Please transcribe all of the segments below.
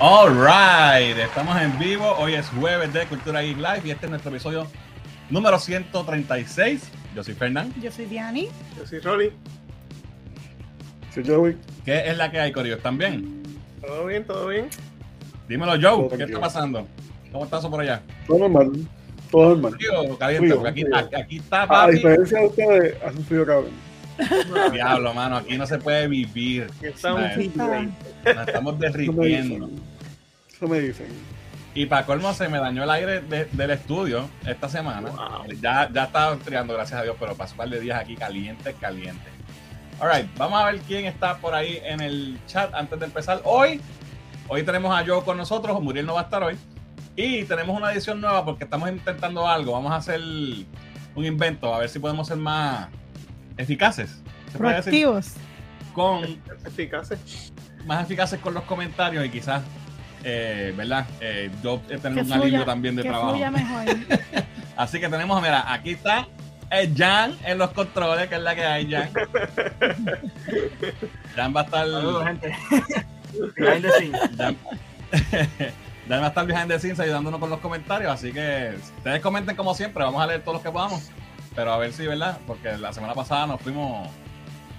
Alright, estamos en vivo. Hoy es jueves de Cultura Geek Live y este es nuestro episodio número 136. Yo soy Fernán. Yo soy Diani. Yo soy Rolly. Soy Joey. ¿Qué es la que hay, Corio? ¿Están bien? ¿Todo bien? ¿Todo bien? Dímelo, Joe. Todo ¿Qué está pasando? ¿Cómo estás por allá? Todo normal. Todo normal. Frío, caliente, Frío, porque aquí, frío. aquí- aquí está, A papi. diferencia de ustedes, hace un frío cabrón. Diablo, mano, aquí no se puede vivir. Estamos Eso me derritiendo. Eso me dicen. Y para colmo se me dañó el aire de- del estudio esta semana. Wow. Ya, ya estaba enfriando, gracias a Dios, pero pasó un par de días aquí caliente, caliente. Alright, vamos a ver quién está por ahí en el chat antes de empezar. Hoy, hoy tenemos a Joe con nosotros, Muriel no va a estar hoy. Y tenemos una edición nueva porque estamos intentando algo. Vamos a hacer un invento, a ver si podemos ser más eficaces. ¿Se puede decir? Proactivos. Con Eficaces. más eficaces con los comentarios y quizás, eh, ¿verdad? Eh, yo he Que tenido un alivio también de que trabajo. fluya mejor. Así que tenemos, mira, aquí está eh, Jan en los controles, que es la que hay, Jan. Jan va a estar. Saludos, gente. Behind the scenes. Jan, Jan va a estar behind the scenes ayudándonos con los comentarios. Así que ustedes comenten como siempre, vamos a leer todos los que podamos. Pero a ver si, ¿verdad? Porque la semana pasada nos fuimos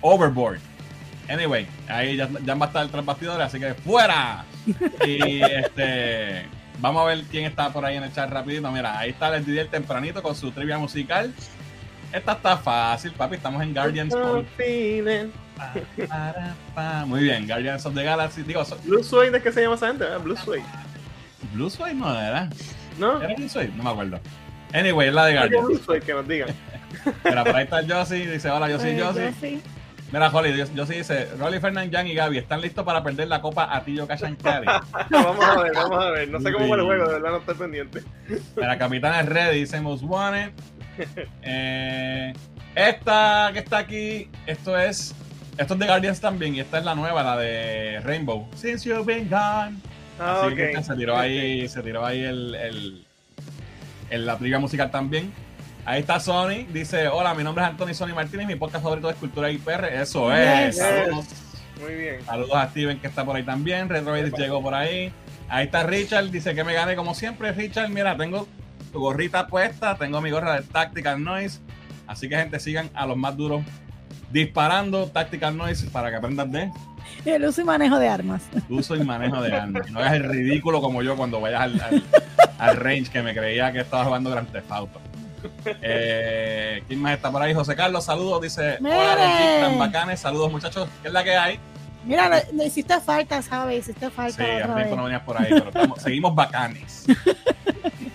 overboard. Anyway, ahí ya, Jan va a estar tras bastidores, así que ¡fuera! Y este. Vamos a ver quién está por ahí en el chat rapidito. Mira, ahí está el Didier tempranito con su trivia musical. Esta está fácil, papi. Estamos en Guardians of. Muy bien, Guardians of the Galaxy. Digo, so- Blue Suede es que se llama esa gente, ¿verdad? Blue Suede. Blue Suede no era. ¿No? ¿Era Blue Suede? No me acuerdo. Anyway, es la de Guardians. Blue Suede que nos digan. Mira, por ahí está el Josie. Dice: Hola, yo soy Pues, Josie. Yo sí. Mira, Holly, Dios- Josie dice: Rolly, Fernand, Jan y Gaby están listos para perder la copa a Tillo Cash and Carry. vamos a ver, vamos a ver. No sé cómo va el juego, de verdad no estoy pendiente. Mira, Capitán es ready, dice Most Wanted. Eh, esta que está aquí, esto es. Esto es de Guardians también, y esta es la nueva, la de Rainbow. Since you've been gone. Ah, Así que ok. se tiró ahí, se tiró ahí el, el, el- la trivia musical también. Ahí está Sony, dice, hola, mi nombre es Anthony Sony Martínez, mi podcast favorito es Cultura IPR. Eso es. Yes. Saludos, Muy bien. saludos a Steven que está por ahí también. Retroid llegó por ahí. Ahí está Richard, dice que me gane como siempre. Richard, mira, tengo tu gorrita puesta, tengo mi gorra de Tactical Noise. Así que gente, sigan a los más duros disparando Tactical Noise para que aprendan de El uso y manejo de armas. uso y manejo de armas. No hagas el ridículo como yo cuando vayas al, al, al range que me creía que estaba jugando Grand Theft Auto. Eh, ¿Quién más está por ahí? José Carlos, saludos. Dice, hola, Mire. Geek, tan bacanes. Saludos, muchachos. ¿Qué es la que hay? Mira, le hiciste falta, ¿sabes? Hiciste falta Sí, hace tiempo no venías por ahí, pero estamos- seguimos bacanes.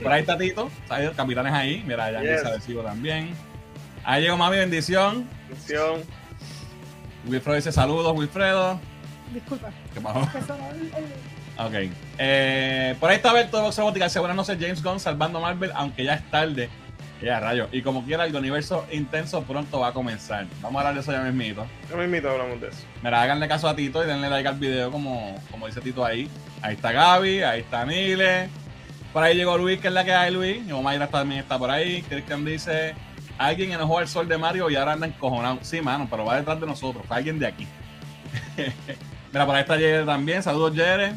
Por ahí está Tito, ¿sabes? capitanes ahí. Mira, ya Yes. dice adhesivo también. Ahí llegó Mami Bendición. Atención. Wilfredo dice saludos, Wilfredo. Disculpa. ¿Qué pasó? Ok. Eh, por ahí está Berto de Box Robótica. Dice, buenas noches, James Gunn salvando Marvel, aunque ya es tarde. Ya, rayo. Y como quiera, el universo intenso pronto va a comenzar. Vamos a hablar de eso ya mismito. Ya me invito, hablamos de eso. Mira, háganle caso a Tito y denle like al video como, como dice Tito ahí. Ahí está Gaby, ahí está Nile. Por ahí llegó Luis, que es la que hay, Luis. Y Mayra también está por ahí. Cristian dice, alguien enojó al sol de Mario y ahora anda encojonado. Sí, mano, pero va detrás de nosotros. Fue alguien de aquí. Mira, por ahí está Jere también. Saludos, Jere.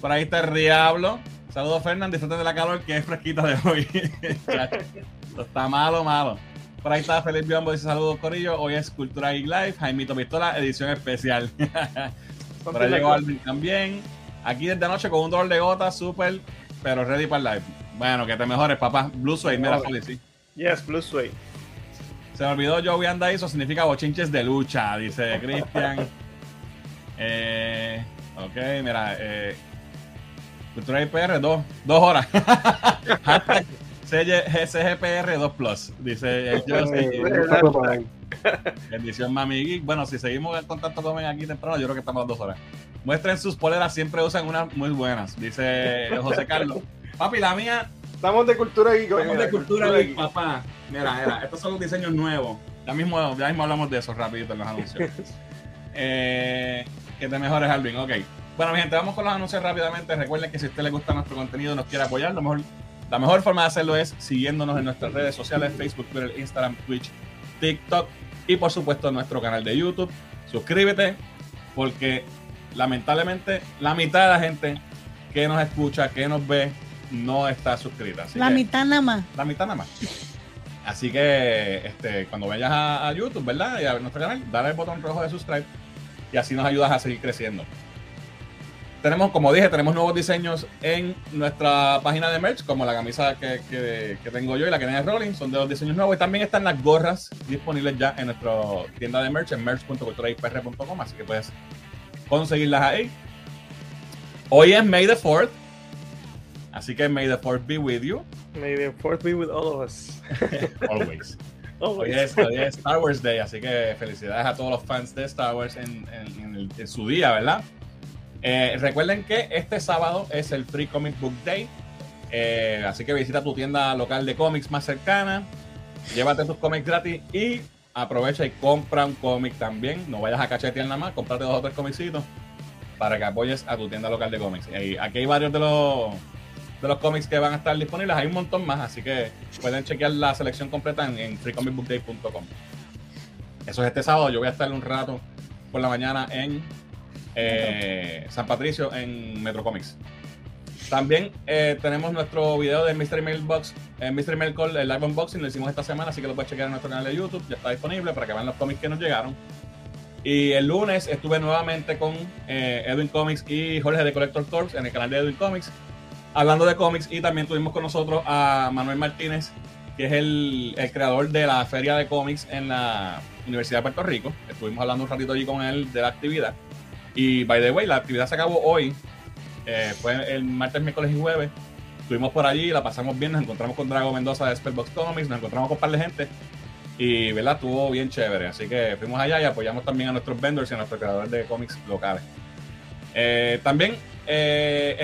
Por ahí está el Diablo. Saludos, Fernando. Disfruten de la calor que es fresquita de hoy. Está malo, malo. Por ahí está Felipe Biombo. Dice saludos, Corillo. Hoy es Cultura Geek Live. Jaimito Pistola, edición especial. Por ahí llegó Alvin también. Aquí desde anoche con un dolor de gota, súper, pero ready para el live. Bueno, que te mejores, papá. Blue Suede, mira, Feli, sí. Yes, Blue Suede. Se me olvidó Joey anda eso significa bochinches de lucha, dice Cristian. Eh, ok, mira, eh, Cultura IPR, dos, dos horas. Hashtag CGPR 2 Plus, dice. Bendición, mami geek. Bueno, si seguimos en contacto con aquí temprano, yo creo que estamos a dos horas. Muestren sus poleras, siempre usan unas muy buenas, dice José Carlos. Papi, la mía, Estamos de cultura geek. estamos mira, de cultura geek, papá. Mira, mira, estos son los diseños nuevos. Ya mismo, ya mismo hablamos de eso rapidito en los anuncios. Eh, que te mejores, Alvin. Ok. Bueno, mi gente, vamos con los anuncios rápidamente. Recuerden que si a usted le gusta nuestro contenido y nos quiere apoyar, lo mejor, la mejor forma de hacerlo es siguiéndonos en nuestras redes sociales, Facebook, Twitter, Instagram, Twitch, TikTok y por supuesto en nuestro canal de YouTube. Suscríbete porque lamentablemente la mitad de la gente que nos escucha, que nos ve, no está suscrita. Así La que- mitad nada más. la mitad nada más. Así que este, cuando vayas a, a YouTube, ¿verdad? Y a ver nuestro canal, dale el botón rojo de subscribe y así nos ayudas a seguir creciendo. Tenemos, como dije, tenemos nuevos diseños en nuestra página de merch, como la camisa que, que- que tengo yo y la que tiene Rolling, son de los diseños nuevos. Y también están las gorras disponibles ya en nuestra tienda de merch, en merch.culturaipr.com, así que puedes conseguirlas ahí. Hoy es May the 4th, así que May the 4th be with you, May the fourth be with all of us. always. Hoy es, hoy es Star Wars Day, así que felicidades a todos los fans de Star Wars en, en- en el- en su día, ¿verdad? Eh, recuerden que este sábado es el Free Comic Book Day, eh, así que visita tu tienda local de cómics más cercana, llévate tus cómics gratis y aprovecha y compra un cómic también. No vayas a cachetear nada más, comprate dos o tres comicitos para que apoyes a tu tienda local de cómics. Aquí hay varios de los de los cómics que van a estar disponibles. Hay un montón más, así que pueden chequear la selección completa en freecomicbookday.com. Eso es este sábado. Yo voy a estar un rato por la mañana en eh, San Patricio, en Metro Comics. También eh, tenemos nuestro video de Mystery Mailbox, eh, Mystery Mail el live unboxing, lo hicimos esta semana, así que lo puedes chequear en nuestro canal de YouTube, ya está disponible para que vean los cómics que nos llegaron. Y el lunes estuve nuevamente con eh, Edwin Comics y Jorge de Collector Corps en el canal de Edwin Comics, hablando de cómics, y también tuvimos con nosotros a Manuel Martínez, que es el, el creador de la feria de cómics en la Universidad de Puerto Rico. Estuvimos hablando un ratito allí con él de la actividad. Y, by the way, la actividad se acabó hoy. Eh, fue el martes, miércoles y jueves. Estuvimos por allí, la pasamos bien, nos encontramos con Drago Mendoza de Spellbox Comics, nos encontramos con un par de gente. Y, ¿verdad? Estuvo bien chévere. Así que fuimos allá y apoyamos también a nuestros vendors y a nuestros creadores de cómics locales. Eh, también, eh,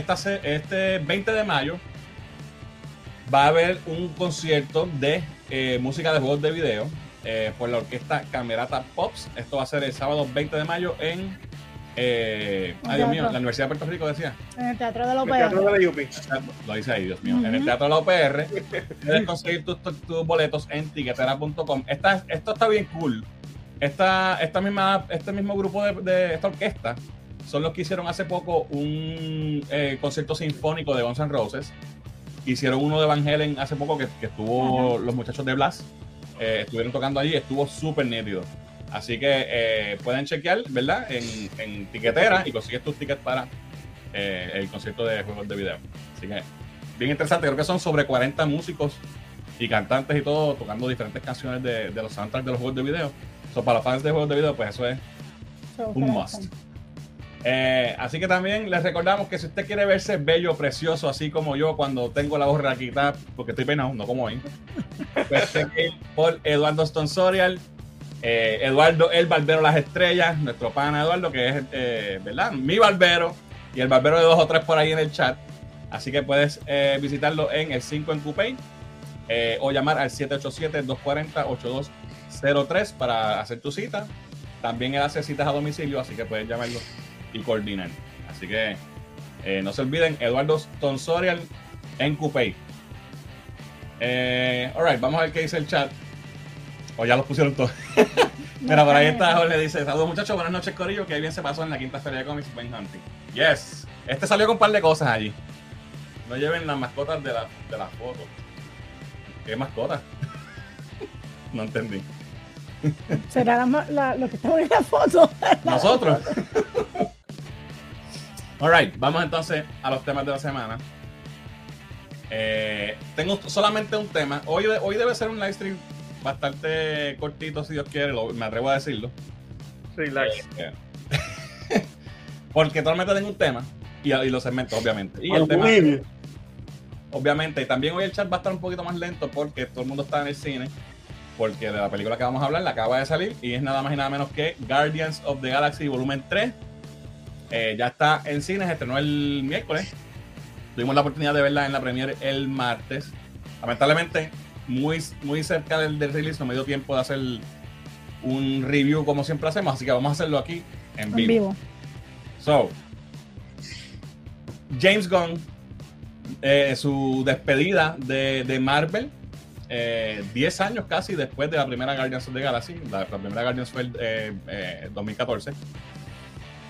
este 20 de mayo va a haber un concierto de música de juegos de video por la orquesta Camerata Pops. Esto va a ser el sábado 20 de mayo en. Eh, ay, Dios mío, la Universidad de Puerto Rico decía. En el Teatro de la El teatro de la UP. Lo dice ahí, Dios mío. En el. Teatro de la OPR puedes conseguir tus, tus- tus boletos en tiquetera.com. Esta, esto está bien cool. Esta, esta misma, este mismo grupo de, de esta orquesta son los que hicieron hace poco un eh, concierto sinfónico de Guns N' Roses. Hicieron uno de Van Halen hace poco que, que estuvo los muchachos de Blast. eh, estuvieron tocando allí, estuvo súper nítido. Así que eh, pueden chequear, ¿verdad? En, en tiquetera y consigues tus tickets para eh, el concierto de juegos de video. Así que, bien interesante. Creo que son sobre 40 músicos y cantantes y todo tocando diferentes canciones de, de los soundtracks de los juegos de video. So, para los fans de juegos de video, pues eso es So, un must. Eh, así que también les recordamos que si usted quiere verse bello, precioso, así como yo cuando tengo la voz raquita, porque estoy peinado, no como hoy, pues por Eduardo Stonsorial, eh, Eduardo el Barbero Las Estrellas, nuestro pana Eduardo, que es, eh, ¿verdad? Mi barbero y el barbero de dos o tres por ahí en el chat. Así que puedes eh, visitarlo en el 5 en Coupé o llamar al 787-240-8203 para hacer tu cita. También él hace citas a domicilio, así que puedes llamarlo y coordinar. Así que no se olviden, Eduardo Tonsorial en Coupé. Alright, vamos a ver qué dice el chat. O ya los pusieron todos. Mira, por ahí está Jorge, dice, saludos muchachos, buenas noches Corillo, que bien se pasó en la quinta feria de cómics Buen Hunting. Yes, este salió con un par de cosas allí. No lleven las mascotas de la, de la foto. ¿Qué mascotas? no entendí. Será la la- lo que está en la foto. Nosotros. Alright, vamos entonces a los temas de la semana. Eh, tengo solamente un tema. Hoy, hoy debe ser un live stream bastante cortito, si Dios quiere, lo- me atrevo a decirlo. Relax. Eh, Porque solamente tengo un tema y, y los segmentos, obviamente. Y el tema, obviamente, y también hoy el chat va a estar un poquito más lento porque todo el mundo está en el cine. Porque de la película que vamos a hablar la acaba de salir y es nada más y nada menos que Guardians of the Galaxy Volumen 3. Eh, ya está en cines, estrenó el miércoles. Tuvimos la oportunidad de verla en la premiere el martes. Lamentablemente, muy, muy cerca del, del release no me dio tiempo de hacer un review como siempre hacemos, así que vamos a hacerlo aquí en En vivo. So, James Gunn, eh, su despedida de, de Marvel, eh, 10 años casi después de la primera Guardians of the Galaxy, la, la primera Guardians fue el eh, eh, 2014,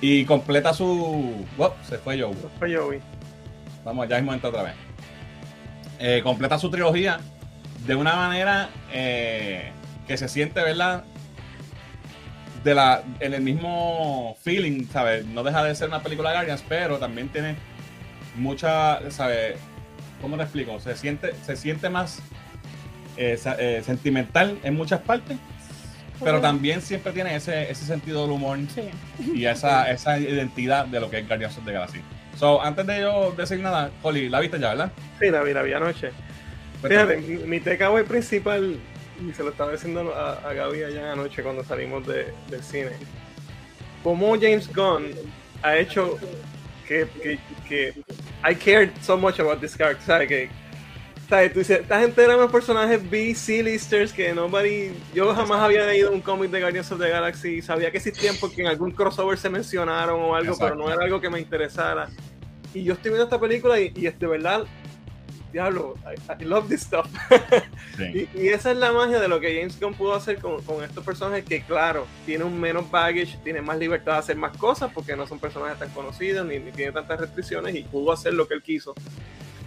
y completa su... Oh, se fue Joe. Fue Joey. Vamos, ya es momento otra vez. Eh, completa su trilogía de una manera eh, que se siente, ¿verdad? De la, en el mismo feeling, ¿sabes? No deja de ser una película de Guardians, pero también tiene mucha, ¿sabes? ¿Cómo te explico? Se siente, se siente más eh, eh, sentimental en muchas partes, pero también siempre tiene ese, ese sentido del humor Sí. y esa, esa identidad de lo que es Guardians of the Galaxy. So, antes de yo decir nada, Holly, la viste ya, ¿verdad? Sí, la vi, la vi anoche. Fíjate, mi, takeaway principal, y se lo estaba diciendo a, a Gaby allá anoche cuando salimos de- del cine, como James Gunn ha hecho que, que, que I cared so much about this character, ¿sabes? Que, ¿sabes? Tú dices, esta gente eran unos personajes B, C-listers que nobody, yo jamás había leído un cómic de Guardians of the Galaxy, sabía que existían porque en algún crossover se mencionaron o algo, pero no era algo que me interesara. Y yo estoy viendo esta película y, y es de verdad, diablo, I, I love this stuff. Sí. Y, y esa es la magia de lo que James Gunn pudo hacer con, con estos personajes que, claro, tienen un menos baggage, tienen más libertad de hacer más cosas porque no son personajes tan conocidos ni, ni tienen tantas restricciones y pudo hacer lo que él quiso.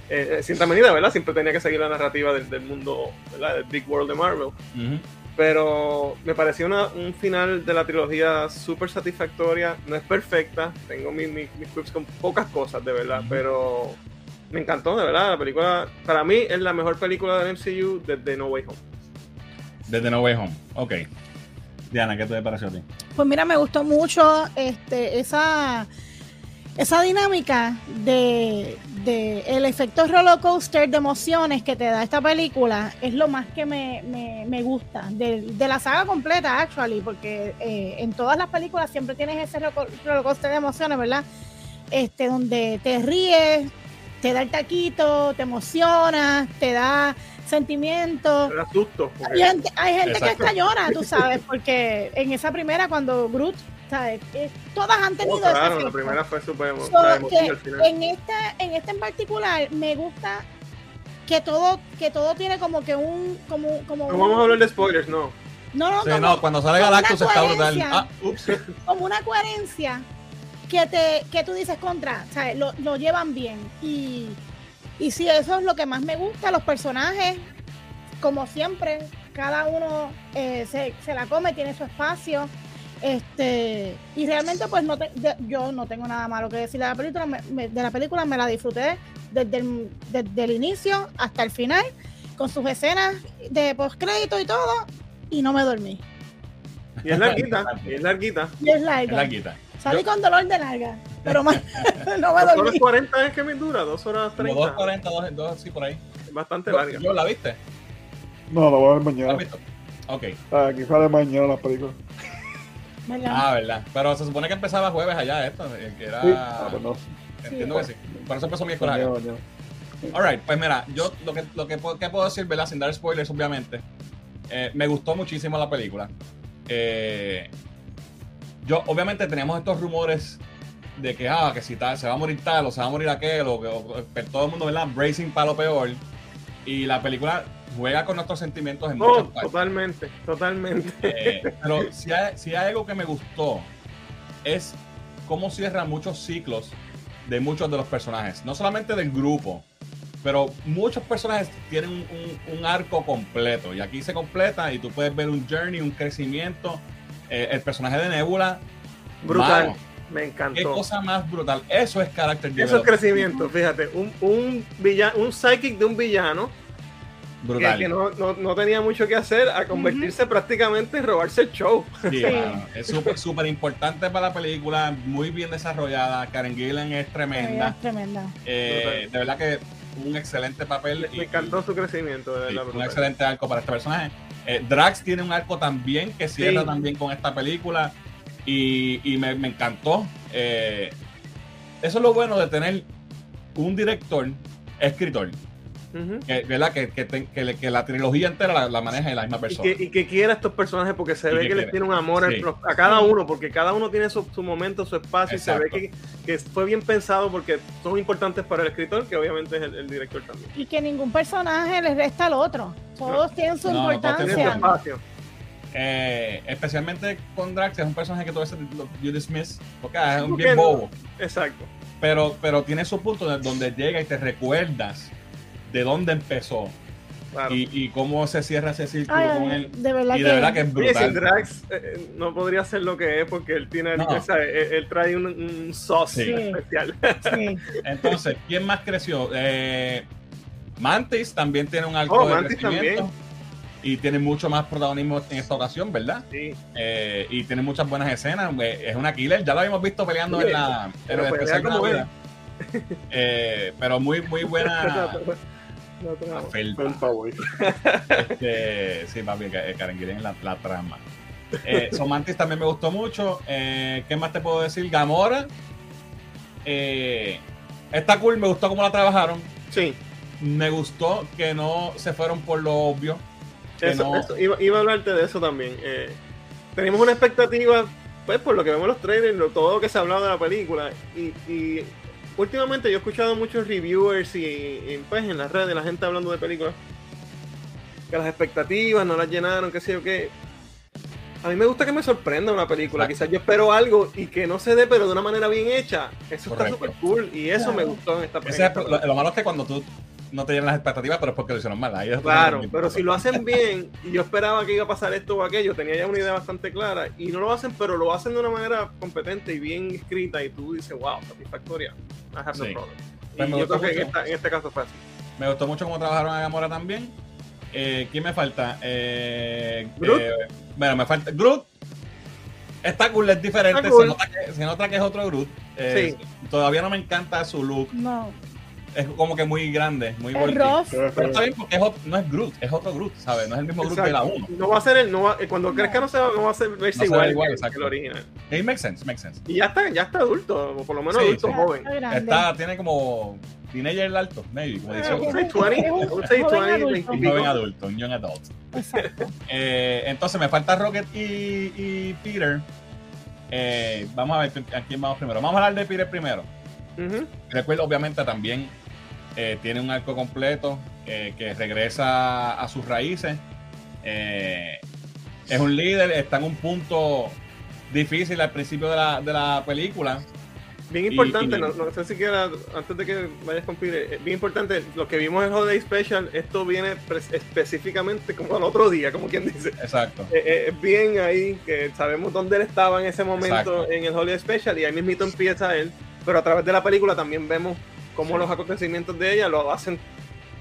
Eh, eh, sin medida, ¿verdad? Siempre tenía que seguir la narrativa del, del mundo, ¿verdad? Del Big World de Marvel. Ujú. Pero me pareció una- un final de la trilogía súper satisfactoria. No es perfecta, tengo mis, mis, mis quips con pocas cosas, de verdad, pero me encantó, de verdad. La película, para mí, es la mejor película del MCU desde No Way Home. Desde No Way Home. Ok. Diana, ¿qué te pareció a ti? Pues mira, me gustó mucho este, esa, esa dinámica de, de el efecto roller coaster de emociones que te da esta película es lo más que me, me, me gusta de, de la saga completa, actually, porque eh, en todas las películas siempre tienes ese roller roller coaster de emociones, ¿verdad? Este, donde te ríes, te da el taquito, te emocionas, te da sentimientos. Era susto. porque- Hay gente, hay gente que hasta llora, tú sabes, porque en esa primera, cuando Groot, ¿sabes? Eh, todas han tenido Oh, claro, la primera fue súper emo- So, la emoción que al final. en este, en este en particular me gusta que todo, que todo tiene como que un, como, como, No un- vamos a hablar de spoilers, no. no, no, Sí, como, no, cuando sale Galactus está brutal. Ah, ups. como una coherencia que te, que tú dices contra, ¿sabes? Lo, lo llevan bien. Y, y sí, eso es lo que más me gusta, los personajes, como siempre, cada uno eh, se, se la come, tiene su espacio. Este, y realmente pues no te- de- yo no tengo nada malo que decir de la película, me- me- de la película me la disfruté desde el, desde el inicio hasta el final, con sus escenas de postcrédito y todo, y no me dormí. Y es larguita, y es larguita. Y es Es larga. la quita. Salí con dolor de larga, pero más, no me Dos horas dormí. 40 es que me dura, dos horas Como 30. 2.40, 2, 2, sí, por ahí. Es bastante larga. yo, ¿La viste? No, lo voy a ver ¿La mañana. has visto? Ok. Aquí sale mañana las películas. Ah, verdad. Pero se supone que empezaba jueves allá esto. eh, Que era... Sí. Ah, pues no. Entiendo que sí. Por eso empezó miércoles mañana. Alright, pues mira, yo lo que, lo que, puedo- que puedo decir, ¿verdad? Sin dar spoilers, obviamente. eh, me gustó muchísimo la película. Eh, yo, obviamente, teníamos estos rumores de que, ah, que si tal, se va a morir tal o se va a morir aquel, o que todo el mundo, ¿verdad? Bracing para lo peor. Y la película juega con nuestros sentimientos en No, muchas totalmente, totalmente. Eh, pero si hay, si hay algo que me gustó es cómo cierra muchos ciclos de muchos de los personajes. No solamente del grupo, pero muchos personajes tienen un, un- un arco completo. Y aquí se completa y tú puedes ver un journey, un crecimiento. Eh, el personaje de Nebula, Brutal. mano, Me qué encantó. cosa más brutal. Eso es carácter Eso es crecimiento, fíjate. Un, un, villano, un psychic de un villano Brutal. que no, no, no tenía mucho que hacer a convertirse prácticamente en robarse el show. Sí, Sí. mano, es súper súper importante para la película, muy bien desarrollada. Karen Gillan es tremenda. Es tremenda. Eh, de verdad que un excelente papel. y- Me encantó su crecimiento, de y- verdad. un excelente arco para este personaje. Eh, Drax tiene un arco también que cierra Sí. también con esta película y, y me, me encantó. Eh, eso es lo bueno de tener un director, escritor, Que, ¿verdad? Que, que, te- que la trilogía entera la, la maneja la misma Y persona. que, y que quiera a estos personajes porque se Y ve que que, les tiene un amor Sí. a cada uno, porque cada uno tiene su, su momento, su espacio, y se ve Exacto. que, que fue bien pensado porque son importantes para el escritor, que obviamente es el, el director también. Y que ningún personaje le resta al otro. Todos tienen su No, todos Tiene su tienen importancia. espacio. Eh, especialmente con Drax, es un personaje que tú veces lo- you dismiss, porque ah, es un ¿Por qué bien no? bobo. Exacto. pero, pero tiene su punto de- donde llega y te recuerdas de dónde empezó Claro. y, y cómo se cierra ese círculo Ay, con él. de verdad Y que, de verdad que es Oye, sin brutal. Drax eh, no podría ser lo que es porque él tiene, No. él, él trae un, un sauce Sí. especial. sí. Entonces, ¿quién más creció? Eh, Mantis también tiene un arco Oh, de Mantis crecimiento. también. Y tiene mucho más protagonismo en esta ocasión, ¿verdad? Sí. Eh, y tiene muchas buenas escenas. Eh, Es una killer. Ya lo habíamos visto peleando Sí, en, la, en pero el pelea especial como Navidad. Eh, pero muy, muy buena. No, no, no. felpa. Felpa, güey. Este, sí, papi, eh, Karen Gillan la, la trama. Eh, Somantis también me gustó mucho. Eh, ¿Qué más te puedo decir? Gamora. Eh, está cool, me gustó cómo la trabajaron. Sí, Me gustó que no se fueron por lo obvio. Eso, no- eso, iba, iba a hablarte de eso también. Eh, tenemos una expectativa, pues por lo que vemos en los trailers, lo- todo lo que se ha hablado de la película. Y, y últimamente yo he escuchado muchos reviewers y, y, pues en las redes la gente hablando de películas. Que las expectativas no las llenaron, qué sé yo qué. A mí me gusta que me sorprenda una película. Exacto. Quizás yo espero algo y que no se dé, pero de una manera bien hecha. Eso Correcto. está súper cool y eso me gustó en esta es película. lo malo es que cuando tú no te llenan las expectativas, pero es porque lo hicieron mal. Ahí Claro, pero si lo hacen bien y yo esperaba que iba a pasar esto o aquello, tenía ya una idea bastante clara y no lo hacen, pero lo hacen de una manera competente y bien escrita y tú dices, wow, satisfactoria. I have no Sí. problem. Pues Y yo creo que en, esta- en este caso fue así. Me gustó mucho cómo trabajaron a Gamora también. Eh, ¿Quién me falta? Eh, Groot. eh, bueno, me falta. Groot. Está cool, es diferente. Cool. Se, nota que, se nota que es otro Groot. Eh, Todavía no me encanta su look. No. Es como que muy grande, muy ve Pero está bien porque es no es Groot, es otro Groot, ¿sabes? No es el mismo Groot de la 1. No va a ser el, no va- eh, cuando crezca no se va, no va a ser verse No igual, igual, que- el original. It makes sense, makes sense. Y ya está, ya está adulto, o por lo menos Sí, adulto sí. joven. está tiene como teenager alto, maybe, como dice Eh, otro. un 620, un 620, joven adulto. 20 y Un pico. joven adulto, un young adult. Exacto. Eh, entonces me falta Rocket y, y Peter. Eh, vamos a ver a quién vamos primero. Vamos a hablar de Peter primero. Ujú. Recuerdo, obviamente, también eh, tiene un arco completo eh, que regresa a sus raíces. Eh, es un líder, está en un punto difícil al principio de la, de la película. Bien importante, y- no, no sé si quieras, antes de que vayas con Peter, eh, bien importante, lo que vimos en Holiday Special, esto viene específicamente como al otro día, como quien dice. Exacto. Eh, eh, bien ahí, que sabemos dónde él estaba en ese momento Exacto. en el Holiday Special y ahí mismito empieza él, pero a través de la película también vemos cómo Sí. los acontecimientos de ella lo hacen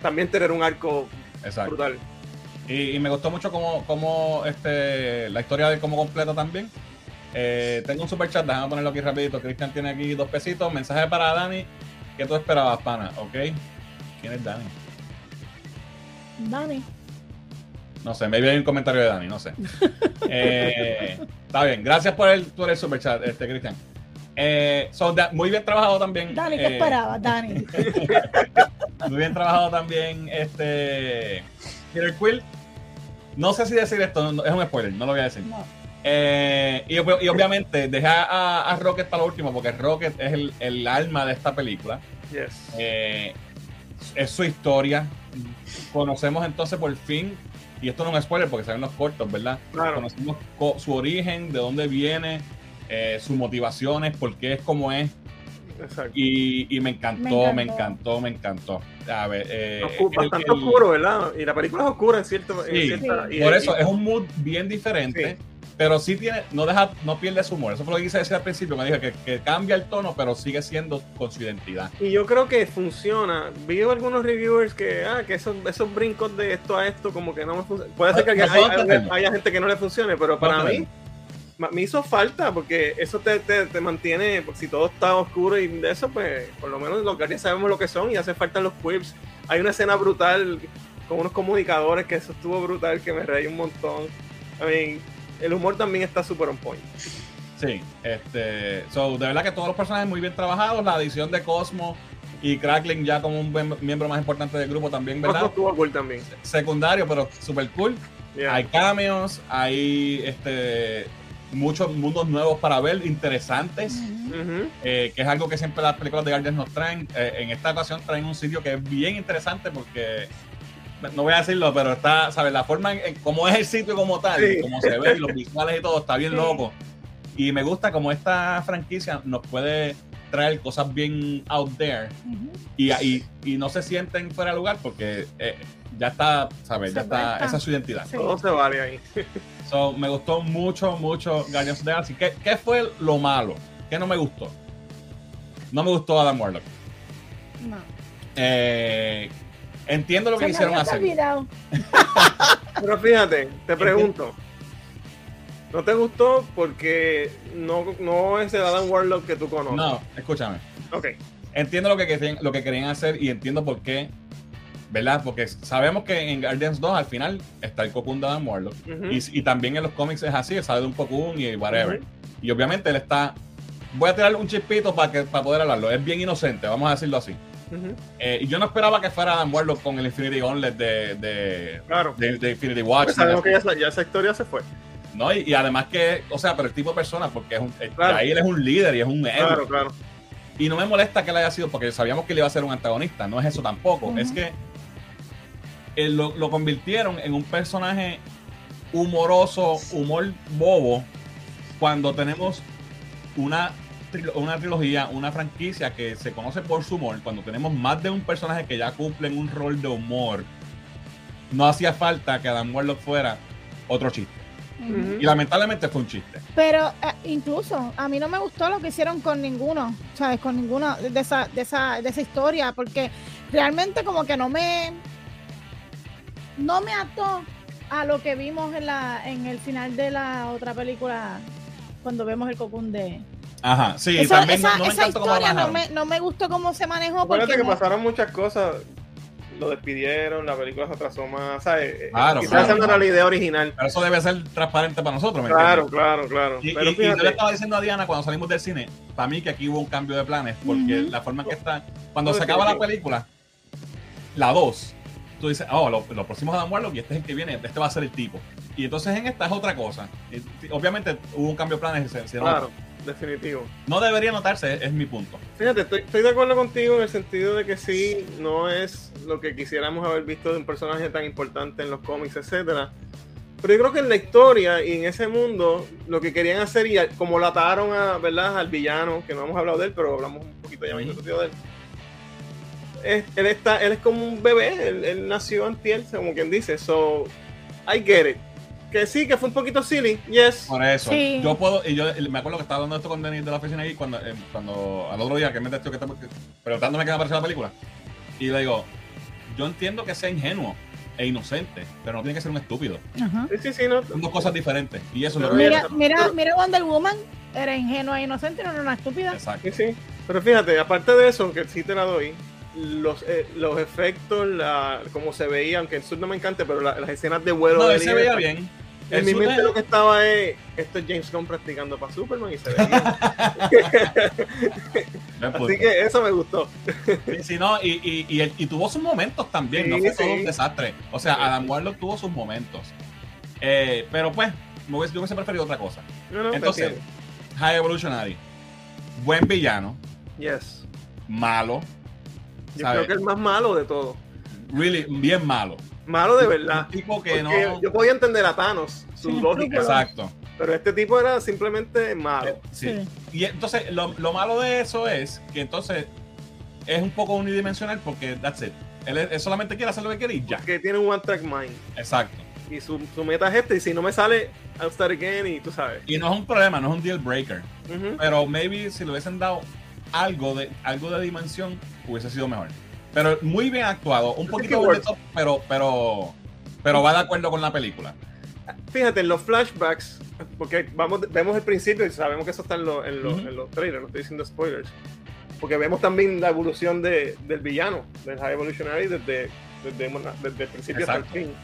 también tener un arco Exacto. brutal. Y, y me gustó mucho cómo, cómo, este, la historia de cómo completa también. Eh, tengo un super chat, déjame ponerlo aquí rapidito. Cristian tiene aquí dos pesitos. Mensaje para Dani. ¿Qué tú esperabas, pana? ¿Ok? ¿Quién es Dani? Dani. No sé, maybe hay un comentario de Dani, no sé. Eh, está bien, gracias por el, por el super chat, este, Cristian. Eh, so, muy bien trabajado también. Dani, ¿qué eh, esperabas, Dani? Muy bien trabajado también este Peter Quill. No sé si decir esto, no- es un spoiler, no lo voy a decir. No. Eh, y, ob- y obviamente deja a, a Rocket para lo último, porque Rocket es el, el alma de esta película. Yes. Eh, es su historia. Conocemos entonces por fin, y esto no es un spoiler porque salen los cortos, ¿verdad? Claro. Conocemos co- su origen, de dónde viene, eh, sus motivaciones, por qué es como es. Exacto. Y, y me, encantó, Me me encantó. encantó, me encantó. A ver, eh, el- bastante el- oscuro, ¿verdad? Y la película es oscura en cierto. en Sí. cierta- y- Por y- eso es un mood bien diferente, Sí. pero sí tiene, no deja, no pierde su humor. Eso fue lo que quise decir al principio, me dije que, que cambia el tono, pero sigue siendo con su identidad. Y yo creo que funciona. Vi algunos reviewers que, ah, que esos, esos brincos de esto a esto como que no me funcionan. Puede ser que No, haya, haya- haya gente que no le funcione, pero para mí me hizo falta porque eso te, te, te mantiene, pues, si todo está oscuro y de eso, pues por lo menos los guardias sabemos lo que son y hace falta los quips. Hay una escena brutal con unos comunicadores que eso estuvo brutal, que me reí un montón. I mean, el humor también está súper on point. Sí, este, so, de verdad que todos los personajes muy bien trabajados, la adición de Cosmo y Crackling ya como un miembro más importante del grupo también, Cosmo ¿verdad? estuvo cool también. Secundario, pero super cool. Yeah. Hay cameos, hay este muchos mundos nuevos para ver, interesantes. Eh, que es algo que siempre las películas de Guardians nos traen. Eh, en esta ocasión traen un sitio que es bien interesante porque, no voy a decirlo, pero está, ¿sabes? La forma en, en cómo es el sitio como tal, Sí. como se ve, y los visuales y todo, está bien Sí. loco. Y me gusta como esta franquicia nos puede traer cosas bien out there y, y, y no se sienten fuera de lugar porque eh, ya está, ¿sabes? Ya está, esa es su identidad. Sí. Todo se vale ahí. So, me gustó mucho, mucho Guardians of the Galaxy. ¿Qué, ¿Qué fue lo malo? ¿Qué no me gustó? No me gustó Adam Warlock. No. Eh, entiendo lo que Se me quisieron había hacer. olvidado. Pero fíjate, te pregunto. ¿No te gustó porque no, no es el Adam Warlock que tú conoces? No, escúchame. Ok. Entiendo lo que, querían, lo que querían hacer y entiendo por qué. ¿Verdad? Porque sabemos que en Guardians 2 al final está el Cocoon de Adam Warlock. Y, y también en los cómics es así, sale de un Cocoon y whatever. Ujú. Y obviamente él está. Voy a tirarle un chispito para, que, para poder hablarlo. Es bien inocente, vamos a decirlo así. Ujú. Eh, y yo no esperaba que fuera Adam Warlock con el Infinity Gauntlet de, de, Claro. de, de Infinity Watch. Pues sabemos que ya, ya esa historia se fue. ¿No? Y, y además que, o sea, pero el tipo de persona, porque es un, eh, Claro. ahí él es un líder y es un héroe. Claro, claro. Y no me molesta que él haya sido, porque sabíamos que él iba a ser un antagonista, no es eso tampoco. Es que él lo, lo convirtieron en un personaje humoroso, humor bobo, cuando tenemos una, una trilogía, una franquicia que se conoce por su humor, cuando tenemos más de un personaje que ya cumplen un rol de humor, no hacía falta que Adam Warlock fuera otro chiste. Y lamentablemente fue un chiste. Pero eh, incluso a mí no me gustó lo que hicieron con ninguno, ¿sabes? Con ninguna de esa, de esa, de esa historia, porque realmente como que no me no me ató a lo que vimos en la en el final de la otra película cuando vemos el cocún de Ajá, sí, esa, también no- esa- no, me esa historia no me, no me gustó cómo se manejó Acuérdate porque que no- pasaron muchas cosas. Lo despidieron, la película se atrasó más. ¿sabes? Claro, Quizás claro. esa no era la idea original. Pero eso debe ser transparente para nosotros, ¿me Claro, entiendes? claro, claro. Y, Pero y- y yo le estaba diciendo a Diana cuando salimos del cine, para mí que aquí hubo un cambio de planes, porque la forma en que está, cuando No, se acaba la película, la 2, tú dices, oh, lo, lo próximo es Adam Warlock y este es el que viene, este va a ser el tipo. Y entonces en esta es otra cosa. Obviamente hubo un cambio de planes, se- claro, definitivo. no debería notarse, es, mi punto. Fíjate, estoy, estoy de acuerdo contigo en el sentido de que sí, no es lo que quisiéramos haber visto de un personaje tan importante en los cómics, etcétera. Pero yo creo que en la historia y en ese mundo, lo que querían hacer, y como lo ataron a, ¿verdad? al villano, que no hemos hablado de él, pero hablamos un poquito ya mismo de él. Es- él, está, él es como un bebé, él, él nació antier, como quien dice. So, I get it. Que sí, que fue un poquito silly, yes. Por eso, Sí. yo puedo, y yo me acuerdo que estaba hablando esto con Denis de la oficina ahí cuando, eh, cuando al otro día que me testió que estaba preguntándome qué me pareció la película. Y le digo, yo entiendo que sea ingenuo e inocente, pero no tiene que ser un estúpido. Ajá. Sí, sí, sí, no. Son dos cosas diferentes. Y eso es lo Pero que Mira, mira, mira Wonder Woman, era ingenua e inocente, no era una estúpida. Exacto. Sí, sí. Pero fíjate, aparte de eso, que sí te la doy, los, eh, los efectos, la, como se veía, aunque el sur no me encante, pero la- las escenas de vuelo No, de él se veía bien. En mi mente lo que estaba es, esto es James Gunn practicando para Superman y se bien. Punto. Así que eso me gustó. Sí, sí, no, y, y, y, él- y tuvo sus momentos también, no Sí, fue todo un desastre. O sea, Sí. Adam Warlock tuvo sus momentos. Eh, pero pues, me hubiese, yo hubiese preferido otra cosa. No, no, Entonces. High Evolutionary, buen villano, yes. malo, Yo ¿sabes? creo que el más malo de todo. really, bien malo. Malo de verdad. Un tipo que no. Yo podía entender a Thanos, su Sí, lógica, Exacto. pero este tipo era simplemente malo. Eh, sí. Sí. Y entonces, lo, lo malo de eso es que entonces es un poco unidimensional porque that's it. Él, él solamente quiere hacer lo que quiere y ya. Que tiene un one track mind. Exacto. Y su, su meta es este, y si no me sale, I'll start again, y tú sabes. Y no es un problema, no es un deal breaker. Pero maybe si le hubiesen dado algo de, algo de dimensión, hubiese sido mejor. Pero muy bien actuado, un poquito over top, pero, pero, pero va de acuerdo con la película. Fíjate, en los flashbacks, porque vamos, vemos el principio y sabemos que eso está en, los- en los- Ujú. en los trailers, no estoy diciendo spoilers. Porque vemos también la evolución de, del villano, del High Evolutionary, desde, desde, desde el principio hasta Exacto. el fin.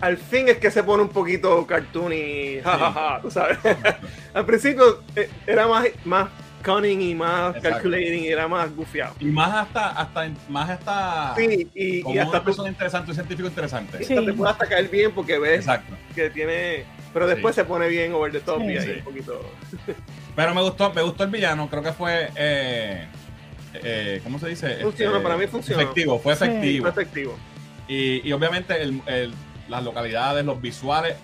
Al fin es que se pone un poquito cartoon y jajaja, tú sabes. Al principio eh, era más, más cunning y más Exacto. calculating y era más gufiado. Y más hasta, hasta, más hasta Sí, y, como y hasta, una tú- persona interesante, un científico interesante. hasta te puede hasta caer bien porque ves Exacto. que tiene. Pero después se pone bien over the top Sí. y ahí Sí. un poquito. Pero me gustó, me gustó el villano, creo que fue eh, eh, ¿cómo se dice? Funcionó, para mí funcionó. Efectivo, fue Sí. efectivo. Fue efectivo. Y, y obviamente el- el- las localidades, los visuales.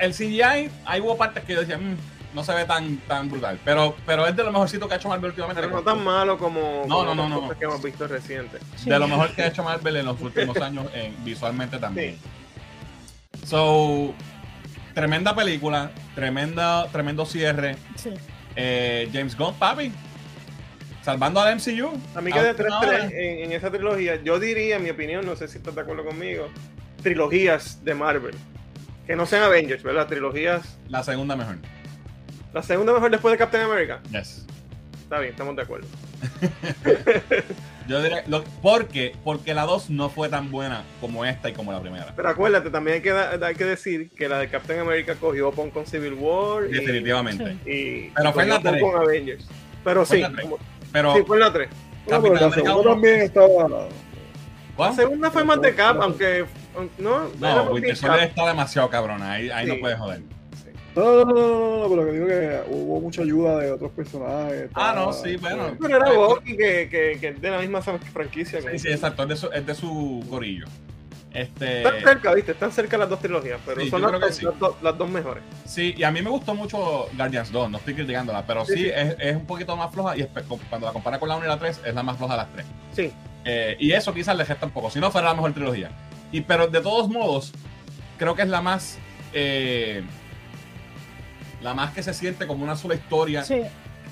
El CGI, ahí hubo partes que yo decía, "Mm, no se ve tan, tan brutal. Pero, pero es de lo mejorcito que ha hecho Marvel últimamente. Pero no tan malo como, No, como no, no, cosas que hemos visto recientes. Sí. De lo mejor que ha hecho Marvel en los últimos años en- visualmente también. So, tremenda película, tremenda, tremendo cierre. Sí. Eh, James Gunn, papi. Salvando al MCU. A mí que de última 3-3 hora. en, en esa trilogía, yo diría, en mi opinión, no sé si estás de acuerdo conmigo, trilogías de Marvel. Que no sean Avengers, ¿verdad? Trilogías. La segunda mejor. La segunda mejor después de Captain America. Yes. Está bien, estamos de acuerdo. Yo diría, lo- porque, porque la 2 no fue tan buena como esta y como la primera. Pero acuérdate, también hay que, hay que decir que la de Captain America cogió pon con Civil War y, Definitivamente. y, Pero y fue en la cogió pon tres. con Avengers. Pero Fue sí, la como- Pero, sí, fue en la 3. No, pero Capitán la segunda también estaba. La ¿cuál? segunda fue más de Cap, aunque no, No, Winter Soldier está demasiado cabrona. Ahí, ahí Sí. no puedes joder. No, no, no, no, no, pero que digo que hubo mucha ayuda de otros personajes. Ah, no, sí, bueno. Pero era Bucky que, que, que es de la misma franquicia. Sí, sí, exacto. Es de su, es de su corillo. Este, Están cerca, ¿viste? Están cerca las dos trilogías, pero Sí, son las, dos- sí. las dos- las dos mejores. sí, y a mí me gustó mucho Guardians 2. No estoy criticándola, pero sí, Sí, sí. Es, es un poquito más floja. Y cuando la compara con la 1 y la 3, es la más floja de las tres. Sí, Eh, y eso quizás le gesta un poco. Si no, fuera la mejor trilogía. Y, pero de todos modos, creo que es la más. eh, la más que se siente como una sola historia. Sí.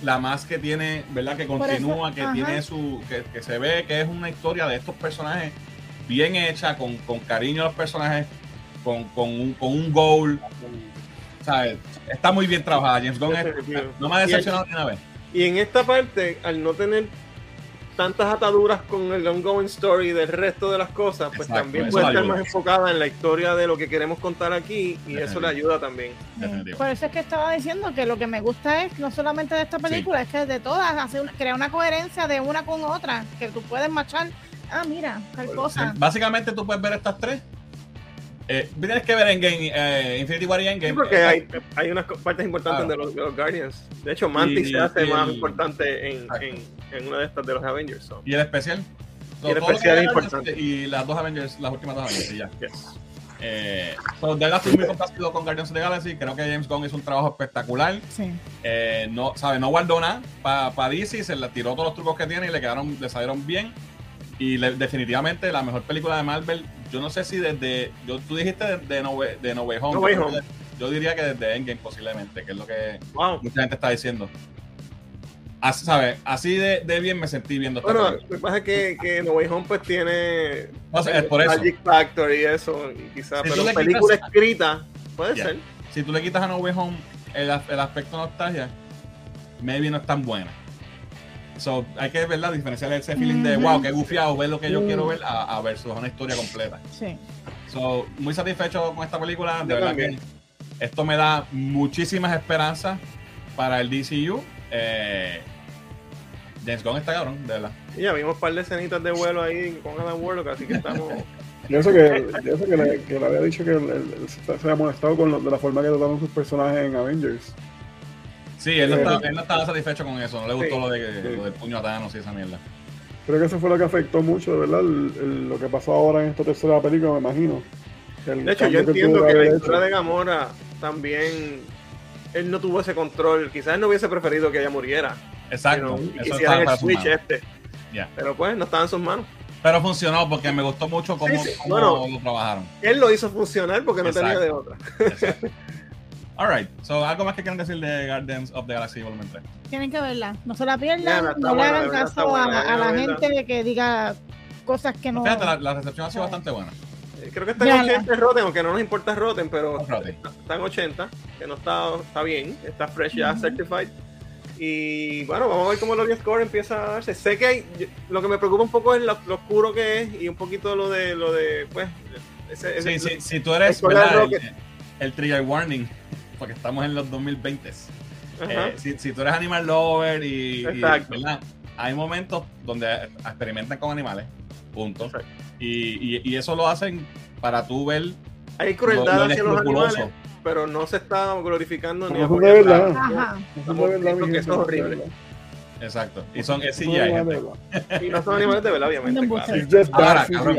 La más que tiene, ¿verdad? Que continúa, eso, que ajá. tiene su. Que, que se ve que es una historia de estos personajes bien hecha, con, con cariño a los personajes, con, con, un, con un goal. ¿sabes? Está muy bien trabajada. James Gunn es- no me ha decepcionado ni una vez. Y en esta parte, al no tener tantas ataduras con el ongoing story del resto de las cosas, pues Exacto, también puede ayuda. estar más enfocada en la historia de lo que queremos contar aquí y eso le ayuda también. Definitivo. Por eso es que estaba diciendo que lo que me gusta es no solamente de esta película, es que de todas hace una, crea una coherencia de una con otra, que tú puedes machar. Ah, mira, tal Bueno, cosa. Básicamente tú puedes ver estas tres. Eh, tienes que ver en Game, eh, Infinity War y Endgame. Sí, porque Eh, hay, hay unas partes importantes Claro. de, los, de los Guardians. De hecho, Mantis Y- se hace y más importante en, en, en una de estas de los Avengers. so. Y el especial. Y el Todo especial es importante. Y las dos Avengers, las últimas dos Avengers, y ya. Yes. Eh, so, de verdad estoy muy complacido con Guardians of the Galaxy. Creo que James Gunn hizo un trabajo espectacular. Sí. Eh, no, ¿sabe? no guardó nada para DC, se le tiró todos los trucos que tiene y le quedaron, le salieron bien. Y le- definitivamente la mejor película de Marvel, yo no sé si desde, yo, tú dijiste de, de no, Way- de no Way Home, No yo, diría que desde Endgame posiblemente, que es lo que Wow. mucha gente está diciendo. Así, ¿sabes? Así de, de bien me sentí viendo esta Bueno, lo que pasa es que, que No Way Home pues tiene No sé, es por eso. Magic Factor y eso, y quizás, Si pero película quitas- escrita, puede ser. Si tú le quitas a No Way Home el, el aspecto nostalgia, maybe no es tan buena. So, hay que verla, diferenciar ese feeling de wow, qué gufiado, ver lo que yo quiero ver a, a versus una historia completa. Sí. So, muy satisfecho con esta película. De Yo verdad también. que esto me da muchísimas esperanzas para el DCU. Eh, James Gunn está cabrón, de verdad. Y ya vimos un par de escenitas de vuelo ahí con Adam Warlock, así que estamos. Y eso que, y eso que, le, que le había dicho que él- él se, se había molestado con lo- de la forma que trataron sus personajes en Avengers. Sí, él no, Sí. estaba, él no estaba satisfecho con eso. No le gustó Sí. lo, de, Sí. lo del puño a Thanos y esa mierda. Creo que eso fue lo que afectó mucho, de verdad, el- el- lo que pasó ahora en esta tercera película, me imagino. El De hecho, yo que entiendo que la historia hecho. de Gamora también. Él no tuvo ese control. Quizás él no hubiese preferido que ella muriera. Exacto. y eso quisieran el switch este. Ya. Pero pues no estaba en sus manos. Pero funcionó porque me gustó mucho cómo, Sí, sí. cómo Bueno. lo trabajaron. Él lo hizo funcionar porque no tenía de Exacto. otra. Alright, so algo más que quieran decir de Guardians of the Galaxy Volumen 3. Tienen que verla. No se la pierdan. No le de hagan caso a, buena, a la gente que diga cosas que no. Fíjate, la, la recepción ha sido bastante buena. Eh, Creo que está en Véanla. 80 Rotten, aunque no nos importa Rotten, pero Rotten. está, en 80, que no está, está bien, está fresh ya, certified. Y bueno, vamos a ver cómo el audience score empieza a darse. Sé que hay, yo- lo que me preocupa un poco es lo, lo oscuro que es y un poquito lo de, lo de pues, ese, ese- Sí, sí, si tú eres el el, el trigger warning, porque estamos en los 2020. Ajá. Eh, si, si tú eres animal lover y, y, hay momentos donde experimentan con animales, punto. Y, y- y eso lo hacen para tú ver hay crueldad lo hacia los animales, pero no se está glorificando ni No son de apoyando. mi que eso es horrible. verdad. Exacto. Y son es CGI, gente. Y no son animales de verdad, obviamente. Claro. Ahora, cabrón.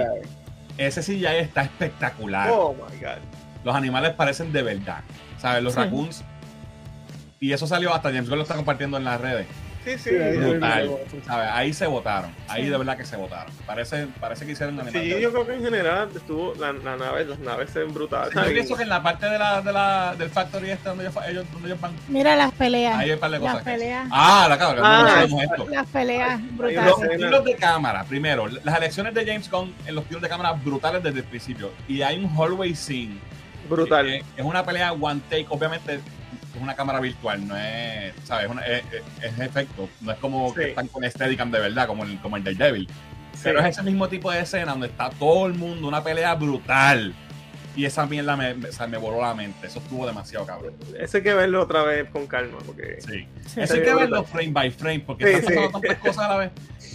Ese CGI está espectacular. Oh my god. Los animales parecen de verdad. ¿Sabes? Los Sí. raccoons Y eso salió hasta James Gunn lo está compartiendo en las redes. Sí, sí. Sí, ahí- Brutal. ¿sabes? Ahí se votaron. Ahí de verdad que se votaron. Parece, parece que hicieron una Sí, yo creo que en general estuvo la, la nave, las naves se ven brutales. Yo pienso que en la parte de la, de la, del factory este donde ellos, ellos, donde ellos van, Mira las peleas. ahí hay un par de cosas. Las peleas. Ah, la cabrón, Ah, no esto. Las peleas brutales. Los estilos de cámara, primero, las elecciones de James Gunn en los tiros de cámara brutales desde el principio. Y hay un hallway scene. Brutal. que Es una pelea one take, obviamente es una cámara virtual, no es, ¿sabes? Una- es, es- efecto, no es como que Sí. están con Steadicam de verdad, como el, como el Daredevil. Sí. Pero es ese mismo tipo de escena donde está todo el mundo, una pelea brutal. Y esa mierda me, me, o sea, me voló la mente. Eso estuvo demasiado cabrón. Eso hay que verlo otra vez con calma, porque Sí. Sí. Eso hay que verlo frame by frame, porque Sí, están pasando sí. tantas cosas a la vez.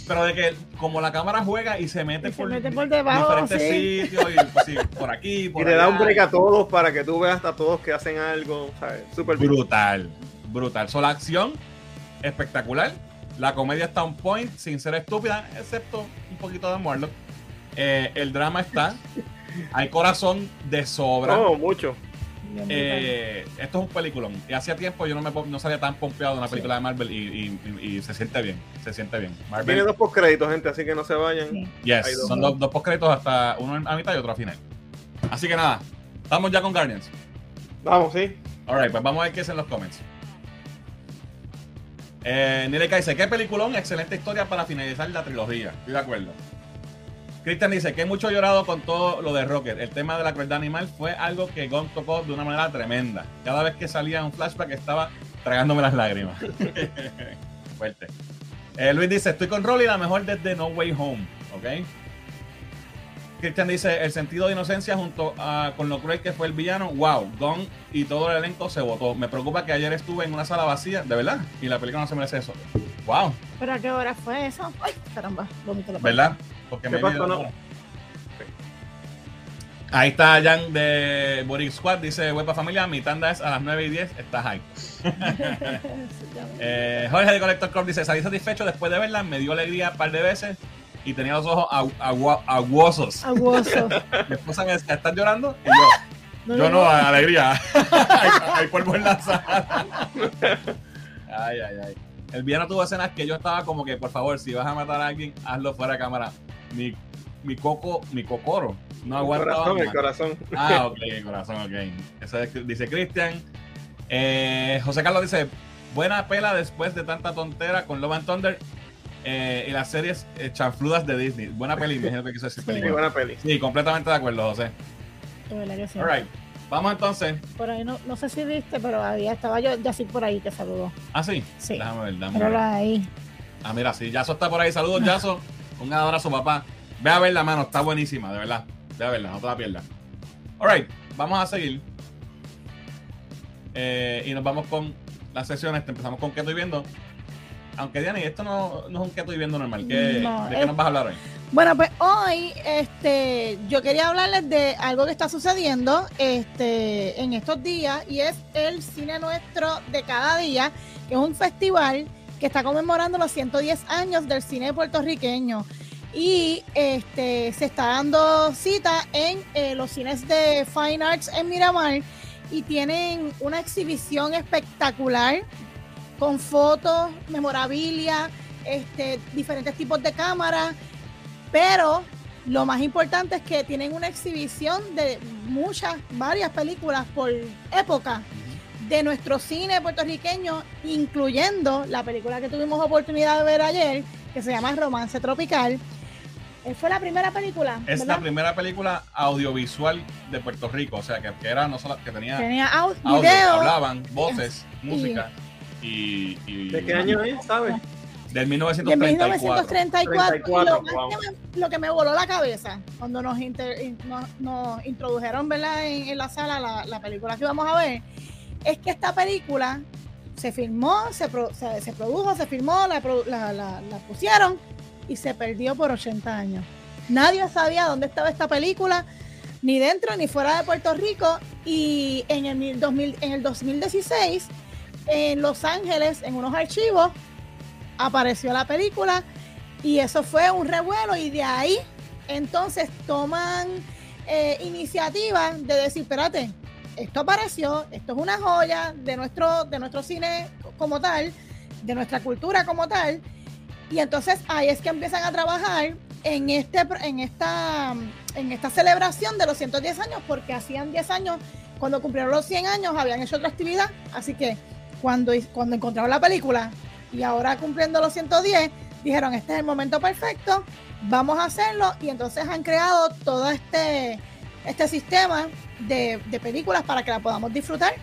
Pero de que como la cámara juega y se mete, Y se por, mete por debajo, diferentes sí. sitios, y, pues, sí, por aquí, por y le da un break a todos para que tú veas a todos que hacen algo, ¿sabes? Súper bien. Brutal, brutal. So, la acción, espectacular. La comedia está on point, sin ser estúpida, excepto un poquito de Morlock. Eh, el drama está. Hay corazón de sobra. No, mucho. Eh, esto es un peliculón. Y hacía tiempo yo no me no salía tan pompeado de una película de Marvel y, y- y- y se siente bien. Se siente bien. Tiene Marvel, dos postcréditos, gente, así que no se vayan. Sí. yes, dos. son dos, dos postcréditos hasta uno a mitad y otro a final. Así que nada, estamos ya con Guardians. Vamos, sí. Alright, pues vamos a ver qué es en los comments. Eh, Nile dice, qué peliculón, excelente historia para finalizar la trilogía. Estoy de acuerdo. Cristian dice que mucho llorado con todo lo de Rocket. El tema de la crueldad animal fue algo que Gon tocó de una manera tremenda. Cada vez que salía un flashback estaba tragándome las lágrimas. Fuerte. Eh, Luis dice, estoy con Rolly, la mejor desde No Way Home. ¿Ok? Cristian dice, el sentido de inocencia junto a, con lo cruel que fue el villano, wow, Gon y todo el elenco se votó. Me preocupa que ayer estuve en una sala vacía, de verdad, y la película no se merece eso. Wow, ¿Pero a qué hora fue eso? Ay, caramba, ¿verdad? Porque ¿Qué me pasó, no? Ahí está Jan de Boric Squad, dice, huepa familia, mi tanda es a las 9 y 10, está high. Eh, Jorge de Collector Corp dice, salí satisfecho después de verla, me dio alegría un par de veces y tenía los ojos aguosos. Aguoso. Mi esposa me decía, ¿estás llorando? Y yo, Yo no, alegría. hay, hay polvo en la sala. ay, ay, ay. El villano tuvo escenas que yo estaba como que, por favor, si vas a matar a alguien, hazlo fuera de cámara. Mi, mi coco, mi cocoro. No El aguantaba corazón, el corazón. Ah, ok, corazón, ok. Eso es- dice Cristian. Eh, José Carlos dice, buena pela después de tanta tontera con Love and Thunder eh, y las series eh, chanfludas de Disney. Buena peli, me imagino que quiso decir Sí. Buena peli. Sí, completamente de acuerdo, José. De verdad que sí. Alright, vamos entonces. Por ahí no, no sé si viste, pero había, estaba yo ya sí por ahí que saludó. Ah, sí. Sí. Déjame ver, déjame Pero ver. ahí. Ah, mira, sí, Yaso está por ahí. Saludos, Yaso. Un abrazo, papá. Ve a ver la mano, está buenísima, de verdad. Ve a verla, no te la pierdas. Alright, vamos a seguir. Eh, y nos vamos con las sesiones. Empezamos con qué estoy viendo. Aunque, Diana, esto no, no es un qué estoy viendo normal. ¿Qué, No, ¿De qué es- nos vas a hablar hoy? Bueno, pues hoy este, yo quería hablarles de algo que está sucediendo este, en estos días y es el Cine Nuestro de Cada Día, que es un festival que está conmemorando los 110 años del cine puertorriqueño. Y este, se está dando cita en eh, los cines de Fine Arts en Miramar y tienen una exhibición espectacular con fotos, memorabilia, este, diferentes tipos de cámaras pero lo más importante es que tienen una exhibición de muchas, varias películas por época de nuestro cine puertorriqueño, incluyendo la película que tuvimos oportunidad de ver ayer, que se llama Romance Tropical. Eh, Fue la primera película, Es ¿verdad? la primera película audiovisual de Puerto Rico. O sea, que, que era no solo que tenía Tenía au- audio, video. hablaban, voces, música. Y, y- ¿De qué año es, sabes? Del de 1934. 1934. y 34, lo, más wow. que me, lo que me voló la cabeza cuando nos, inter- in- nos, nos introdujeron ¿verdad? En, en la sala la, la película que íbamos a ver, es que esta película se filmó, se, pro- se, se produjo, se filmó, la, pusieron y se perdió por 80 años. Nadie sabía dónde estaba esta película, ni dentro ni fuera de Puerto Rico. Y en el, mil- 2000 en el 2016, en Los Ángeles, en unos archivos, apareció la película y eso fue un revuelo y de ahí entonces toman eh, iniciativa de decir, espérate, esto apareció, esto es una joya de nuestro, de nuestro cine como tal, de nuestra cultura como tal. Y entonces ahí es que empiezan a trabajar en, este, en, esta, en esta celebración de los 110 años, porque hacían 10 años, cuando cumplieron los 100 años, habían hecho otra actividad. Así que cuando, cuando encontraron la película y ahora cumpliendo los 110, dijeron, este es el momento perfecto, vamos a hacerlo. Y entonces han creado todo este, este sistema de, de películas para que la podamos disfrutar.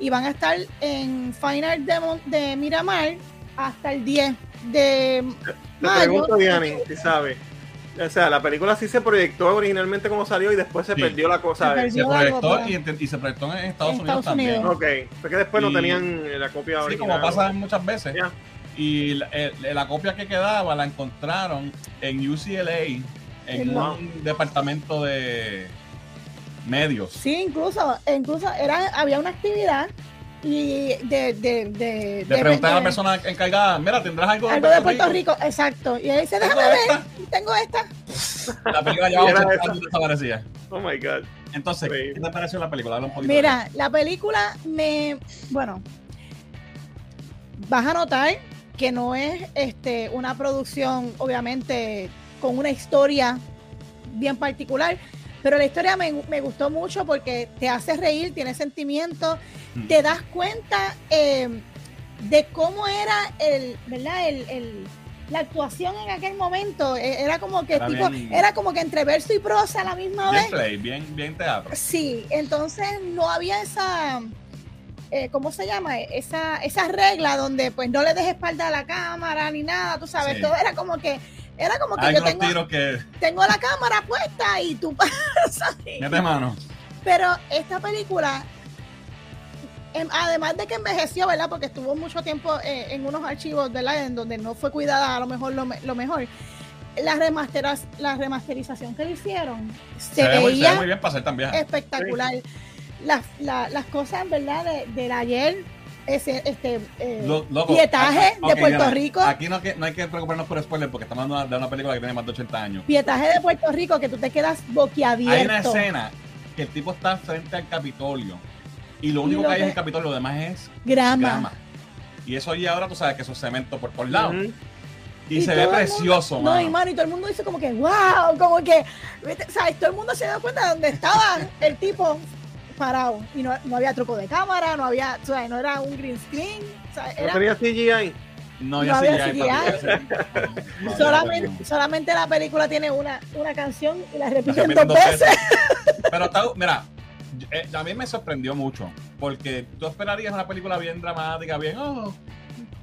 Y van a estar en Fine Art de, Miramar hasta el 10 de Te mayo. pregunto, Diani, si sabes. O sea, la película sí se proyectó originalmente como salió y después se Sí. perdió la cosa. Se algo, proyectó y, se proyectó en Estados En Unidos Estados también. Unidos. Ok, fue que después no tenían eh, la copia Sí, original. como pasa muchas veces. Y la, el- la copia que quedaba la encontraron en UCLA, en Wow. un departamento de medios. Sí, incluso, incluso era, había una actividad y de, de, de, Le preguntan a la de- persona encargada, mira, ¿tendrás algo, algo de Puerto Rico, exacto. Y él dice, ¿Tengo déjame ver, esta? tengo esta. La película llevaba Y era 80 esa. años desaparecida. Oh my god. Entonces. ¿qué te pareció la película? Habla un poquito. Mira, la película me, bueno, vas a notar que no es este una producción, obviamente, con una historia bien particular, pero la historia me, me gustó mucho porque te hace reír, tiene sentimiento, Mm. te das cuenta eh, de cómo era el, ¿verdad? El, el- la actuación en aquel momento. Eh, Era como que Era tipo, bien- era como que entre verso y prosa a la misma Bien vez. play, bien, bien teatro. Sí, entonces no había esa, eh, ¿cómo se llama? Esa, esa regla donde pues no le des espalda a la cámara ni nada, tú sabes, Sí. todo era como que, era como que Hay yo tengo, tiros que... tengo la cámara puesta y tú pasas. Mete mano. Pero esta película, em, además de que envejeció, ¿verdad? Porque estuvo mucho tiempo eh, en unos archivos, ¿verdad? En donde no fue cuidada a lo mejor lo, lo mejor. La, remasteras, la remasterización que le hicieron se, Se, ve, muy, se ve veía muy bien para también. espectacular. Las, la- las cosas, ¿verdad? De, del ayer, ese, este, eh, Lo- loco, pietaje aquí- de Puerto mira, Rico. Aquí no, que- no hay que preocuparnos por spoilers porque estamos hablando de una película que tiene más de 80 años. pietaje de Puerto Rico que tú te quedas boquiabierto. Hay una escena que el tipo está frente al Capitolio y lo Y único lo que hay es el Capitolio, lo demás es Grama. grama. Y eso y ahora tú sabes que eso es cemento por por lados. Y, Y se ve el mundo- precioso, No, y mano. y todo el mundo dice como que, wow, como que. ¿sabes? Todo el mundo se da cuenta de dónde estaba el tipo parado. Y no, no había truco de cámara, no había, ¿sabes? No era un green screen. ¿No Era tenía CGI? No, había CGI. solamente, solamente la película tiene una, una canción y la repiten dos veces. Pero está, mira, eh, a mí me sorprendió mucho porque tú esperarías una película bien dramática, bien, oh,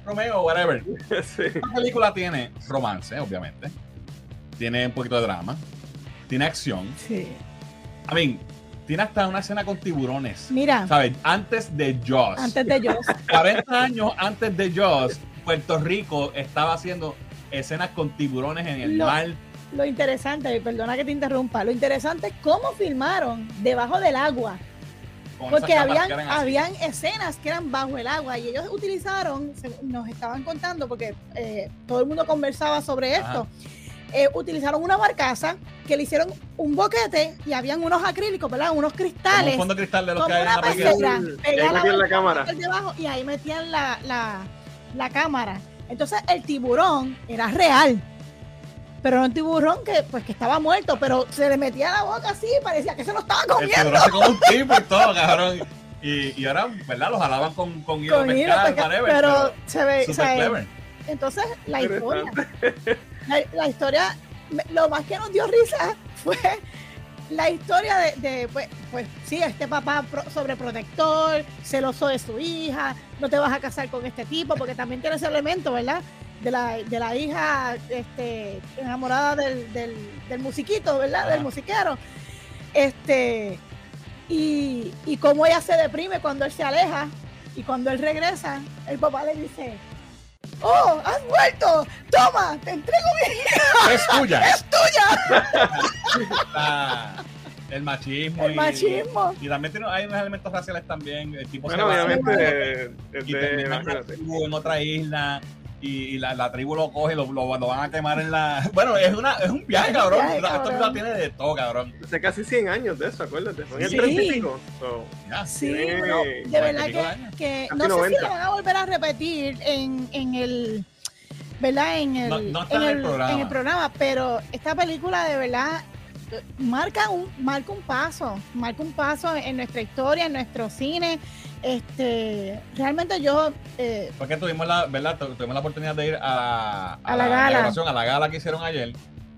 Romeo, whatever. sí. La película tiene romance, obviamente. Tiene un poquito de drama. Tiene acción. Sí. I mean, tiene hasta una escena con tiburones. Mira, ¿Sabes? Antes de Jaws. antes de yo. 40 años antes de Jaws, Puerto Rico estaba haciendo escenas con tiburones en el Lo- mar. Lo interesante, perdona que te interrumpa, lo interesante es cómo filmaron debajo del agua. Porque habían, escenas que eran bajo el agua y ellos utilizaron, se- nos estaban contando, porque eh, todo el mundo conversaba sobre esto, eh, utilizaron una barcaza que le hicieron un boquete y habían unos acrílicos, ¿verdad? Unos Como un cristales, fondo de cristal de los como que hay en una pecera, y ahí metían la cámara. debajo, y ahí metían la, la, la cámara. Entonces el tiburón era real. Pero era un tiburón que, pues, que estaba muerto, pero se le metía la boca así, parecía que se lo estaba El comiendo. tiburón se come un tipo y todo, cabrón. Y, y ahora, ¿verdad? Los jalaban con, con hilo Con de hilo, pescar, whatever, pero se ve, super o sea, clever. Entonces, la historia. la, la historia, lo más que nos dio risa fue la historia de, de, pues, pues sí, este papá pro- sobreprotector, celoso de su hija, no te vas a casar con este tipo, porque también tiene ese elemento, ¿verdad? De la, de la hija este, enamorada del, del, del musiquito, ¿verdad? Del musiquero. Este, y, y cómo ella se deprime cuando él se aleja y cuando él regresa, el papá le dice, ¡Oh, has vuelto! ¡Toma! ¡Te entrego mi Es tuya. ¡Es tuya! La- el machismo. El y, machismo. Y también tiene, hay unos elementos raciales también. El tipo Bueno, se va obviamente, y una imagínate. tribu, en otra isla. Y, y la, la tribu lo coge y lo, lo, lo van a quemar en la. Bueno, es, una, es un viaje, cabrón. viaje, Esta cabrón. película tiene de todo, cabrón. Hace casi 100 años de eso, acuérdate. Fue en el Sí. 30 y pico. So, Ya. Sí, Sí, no, de verdad que, no sé si 90. lo van a volver a repetir en, en el, ¿verdad? En el, No- no está en el programa. en el programa, pero esta película de verdad marca un, marca un paso, marca un paso en nuestra historia, en nuestro cine. Este, realmente yo eh, Porque tuvimos la, ¿verdad? Tu- Tuvimos la oportunidad de ir a, A la gala. a la gala que hicieron ayer.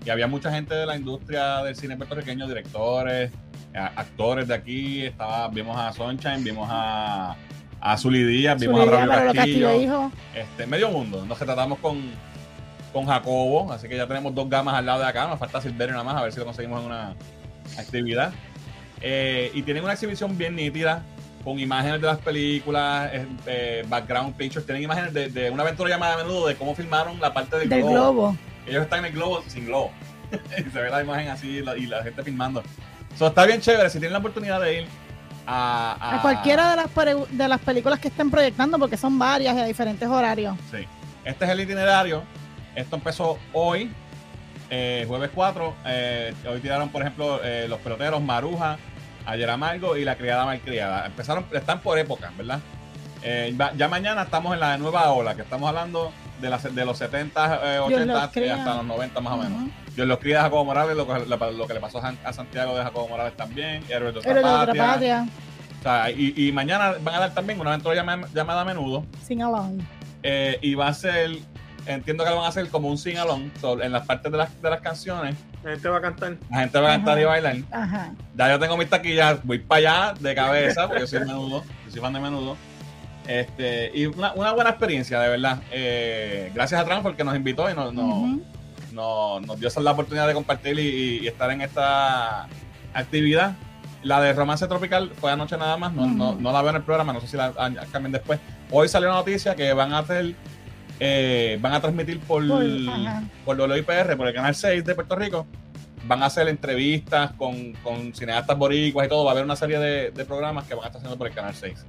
Y había mucha gente de la industria del cine puertorriqueño, directores, actores de aquí. Estaba, vimos a Sunshine, vimos a, a Zully Díaz, vimos a Manolo Castillo. Este, medio mundo. Nos retratamos con, con Jacobo, así que ya tenemos dos gamas al lado de acá. Nos falta Silverio nada más, a ver si lo conseguimos en una actividad. Eh, y tienen una exhibición bien nítida, con imágenes de las películas, eh, eh, background pictures. Tienen imágenes de, de una aventura llamada a menudo de cómo filmaron la parte del, del globo. globo. Ellos están en el globo sin globo. y se ve la imagen así y la, y la gente filmando. So, está bien chévere. Si tienen la oportunidad de ir a, A cualquiera de las, de las películas que estén proyectando, porque son varias y a diferentes horarios. Sí. Este es el itinerario. Esto empezó hoy, eh, jueves 4. Eh, hoy tiraron, por ejemplo, eh, los peloteros Maruja, Ayer Amargo y la criada malcriada. Empezaron, están por época, ¿verdad? Eh, ya mañana estamos en la nueva ola, que estamos hablando de, las, de los 70, eh, Dios 80 los hasta los 90 más o menos. Dios los cría a Jacobo Morales, lo, que- lo- lo que le pasó a San- a Santiago de Jacobo Morales también, de otra patria. patria, O sea, y, y mañana van a dar también una aventura llamada, llamada a menudo. sin alone. Eh, y va a ser, entiendo que lo van a hacer como un sing-along. So, en las partes de las, de las canciones, la gente va a cantar. la gente va a cantar Ajá. y bailar. Ajá. Ya yo tengo mis taquillas, voy para allá de cabeza, porque yo soy menudo, yo soy fan de menudo. Este, y una, una buena experiencia, de verdad. Eh, gracias a Trump porque nos invitó y nos, nos, nos- nos dio esa la oportunidad de compartir y, y- y estar en esta actividad. La de Romance Tropical fue anoche nada más, no, no, no la veo en el programa, no sé si la cambien después. Hoy salió una noticia que van a hacer, eh, van a transmitir por, Por- WIPR, por el canal 6 de Puerto Rico. Van a hacer entrevistas con, con cineastas boricuas y todo. Va a haber una serie de, de programas que van a estar haciendo por el canal 6.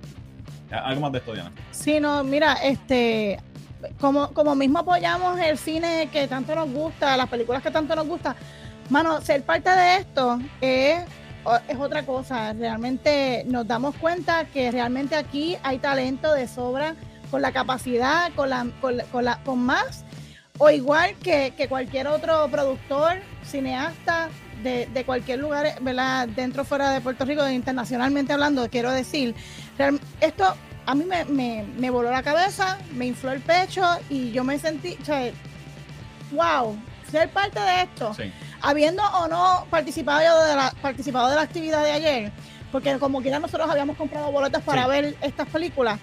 Algo más de esto, Diana. Sí, no, mira, este, como, como mismo apoyamos el cine que tanto nos gusta, las películas que tanto nos gusta, mano, ser parte de esto es, es otra cosa. Realmente nos damos cuenta que realmente aquí hay talento de sobra, con la capacidad, con la, con, la- con, la- con más, o igual que, que cualquier otro productor, cineasta. De, de cualquier lugar, ¿verdad? Dentro o fuera de Puerto Rico, internacionalmente hablando, quiero decir, esto a mí me, me, me voló la cabeza, me infló el pecho y yo me sentí, o sea, wow, ser parte de esto, Sí. habiendo o no participado de la, participado de la actividad de ayer, porque como quiera nosotros habíamos comprado boletas para Sí. ver estas películas,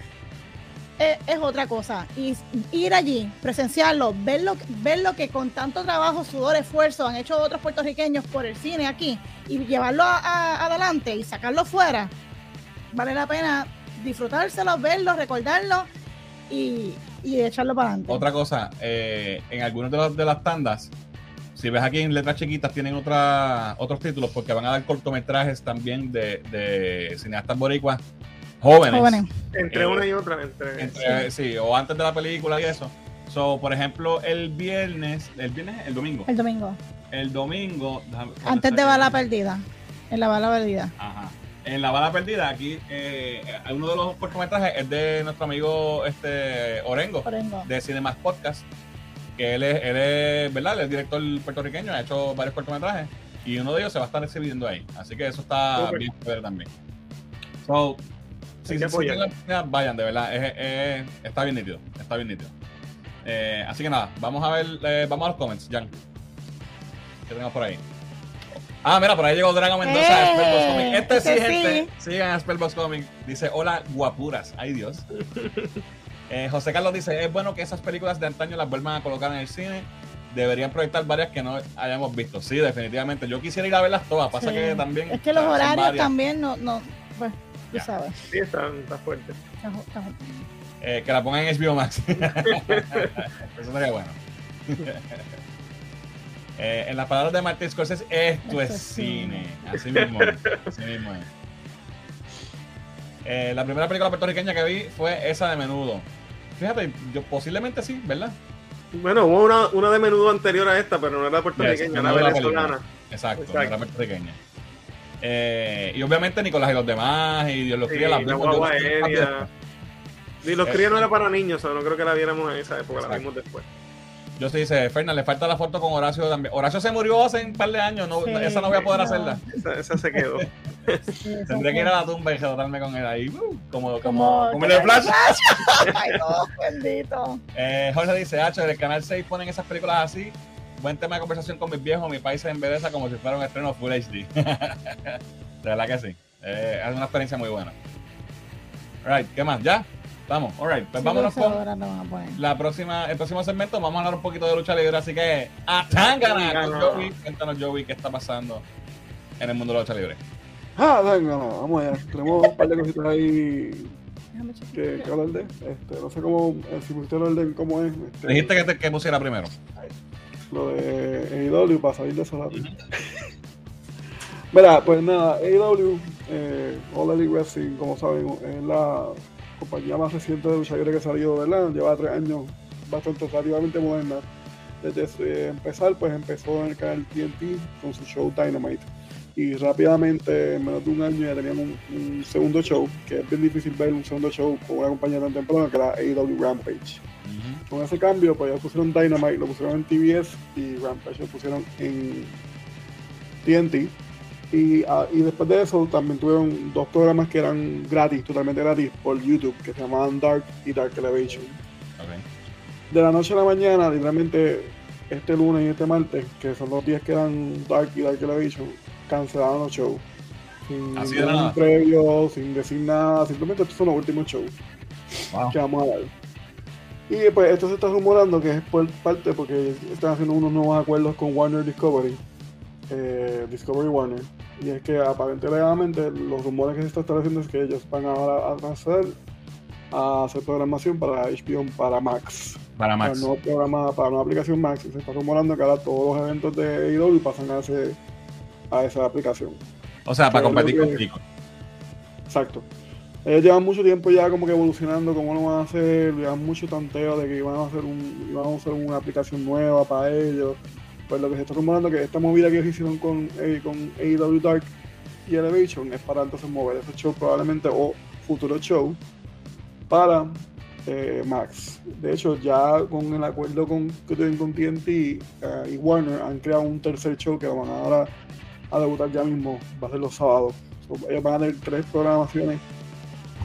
eh, es otra cosa. Y ir allí, presenciarlo, ver lo, ver lo que con tanto trabajo, sudor, esfuerzo han hecho otros puertorriqueños por el cine aquí y llevarlo a- adelante y sacarlo fuera, vale la pena disfrutárselo, verlo, recordarlo y, y echarlo para adelante. Otra cosa, eh, en algunas de, las- tandas, si ves aquí en letras chiquitas, tienen otra, otros títulos porque van a dar cortometrajes también de cineastas boricuas jóvenes. Jóvenes. Entre Eh, una y otra. Entre, Entre- sí. o antes de la película y eso. So, por ejemplo, el viernes, el viernes, el domingo. El domingo. El domingo. déjame- ¿dónde Antes de bala perdida. En la bala perdida. Ajá. En la bala perdida, aquí, eh, uno de los cortometrajes es de nuestro amigo este Orengo, Orengo. de Cinemas Podcast, que él es, él es, ¿verdad? Él es director puertorriqueño, ha hecho varios cortometrajes, y uno de ellos se va a estar exhibiendo ahí. Así que eso está Súper. bien chévere también. So, si, si tienen oportunidad, vayan, de verdad, es- es- está bien nítido, está bien nítido. Eh, así que nada, vamos a ver, eh, vamos a los comments, Jan. ¿Qué tenemos por ahí? Ah, mira, por ahí llegó Dragon Mendoza ¡Eh! Spellbox Comic. Este sí, gente. Sigan a Spellbox Comic. Dice, hola, guapuras. Ay, Dios. Eh, José Carlos dice, es bueno que esas películas de antaño las vuelvan a colocar en el cine. Deberían proyectar varias que no hayamos visto. Sí, definitivamente. Yo quisiera ir a verlas todas. Pasa Sí. que también... Es que los horarios varias. también no, no, pues, tú Ya. sabes. Sí, está, está fuerte. Está está Eh, que la pongan en HBO Max. Eso sería bueno. Eh, en las palabras de Martin Scorsese, esto es es cine. cine. Así mismo es. Así mismo es. Eh, la primera película puertorriqueña que vi fue esa de Menudo. Fíjate, yo posiblemente sí, ¿verdad? Bueno, hubo una, una de menudo anterior a esta, pero no era puertorriqueña, Yes, era no era la venezolana. Exacto, Exacto. era puertorriqueña. Eh, y obviamente Nicolás y los demás, y Dios los Sí, cría las la vimos aérea. Y los Eh, críos no era para niños, o sea, no creo que la viéramos en esa época, la vimos después. Yo sí dice, Fernan, le falta la foto con Horacio también. Horacio se murió hace un par de años, no, Sí, esa no voy a poder no. hacerla. Esa, esa se quedó. Sí, Tendré que ir a la tumba y retratarme con él ahí, uh, como, como, Como- el flash. Ay, no, bendito. Eh, Jorge dice, Hacho, en el canal 6 ponen esas películas así. Buen tema de conversación con mis viejos, mi país se embeleza como si fuera un estreno Full HD. de verdad que sí. Eh, es una experiencia muy buena. Alright, ¿qué más? ¿Ya? Vamos, alright. Pues Sí, vámonos con la próxima, el próximo segmento. Vamos a hablar un poquito de lucha libre, así que ¡a Tangana! Con. Joey. Cuéntanos, Joey, qué está pasando en el mundo de la lucha libre. Ah, venga, vamos allá. Tenemos un par de cositas ahí que, que hablar de. Este, no sé cómo, eh, si pusiste el orden, cómo es. Este, Dijiste que, te, que pusiera primero. Lo de AEW para salir de rápido. Mira, pues nada, AEW, eh, All Elite Wrestling, como saben, es la compañía más reciente de lucha libre que ha salido, ¿verdad? Lleva tres años bastante relativamente moderna. Desde eh, empezar, pues empezó en el canal TNT con su show Dynamite. Y rápidamente, en menos de un año, ya tenían un, un segundo show, que es bien difícil ver un segundo show con una compañía tan temprana, que era AEW Rampage. Con ese cambio, pues ya pusieron Dynamite, lo pusieron en TBS y Rampage lo pusieron en TNT. Y, ah, y después de eso también tuvieron dos programas que eran gratis, totalmente gratis, por YouTube, que se llamaban Dark y Dark Elevation. De la noche a la mañana, literalmente este lunes y este martes, que son los días que eran Dark y Dark Elevation, cancelaron los shows. Sin Así ningún previo, sin decir nada, simplemente estos son los últimos shows Wow. que vamos a dar. Y pues esto se está rumorando que es por parte porque están haciendo unos nuevos acuerdos con Warner Discovery, eh, Discovery Warner. Y es que aparentemente los rumores que se están estableciendo es que ellos van ahora a transfer a hacer programación para HBO, para Max. Para Para Max. el nuevo programa, para nueva aplicación Max. Y se está rumorando que ahora todos los eventos de AEW pasan a, ese, a esa aplicación. O sea, para lo con. Exacto. Ellos llevan mucho tiempo ya como que evolucionando cómo lo van a hacer, llevan mucho tanteo de que iban a hacer un, iban a hacer una aplicación nueva para ellos. Pues lo que se está rumorando que esta movida que ellos hicieron con, eh, con AEW Dark y Elevation es para entonces mover ese show probablemente o futuro show para eh, Max. De hecho, ya con el acuerdo con, que tienen con TNT eh, y Warner han creado un tercer show que lo van a ahora a debutar ya mismo, va a ser los sábados. Ellos van a tener tres programaciones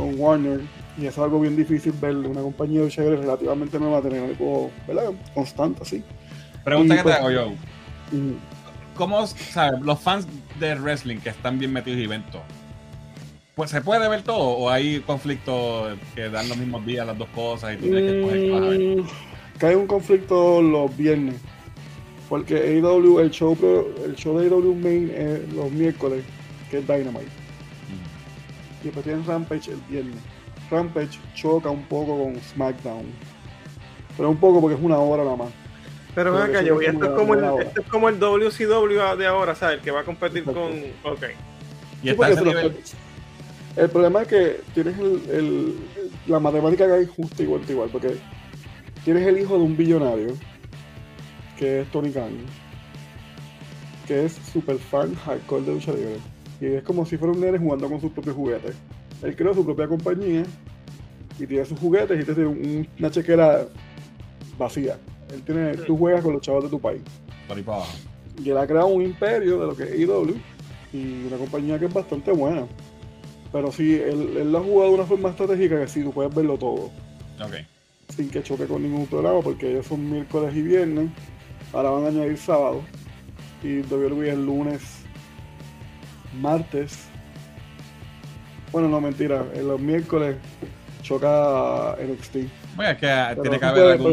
con Warner y es algo bien difícil ver una compañía de libre relativamente nueva tener algo ¿verdad? constante así. Pregunta Y, que pues- te hago yo. Y, ¿Cómo, sabes, los fans de wrestling que están bien metidos en eventos? Pues se puede ver todo o hay conflictos que dan los mismos días las dos cosas y tú tienes que escoger qué vas a ver. Mm, cae un conflicto los viernes. Porque AEW, el show, el show de AEW Main es los miércoles, que es Dynamite. Y después tienen Rampage el viernes. Rampage choca un poco con SmackDown. Pero un poco porque es una hora nada más. Pero ven acá, yo, es esto es como el, hora. esto es como el WCW de ahora, ¿sabes? El que va a competir Exacto. con. Ok. Y Sí, está nivel. El problema es que tienes el, el- la matemática que hay justa igual que igual, porque tienes el hijo de un billonario, que es Tony Khan, que es super fan hardcore de lucha libre. Y es como si fuera un nene jugando con sus propios juguetes. Él creó su propia compañía y tiene sus juguetes y te tiene un- una chequera vacía. Él tiene, tú juegas con los chavos de tu país. Y él ha creado un imperio de lo que es AEW y una compañía que es bastante buena. Pero sí, él, él lo ha jugado de una forma estratégica que sí, tú puedes verlo todo, Ok. sin que choque con ningún programa, porque ellos son miércoles y viernes, ahora van a añadir sábado, y WWE es lunes, martes. Bueno, no, mentira, en los miércoles choca NXT. Bueno, es que Pero tiene que haber puede- algún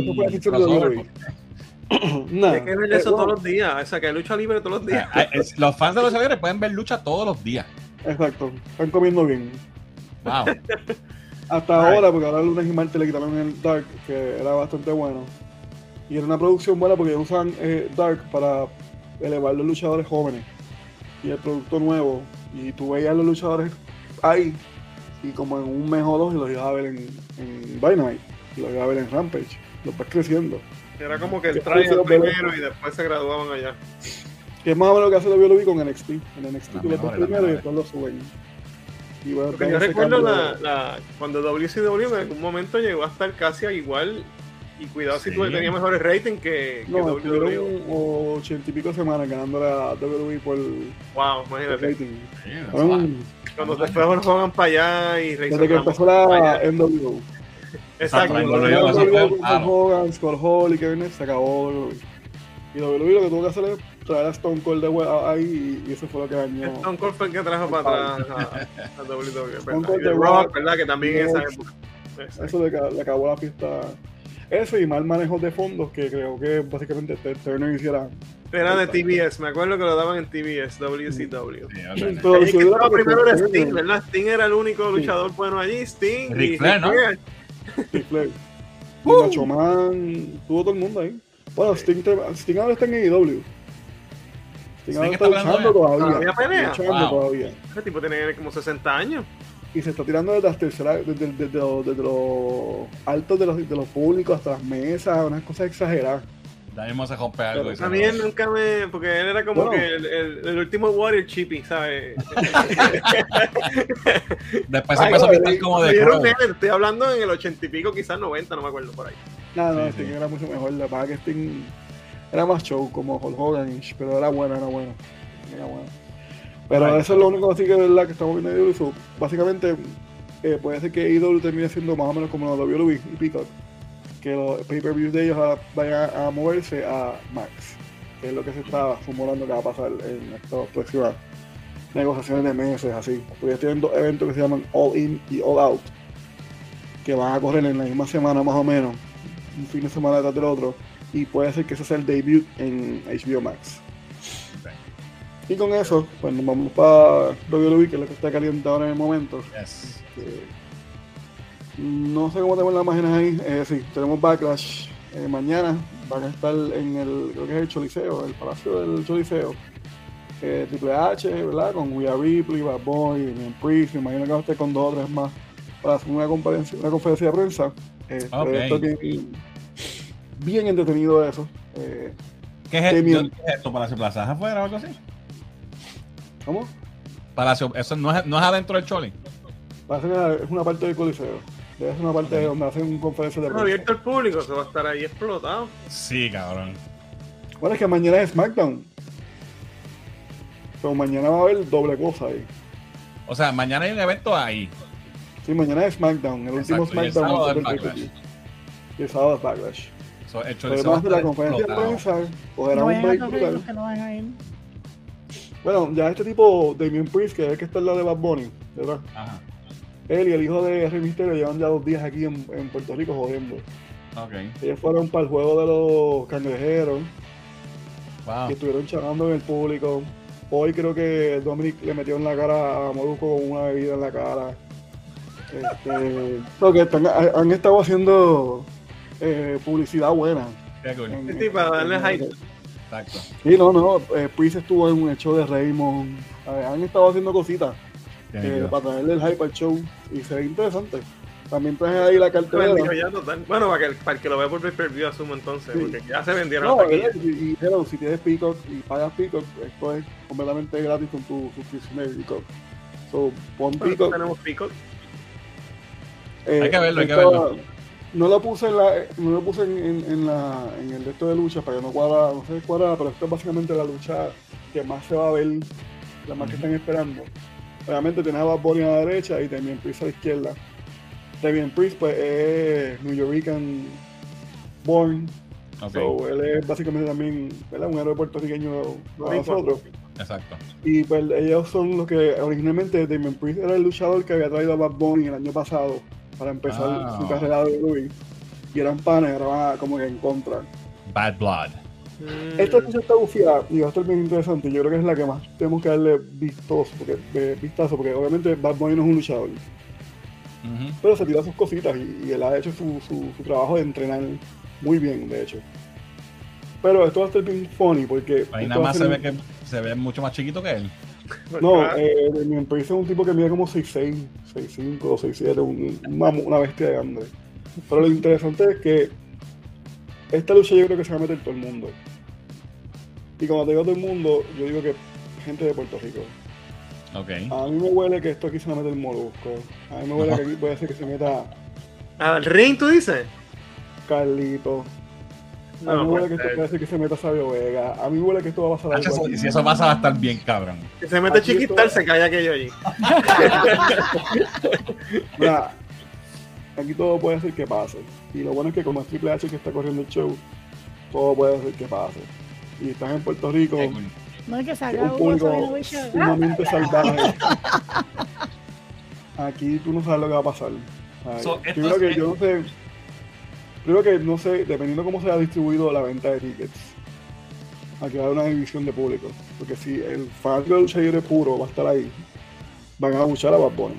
Hay que ver eh, eso bueno, todos los días. O sea, que hay lucha libre todos los días. Ah, es- Los fans de los libre pueden ver lucha todos los días. Exacto, están comiendo bien. Wow. Hasta Right. ahora, porque ahora lunes y martes le quitaron el Dark, que era bastante bueno. Y era una producción buena porque usan eh, Dark para elevar los luchadores jóvenes y el producto nuevo. Y tú veías los luchadores ahí y como en un mes o dos y los ibas a ver en, en Dynamite. lo iba a ver en Rampage. Lo vas creciendo. Era como que el los bebés. primero y después se graduaban allá. Que es más o menos lo que hace WWE con NXT. En NXT Las tú los primero y después lo suben. Y bueno, yo recuerdo la, de- la- cuando WCW en algún momento llegó a estar casi a igual. Y cuidado si Sí. tú tenías mejores rating que, que No, WWE. ochenta y pico semanas ganando la WWE por el Wow, imagínate. rating. Sí, Fueron- Cuando después nos pongan para allá y Desde que empezó la. NWO. Exacto. Con claro. Hogan, Scott Hall y Kevin se acabó WWE. Y WWE lo que tuvo que hacer es traer a Stone Cold de vuelta ahí y, eso fue lo que dañó. Stone Cold fue el que trajo para atrás a, a WWE. Stone. Cold Y The de Rock, Rock, ¿verdad? Que también en esa época. Exacto. Eso le, ca- le acabó la fiesta. Eso y mal manejo de fondos que creo que básicamente Turner hiciera. Era de TBS, me acuerdo que lo daban en TBS, WCW. Sí, que primero era Sting, ¿verdad? Sting era el único Sí. luchador bueno allí. Sting Ric y Flair, ¿no? Ric Flair. Uh. Macho Man, tuvo todo el mundo ahí. Bueno, Sting, te- Sting ahora está en AEW. Sting ahora Sting está está luchando todavía. ¿Todavía pelea? Luchando Wow. todavía. Ese tipo tenía como 60 años. Y se está tirando desde las terceras, desde, desde, desde los, altos de los, de los públicos hasta las mesas, unas cosas exageradas. Ya mismo se rompe algo. y se A mí él nunca me. Porque él era como Bueno. que el, el- el último Warrior Chippy, ¿sabes? Después se Ay, empezó a no, pintar como de crow. estoy hablando en el 80 y pico, quizás 90, no me acuerdo por ahí. No, no, Sí, Sting sí. era mucho mejor. La verdad que Sting era más show, como Hulk Hogan, pero era bueno, era bueno. Era bueno. Pero Right. eso es lo único así que es verdad que estamos viendo de. So, básicamente, eh, puede ser que AEW termine siendo más o menos como los WWE y Peacock. Que los pay-per-views de ellos ahora vayan a, moverse a Max. Que es lo que se está rumorando que va a pasar en estas próximas negociaciones de meses, así. Porque tienen dos eventos que se llaman All In y All Out. Que van a correr en la misma semana más o menos. Un fin de semana detrás del otro. Y puede ser que ese sea el debut en HBO Max. Y con eso, pues nos vamos para WWE, que es lo que está caliente ahora en el momento. Yes. Eh, no sé cómo tenemos las imágenes ahí. Eh, sí, tenemos Backlash. eh, mañana van a estar en el, creo que es el Choliseo, el Palacio del Choliseo. Eh, Triple H, ¿verdad? Con Rhea Ripley, Bad Boy, Damian Priest. Me imagino que va a estar con dos o tres más para hacer una conferencia, una conferencia de prensa. Eh, Ok. pero esto es bien, entretenido eso. ¿Qué es, esto? ¿Qué es esto? ¿Palacio Plaza ¿Es afuera o algo así? ¿Cómo? Palacio, eso no es, no es adentro del Choli. Parece que es una parte del Coliseo. Debe ser una parte de donde hacen conferencias de Pero prensa. abierto al público, se va a estar ahí explotado. Sí, cabrón. Bueno, es que mañana es SmackDown. Pero mañana va a haber doble cosa ahí. O sea, mañana hay un evento ahí. Sí, mañana es SmackDown, el último Exacto, y el SmackDown sábado es Backlash. Y el sábado es Backlash. So, el además de la conferencia de prensa, cogerá No un break brutal. Bueno, ya este tipo, Damien Priest, que es el que está al lado de Bad Bunny, ¿verdad? Ajá. Él y el hijo de Rey Mysterio llevan ya dos días aquí en, en Puerto Rico jodiendo. Ok. Ellos fueron para el juego de los cangrejeros. Wow. que estuvieron charlando en el público. Hoy creo que Dominic le metió en la cara a Molusco con una bebida en la cara. Este, lo que están- ha- han estado haciendo eh, publicidad buena. Qué cool. en- Sí, para darle en- hype. Exacto. Sí, no, no. Eh, Priest estuvo en un show de Raymond. Han estado haciendo cositas eh, para traerle el hype al show y se ve interesante. También traje ahí la cartelera. Bueno, para que, para el que lo vea por pay-per-view asumo entonces, Sí. porque ya se vendieron No, hasta aquí. ¿verdad? y, y si tienes Peacock y pagas Peacock, esto es completamente gratis con tu suscripción de Peacock. So, pon Bueno, Peacock. tenemos Peacock. Eh, Hay que verlo, hay que estaba- verlo. No lo puse en la, no lo puse en, en- en la, en el de esto de lucha para que no cuadra, no se cuadra, pero esto es básicamente la lucha que más se va a ver, la más que están esperando. Obviamente tienes a Bad Bunny a la derecha y también Priest a la izquierda. Damien Priest pues es New Yorican born, Ok. so, él es básicamente también ¿verdad? un héroe puertorriqueño para nosotros. Exacto. Y pues ellos son los que originalmente Damien Priest era el luchador que había traído a Bad Bunny el año pasado para empezar Ah. su carrera de WWE. Y eran panes, ahora van a- como que en contra. Bad Blood. Mm. Esta lucha está bufiada y va a estar bien interesante. Yo creo que es la que más tenemos que darle vistoso, porque, eh, vistazo, porque obviamente Bad Bunny no es un luchador. Pero se tira sus cositas y, y él ha hecho su, su- su trabajo de entrenar muy bien, de hecho. Pero esto va a estar bien funny porque. Ahí nada más se ve que se ve mucho más chiquito que él. No, eh, Priest es un tipo que mide como 6'6, 6'5, 6'7, un- una, una bestia grande. Pero lo interesante es que esta lucha yo creo que se va a meter todo el mundo. Y como te digo todo el mundo, yo digo que gente de Puerto Rico. A mí me huele que esto aquí se va a meter el molusco. A mí me huele que aquí puede ser que se meta ¿Al ring tú dices? Carlito. A mí me huele que esto puede ser que se meta Sabio Vega. A mí me huele que esto va a pasar algo si- eso pasa va a estar bien cabrón. que se mete Aquí chiquitar, esto- se calla aquello allí. Mira, aquí todo puede ser que pase. Y lo bueno es que como es Triple H que está corriendo el show, todo puede ser que pase. Y estás en Puerto Rico. No hay que sacar un Hugo público sumamente salvaje. Aquí tú no sabes lo que va a pasar. Ay, So, esto primero es- que yo no sé. Primero que no sé, dependiendo cómo se ha distribuido la venta de tickets. Aquí va a haber una división de público. Porque si el fanático de lucha libre puro va a estar ahí, van a luchar a Bad Bunny.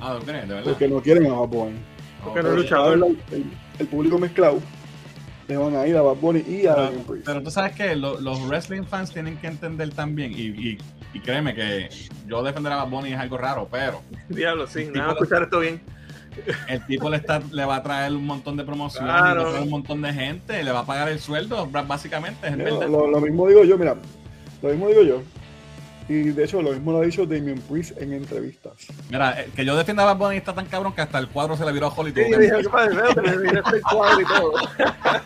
Ah, ¿tú crees? De verdad. Porque no quieren a Bad Bunny. Porque no Pero lucha. si va a haber la- el, el público mezclado, le van a ir a Bad Bunny y a Pero, Priest. pero tú sabes que lo- los wrestling fans tienen que entender también, y, y, y créeme que yo defender a Bad Bunny es algo raro, pero Diablo, sí. De- escuchar esto bien. El tipo le, está, le va a traer un montón de promociones, Claro. le va a traer un montón de gente, le va a pagar el sueldo, básicamente, es No, lo, lo mismo digo yo, mira, lo mismo digo yo. Y de hecho, lo mismo lo ha dicho Damian Priest en entrevistas. Mira, eh, que yo defienda a Bad Bunny está tan cabrón que hasta el cuadro se le viró a Holly. Sí.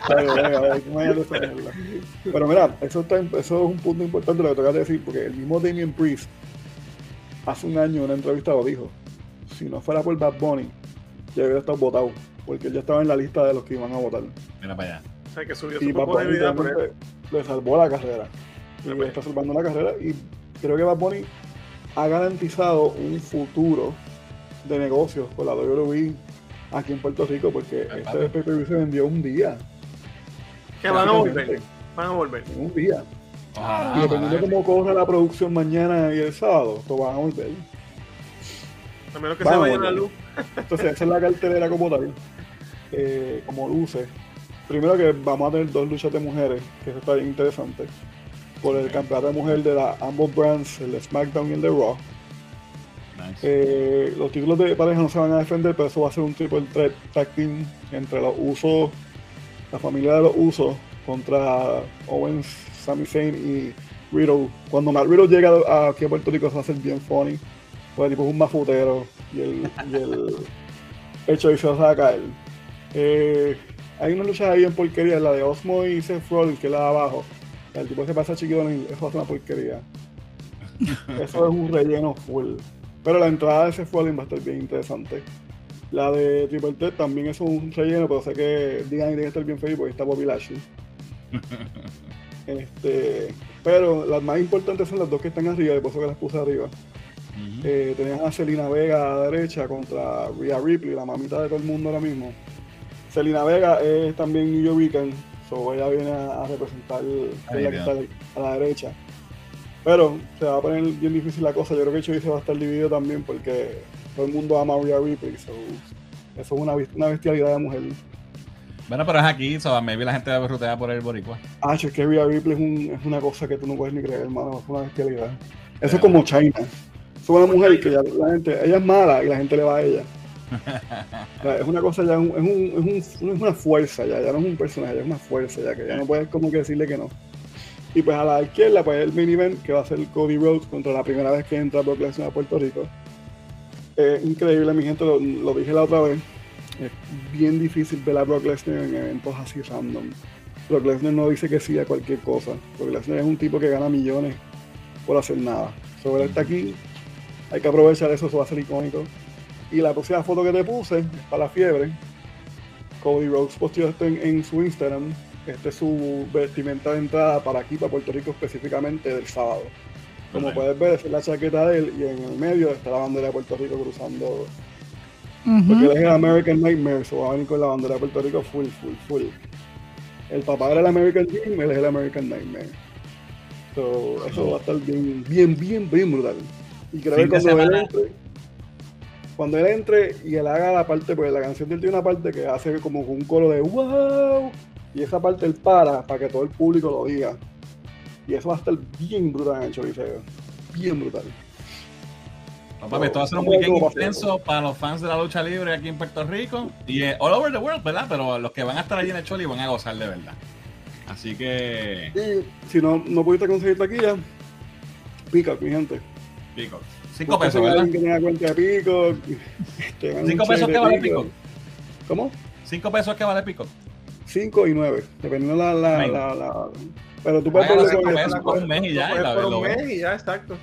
Pero, venga, venga. Pero mira, eso, está, eso es un punto importante lo que tocas de decir, porque el mismo Damian Priest hace un año en una entrevista lo dijo. Si no fuera por Bad Bunny, ya hubiera estado votado, porque él ya estaba en la lista de los que iban a votar. Mira para allá. O sea, que subió Y su Bad Bunny por le salvó la carrera. Y le ves. está salvando la carrera. Y creo que Bad Bunny ha garantizado un futuro de negocios con la WWE aquí en Puerto Rico, porque Ay, este se vendió un día. Que van a volver. Van a volver. en Un día. Y dependiendo de cómo corra la producción mañana y el sábado, esto van a volver. A menos que Van se vaya la luz. Entonces, esa es la cartelera como tal, eh, como luce. Primero que vamos a tener dos luchas de mujeres, que eso está bien interesante. Por el campeonato de mujer de la, ambos brands, el de SmackDown y el de Raw. Nice. Eh, los títulos de pareja no se van a defender, pero eso va a ser un triple threat tag team entre los usos, la familia de los usos, contra Owens, Sami Zayn y Riddle. Cuando Matt Riddle llega aquí a Puerto Rico, se va a hacer bien funny. El tipo es un mafutero y el, y el hecho y se va a caer. Eh, hay una lucha ahí bien porquería, la de Osmo y Seth Rollins, que es la de abajo. El tipo se pasa chiquito y eso es una porquería. Eso es un relleno full. Pero la entrada de Seth Rollins va a estar bien interesante. La de Triple Threat también es un relleno, pero sé que Digan tiene que estar bien feliz porque está Bobby Lashley. Este, pero las más importantes son las dos que están arriba, y por eso que las puse arriba. Ujú. Eh, tenías a Selena Vega a la derecha contra Rhea Ripley, la mamita de todo el mundo ahora mismo. Selena Vega es también New Yorker, so ella viene a, a representar que está a la derecha. Pero se va a poner bien difícil la cosa. Yo creo que Choice va a estar dividido también porque todo el mundo ama a Rhea Ripley. so, eso es una, una bestialidad de mujer. Bueno, pero es aquí, so, maybe la gente va a rutear por el boricua. Ah, es que Rhea Ripley es, un- es una cosa que tú no puedes ni creer, hermano. Es una bestialidad. Eso Pero- es como China. Es una mujer que ya la gente, ella es mala y la gente le va a ella. O sea, es una cosa ya, es, un- es, un- es un- es una fuerza ya, ya no es un personaje, ya es una fuerza ya, que ya no puedes como que decirle que no. Y pues a la izquierda, pues el mini event que va a ser Cody Rhodes contra la primera vez que entra Brock Lesnar a Puerto Rico. Es increíble, mi gente, lo, lo dije la otra vez. Es bien difícil ver a Brock Lesnar en eventos así random. Brock Lesnar no dice que sí a cualquier cosa. Brock Lesnar es un tipo que gana millones por hacer nada. Sobre él está aquí, hay que aprovechar eso, eso va a ser icónico. Y la próxima foto que te puse es para la fiebre. Cody Rhodes posteó esto en, en su Instagram. Este es su vestimenta de entrada para aquí, para Puerto Rico específicamente del sábado. Como puedes ver, es la chaqueta de él y en el medio está la bandera de Puerto Rico cruzando. Porque él es el American Nightmare, so va a venir con la bandera de Puerto Rico full, full, full. El papá era el American Dream, él es el American Nightmare. So, eso va a estar bien, bien, bien, bien brutal. Y creo Fin que cuando él entre, cuando él entre y él haga la parte, pues la canción de él tiene una parte que hace como un coro de wow, y esa parte él para para que todo el público lo diga. Y eso va a estar bien brutal en el Choliseo. Bien brutal. No, papi, esto va a ser un weekend intenso para los fans de la lucha libre aquí en Puerto Rico y eh, all over the world, ¿verdad? Pero los que van a estar allí en el Choli van a gozar de verdad. Así que, Y si no, no pudiste conseguir taquilla, pica, mi gente. Pico. Cinco pesos, ¿verdad? que tenga cuenta de pico. te gana un ¿Cinco pesos que vale Pico. ¿Cómo? Cinco pesos que vale Pico. 5 y 9, dependiendo la, la, la, la- Pero tú puedes hacer con por un mes y ya, por un mes y exacto.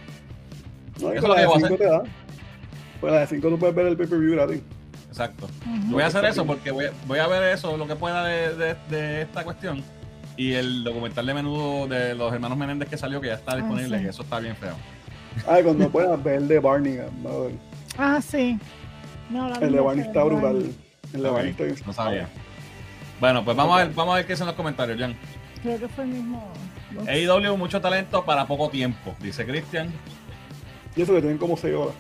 No, y Eso con es lo la de 5 te da. Pues la de 5 tú puedes ver el pay-per-view gratis. Exacto. Yo voy a hacer eso porque voy, voy a ver eso, lo que pueda de, de- de esta cuestión. Y el documental de menudo de los hermanos Menéndez que salió, que ya está disponible, sí. que eso está bien feo. Ay, cuando puedas ver el de Barney. ¿no? El Ah, sí. No, la de verdad Barney que está brutal. El de Ok, Barney está bien. No sabía. Bueno, pues vamos a ver, vamos a ver qué dicen los comentarios, Jan. Creo que fue el mismo. AEW, mucho talento para poco tiempo, dice Cristian. Y eso que tienen como 6 horas.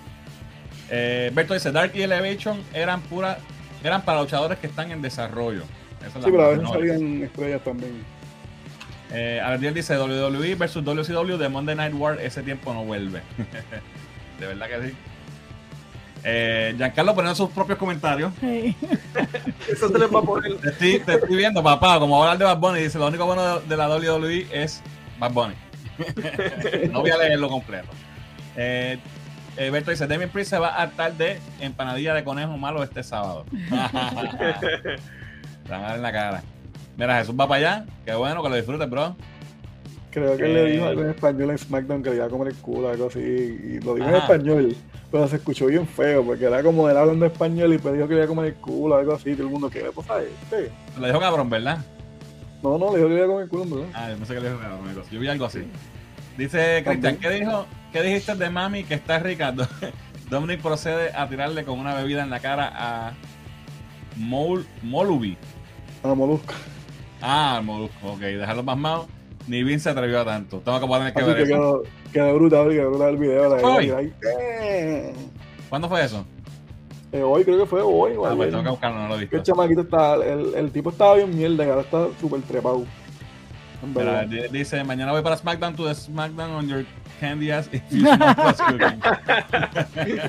Eh, Berto dice, Dark y Elevation eran pura, eran para luchadores que están en desarrollo. Esa es la Sí, pero a veces no, salían estrellas también. Eh, Ardiel dice WWE versus WCW de Monday Night War, ese tiempo no vuelve. de verdad que sí. Eh, Giancarlo poniendo sus propios comentarios. Sí. Eso se les va a poner. Te estoy, te estoy viendo, papá, como hablar de Bad Bunny, dice, lo único bueno de la WWE es Bad Bunny. no voy a leerlo completo. Eh, Berto dice, Damien Priest se va a hartar de empanadilla de conejo malo este sábado. Te van a dar en la cara. Mira, Jesús va para allá. Qué bueno que lo disfrutes, bro. Creo que Eh. le dijo algo en español en SmackDown que le iba a comer el culo, algo así. Y lo dijo en español. Pero se escuchó bien feo, porque era como él hablando español y me dijo que le iba a comer el culo, algo así. Todo el mundo, ¿qué le pasa a este? Lo dijo cabrón, ¿verdad? No, no, le dijo que le iba a comer el culo, ¿verdad? Ah, no sé qué le dijo cabrón. Yo vi algo así. Dice Cristian, ¿qué dijo? ¿Qué dijiste de mami que está rica? Dominic procede a tirarle con una bebida en la cara a Mol Molubi. Ah, molusco. Ah, al Molusco, ok, dejarlo pasmado. Ni Vince se atrevió a tanto. Tengo que tener que Así ver que eso. quedó, quedó brutal, quedó brutal el video. La Hoy. eh. ¿Cuándo fue eso? Eh, hoy creo que fue hoy. Ah, pues tengo que buscarlo, no lo he Que el visto. chamaquito está, el, el tipo estaba bien mierda ahora está súper trepado. Di- dice, mañana voy para SmackDown to the SmackDown on your candy ass if you cooking.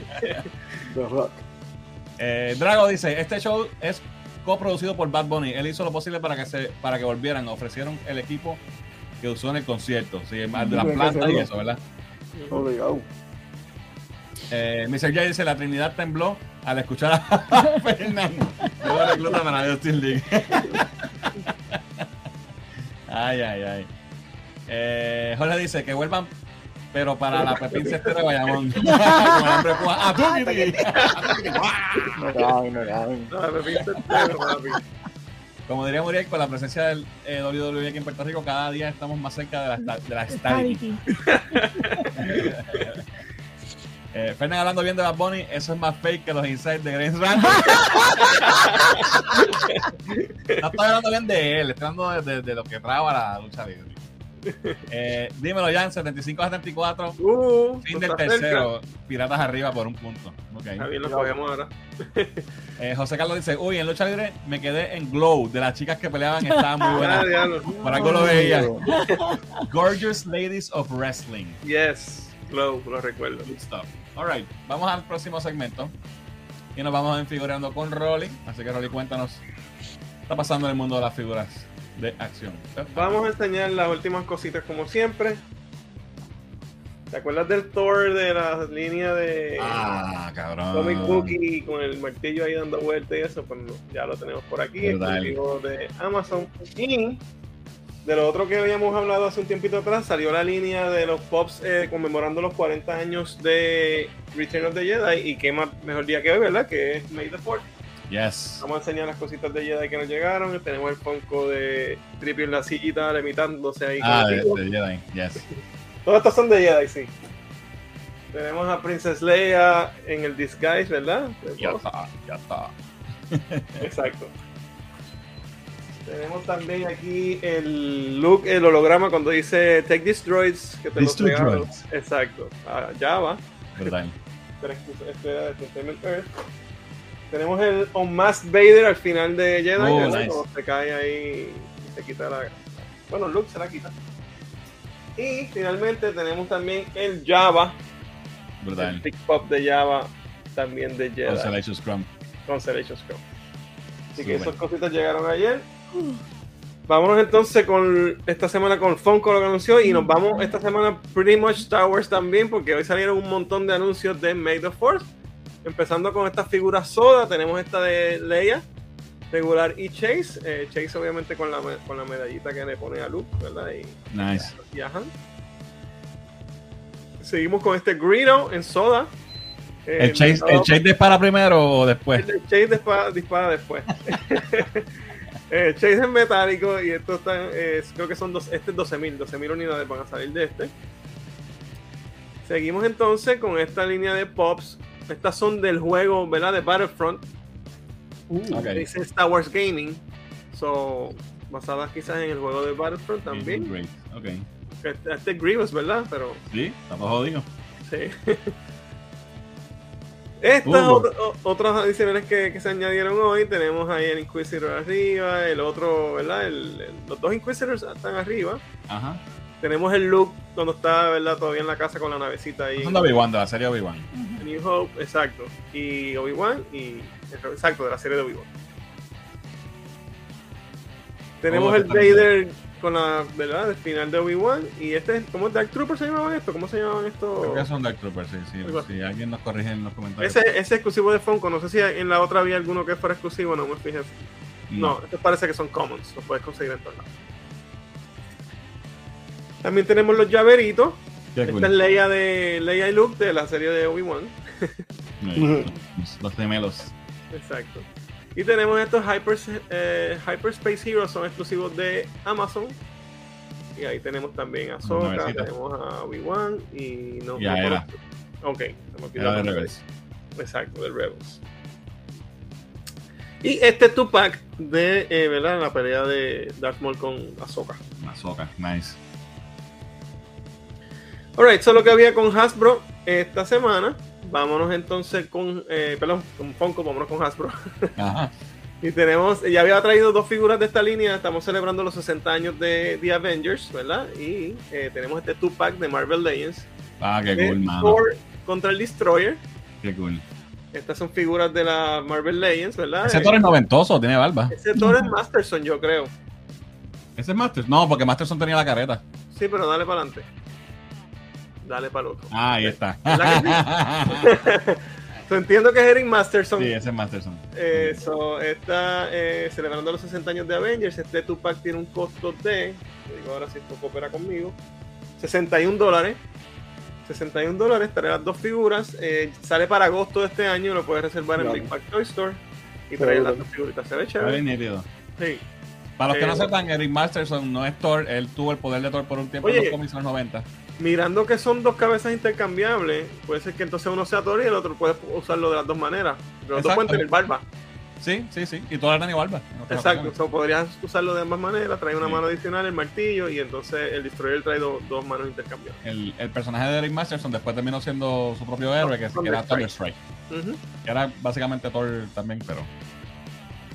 The Rock. Eh, Drago dice, este show es coproducido por Bad Bunny. Él hizo lo posible para que se para que volvieran. Ofrecieron el equipo que usó en el concierto. Sí, más de las plantas y eso, ¿verdad? Obligado. Eh, Mr. J dice, la Trinidad tembló al escuchar a Fernando. Luego recluta para Steel League. ay, ay, ay. Eh, Jorge dice que vuelvan, pero para la Pepín Cestero de Bayamón. Con hambre púa. ¡Ah, tú, Kitty! No papi. Como diría Muriel, con la presencia del eh, WWE aquí en Puerto Rico, cada día estamos más cerca de la, esta- de la. Eh, Fernan hablando bien de Bad Bunny, eso es más fake que los insights de Grace Randall. no estoy hablando bien de él, estoy hablando de, de- de lo que traba la lucha libre. Eh, dímelo, Jan, 75 a 74. Uh, Fin del tercero. Piratas arriba por un punto. Ok. cerca. Está bien, lo cogemos ahora. Eh, José Carlos dice: Uy, en lucha libre me quedé en Glow. De las chicas que peleaban, estaba muy Ah, buena. diablo. Por algo lo veía. Gorgeous Ladies of Wrestling. Yes, Glow, lo recuerdo. Good stuff. Alright, vamos al próximo segmento. Y nos vamos enfigurando con Rolly. Así que Rolly, cuéntanos. ¿Qué está pasando en el mundo de las figuras de acción? Vamos a enseñar las últimas cositas como siempre. ¿Te acuerdas del Thor de la línea de Ah, cabrón. Comic Bookie con el martillo ahí dando vueltas y eso? Pues ya lo tenemos por aquí, exclusivo de Amazon. Y de lo otro que habíamos hablado hace un tiempito atrás, salió la línea de los Pops eh, conmemorando los 40 años de Return of the Jedi. Y qué más mejor día que hoy, ¿verdad? Que es May the 4th. Yes. Vamos a enseñar las cositas de Jedi que nos llegaron. Tenemos el Funko de Trippy en la sillita limitándose ahí. Ah, de, de Jedi. Yes. Todos estos son de Jedi, sí. Tenemos a Princess Leia en el disguise, ¿verdad? Ya está, ya está. Exacto. Tenemos también aquí el look, el holograma cuando dice Take these droids, que te los These two regalo. droids. Exacto. A Java, de Entertainment Earth. Tenemos el Unmasked Vader al final de Jedi, Oh, ¿verdad? nice. Cuando se cae ahí y se quita la. Bueno, Luke se la quita. Y finalmente tenemos también el Java El Brutal. Pick Pop de Java, también de Jedi. Constellation Scrum. Constellation Scrum. Así que esas cositas llegaron ayer. Vámonos entonces con esta semana con Funko lo que anunció y nos vamos esta semana pretty much Star Wars también porque hoy salieron un montón de anuncios de Made the Force. Empezando con esta figura soda, tenemos esta de Leia, regular y Chase. Eh, Chase obviamente con la, con la medallita que le pone a Luke, ¿verdad? Y, Nice. Seguimos con este Greedo en soda. Eh, ¿El Chase, ¿El Chase dispara primero o después? el Chase dispara, dispara después. Eh, Chase es metálico y esto está, eh, creo que son dos, este es 12.000, 12.000 unidades van a salir de este. Seguimos entonces con esta línea de pops. Estas son del juego, ¿verdad? De Battlefront. Uh. Dice Star Wars Gaming. So, basadas quizás en el juego de Battlefront también. Great. Ok. Este, este es Grievous, ¿verdad? Pero Sí, está todo jodido. Sí. Estas Uh. o- otras adicionales que, que se añadieron hoy, tenemos ahí el Inquisitor arriba, el otro, ¿verdad? El- el- los dos Inquisitors están arriba. Ajá. Tenemos el Luke cuando está, ¿verdad? Todavía en la casa con la navecita ahí. Son de Obi-Wan, de la serie Obi-Wan. New Hope, exacto. Y Obi-Wan y. Exacto, de la serie de Obi-Wan. Tenemos el. Vader con la, ¿verdad? El final de Obi-Wan. Y este, es- ¿cómo Dark Trooper se llamaban esto? ¿Cómo se llamaban estos? Creo que son Dark Troopers, sí, sí. Si alguien nos corrige en los comentarios. Ese, ese exclusivo de Funko, no sé si en la otra había alguno que fuera exclusivo, no me fijé. No, estos parece que son commons, los puedes conseguir en todos lados. También tenemos los llaveritos. Qué Esta cool. es Leia de Leia y Luke de la serie de Obi-Wan. Los- Los gemelos. Exacto. Y tenemos estos Hyper, eh, Hyperspace Heroes, son exclusivos de Amazon. Y ahí tenemos también a Ahsoka, navecita. tenemos a Obi-Wan y no Y a no Hera. conozco- Ok, Era de. Rebels. Exacto, del Rebels. Y este Tupac de eh, ¿verdad? la pelea de Darth Maul con Ahsoka. Mazoka, nice. Alright, eso es lo que había con Hasbro esta semana. Vámonos entonces con, eh, perdón, con Funko, vámonos con Hasbro. Ajá. Y tenemos, ya había traído dos figuras de esta línea, estamos celebrando los 60 años de The Avengers, ¿verdad? Y eh, tenemos este Tupac de Marvel Legends. Ah, qué cool, mano. Thor contra el Destroyer. Qué cool. Estas son figuras de la Marvel Legends, ¿verdad? Ese Eh, Thor es noventoso, tiene barba. ese Thor es Masterson, yo creo. ¿Ese es Masters? No, porque Masterson tenía la careta. Sí, pero dale para adelante. Dale para el otro. Ah, ahí está. ¿Verdad So, entiendo que es Eric Masterson. sí, ese es Masterson. Eh, so, está eh, celebrando los 60 años de Avengers. Este Tupac tiene un costo de, te digo ahora si esto coopera conmigo, 61 dólares. 61 dólares, trae las dos figuras. eh, sale para agosto de este año, lo puedes reservar en. Big Pack Toy Store. Y trae Seguro. las dos figuritas. Se ve chévere. Sí. Para los que Eh, no sepan, Eric Masterson no es Thor, él tuvo el poder de Thor por un tiempo Oye. en los cómics en los 90. Mirando que son dos cabezas intercambiables, puede ser que entonces uno sea Thor y el otro puede usarlo de las dos maneras. Los dos pueden tener barba. Sí, sí, sí. Y todas eran otras Exacto, so, podrías usarlo de ambas maneras, trae una Sí. mano adicional, el martillo, y entonces el destroyer trae do- dos manos intercambiables. El, el personaje de Eric Masterson después terminó siendo su propio héroe, que, que era Thunderstrike. Thunderstrike. Ujú. Que era básicamente Thor también, pero.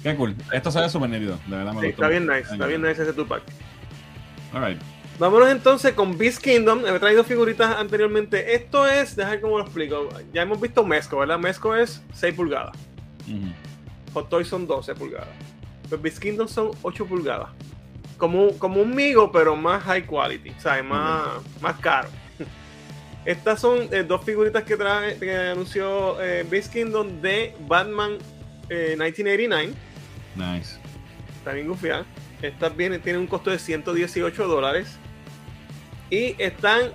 Qué cool. Esto se ve súper nítido, de verdad me Sí, gustó. está bien nice, está bien nice ese Tupac. Alright. Vámonos entonces con Beast Kingdom. He traído figuritas anteriormente. Esto es, dejar cómo lo explico. Ya hemos visto Mesco, ¿verdad? Mesco es 6 pulgadas. Hot Toys son 12 pulgadas. Los Beast Kingdom son 8 pulgadas. Como, un- como un Migo, pero más high quality, ¿sabes? Más, más caro. Estas son eh, dos figuritas que, trae, que anunció eh, Beast Kingdom de Batman eh, 1989. Nice. Está bien gufiada. Estas vienen, tienen un costo de 118 dólares. Y están.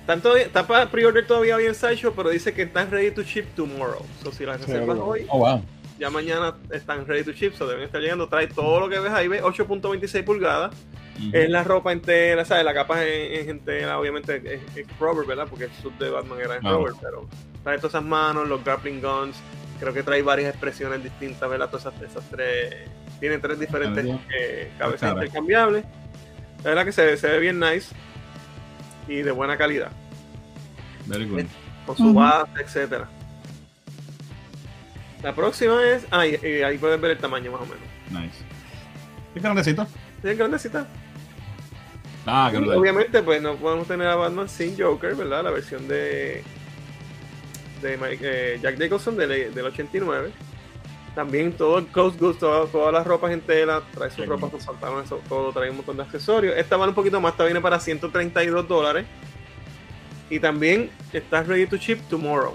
Están todavía, está para pre-order todavía hoy en Sideshow, pero dice que están ready to ship tomorrow. So, si las reservas hoy, Oh, wow. ya mañana están ready to ship. So, deben estar llegando. Trae todo lo que ves ahí, ves 8.26 pulgadas. Ujú. Es la ropa entera, ¿sabes? La capa es, es entera, obviamente es, es rubber, ¿verdad? Porque el suit de Batman era en Claro. rubber, pero trae todas esas manos, los grappling guns. Creo que trae varias expresiones distintas, ¿verdad? Todas esas, esas tres. Tiene tres diferentes eh, cabezas intercambiables. La verdad que se, ve- se ve bien nice y de buena calidad, Very good. con su base, etcétera. La próxima es. Ah, y, y ahí pueden ver el tamaño más o menos. Nice. ¿Qué grandecito? ¿Es grandecita? Ah, qué Y obviamente, pues no podemos tener a Batman sin Joker, ¿verdad? La versión de, de Mike- eh, Jack Nicholson del, del 89. También todo el Goose, todo- todas las ropas en tela, trae sus ropas, sus pantalones, eso- todo, trae un montón de accesorios. Esta vale un poquito más, esta viene para 132 dólares. Y también está ready to ship tomorrow.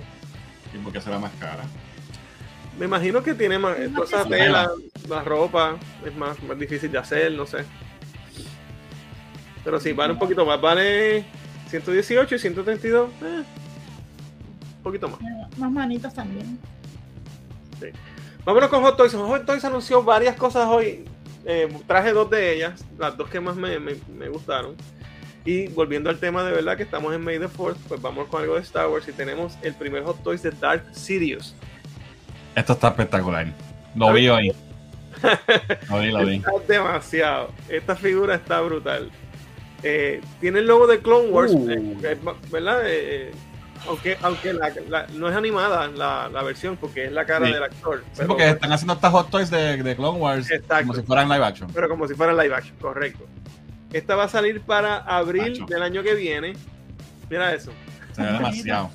¿Y por qué será más cara? Me imagino que tiene más, Es toda más esa tela, la ropa, es más, más difícil de hacer, no sé. Pero sí, vale un poquito más, vale 118 y 132, eh, un poquito más. Más manitas también. Vámonos con Hot Toys. Hot Toys anunció varias cosas hoy. Eh, traje dos de ellas, las dos que más me, me- me gustaron. Y volviendo al tema de verdad que estamos en May the 4th, pues vamos con algo de Star Wars y tenemos el primer Hot Toys de Dark Sidious. Esto está espectacular. Lo vi hoy. Lo vi, lo vi. Está demasiado. Esta figura está brutal. Eh, tiene el logo de Clone Wars, Uh. eh, ¿verdad? Eh, aunque aunque la- la- no es animada la, la versión, porque es la cara Sí. del actor. Sí, pero, porque están haciendo estas hot toys de, de Clone Wars Exacto. como si fueran live action. pero como si fuera live action, correcto. Esta va a salir para abril del año que viene. Mira eso. Se ve demasiado.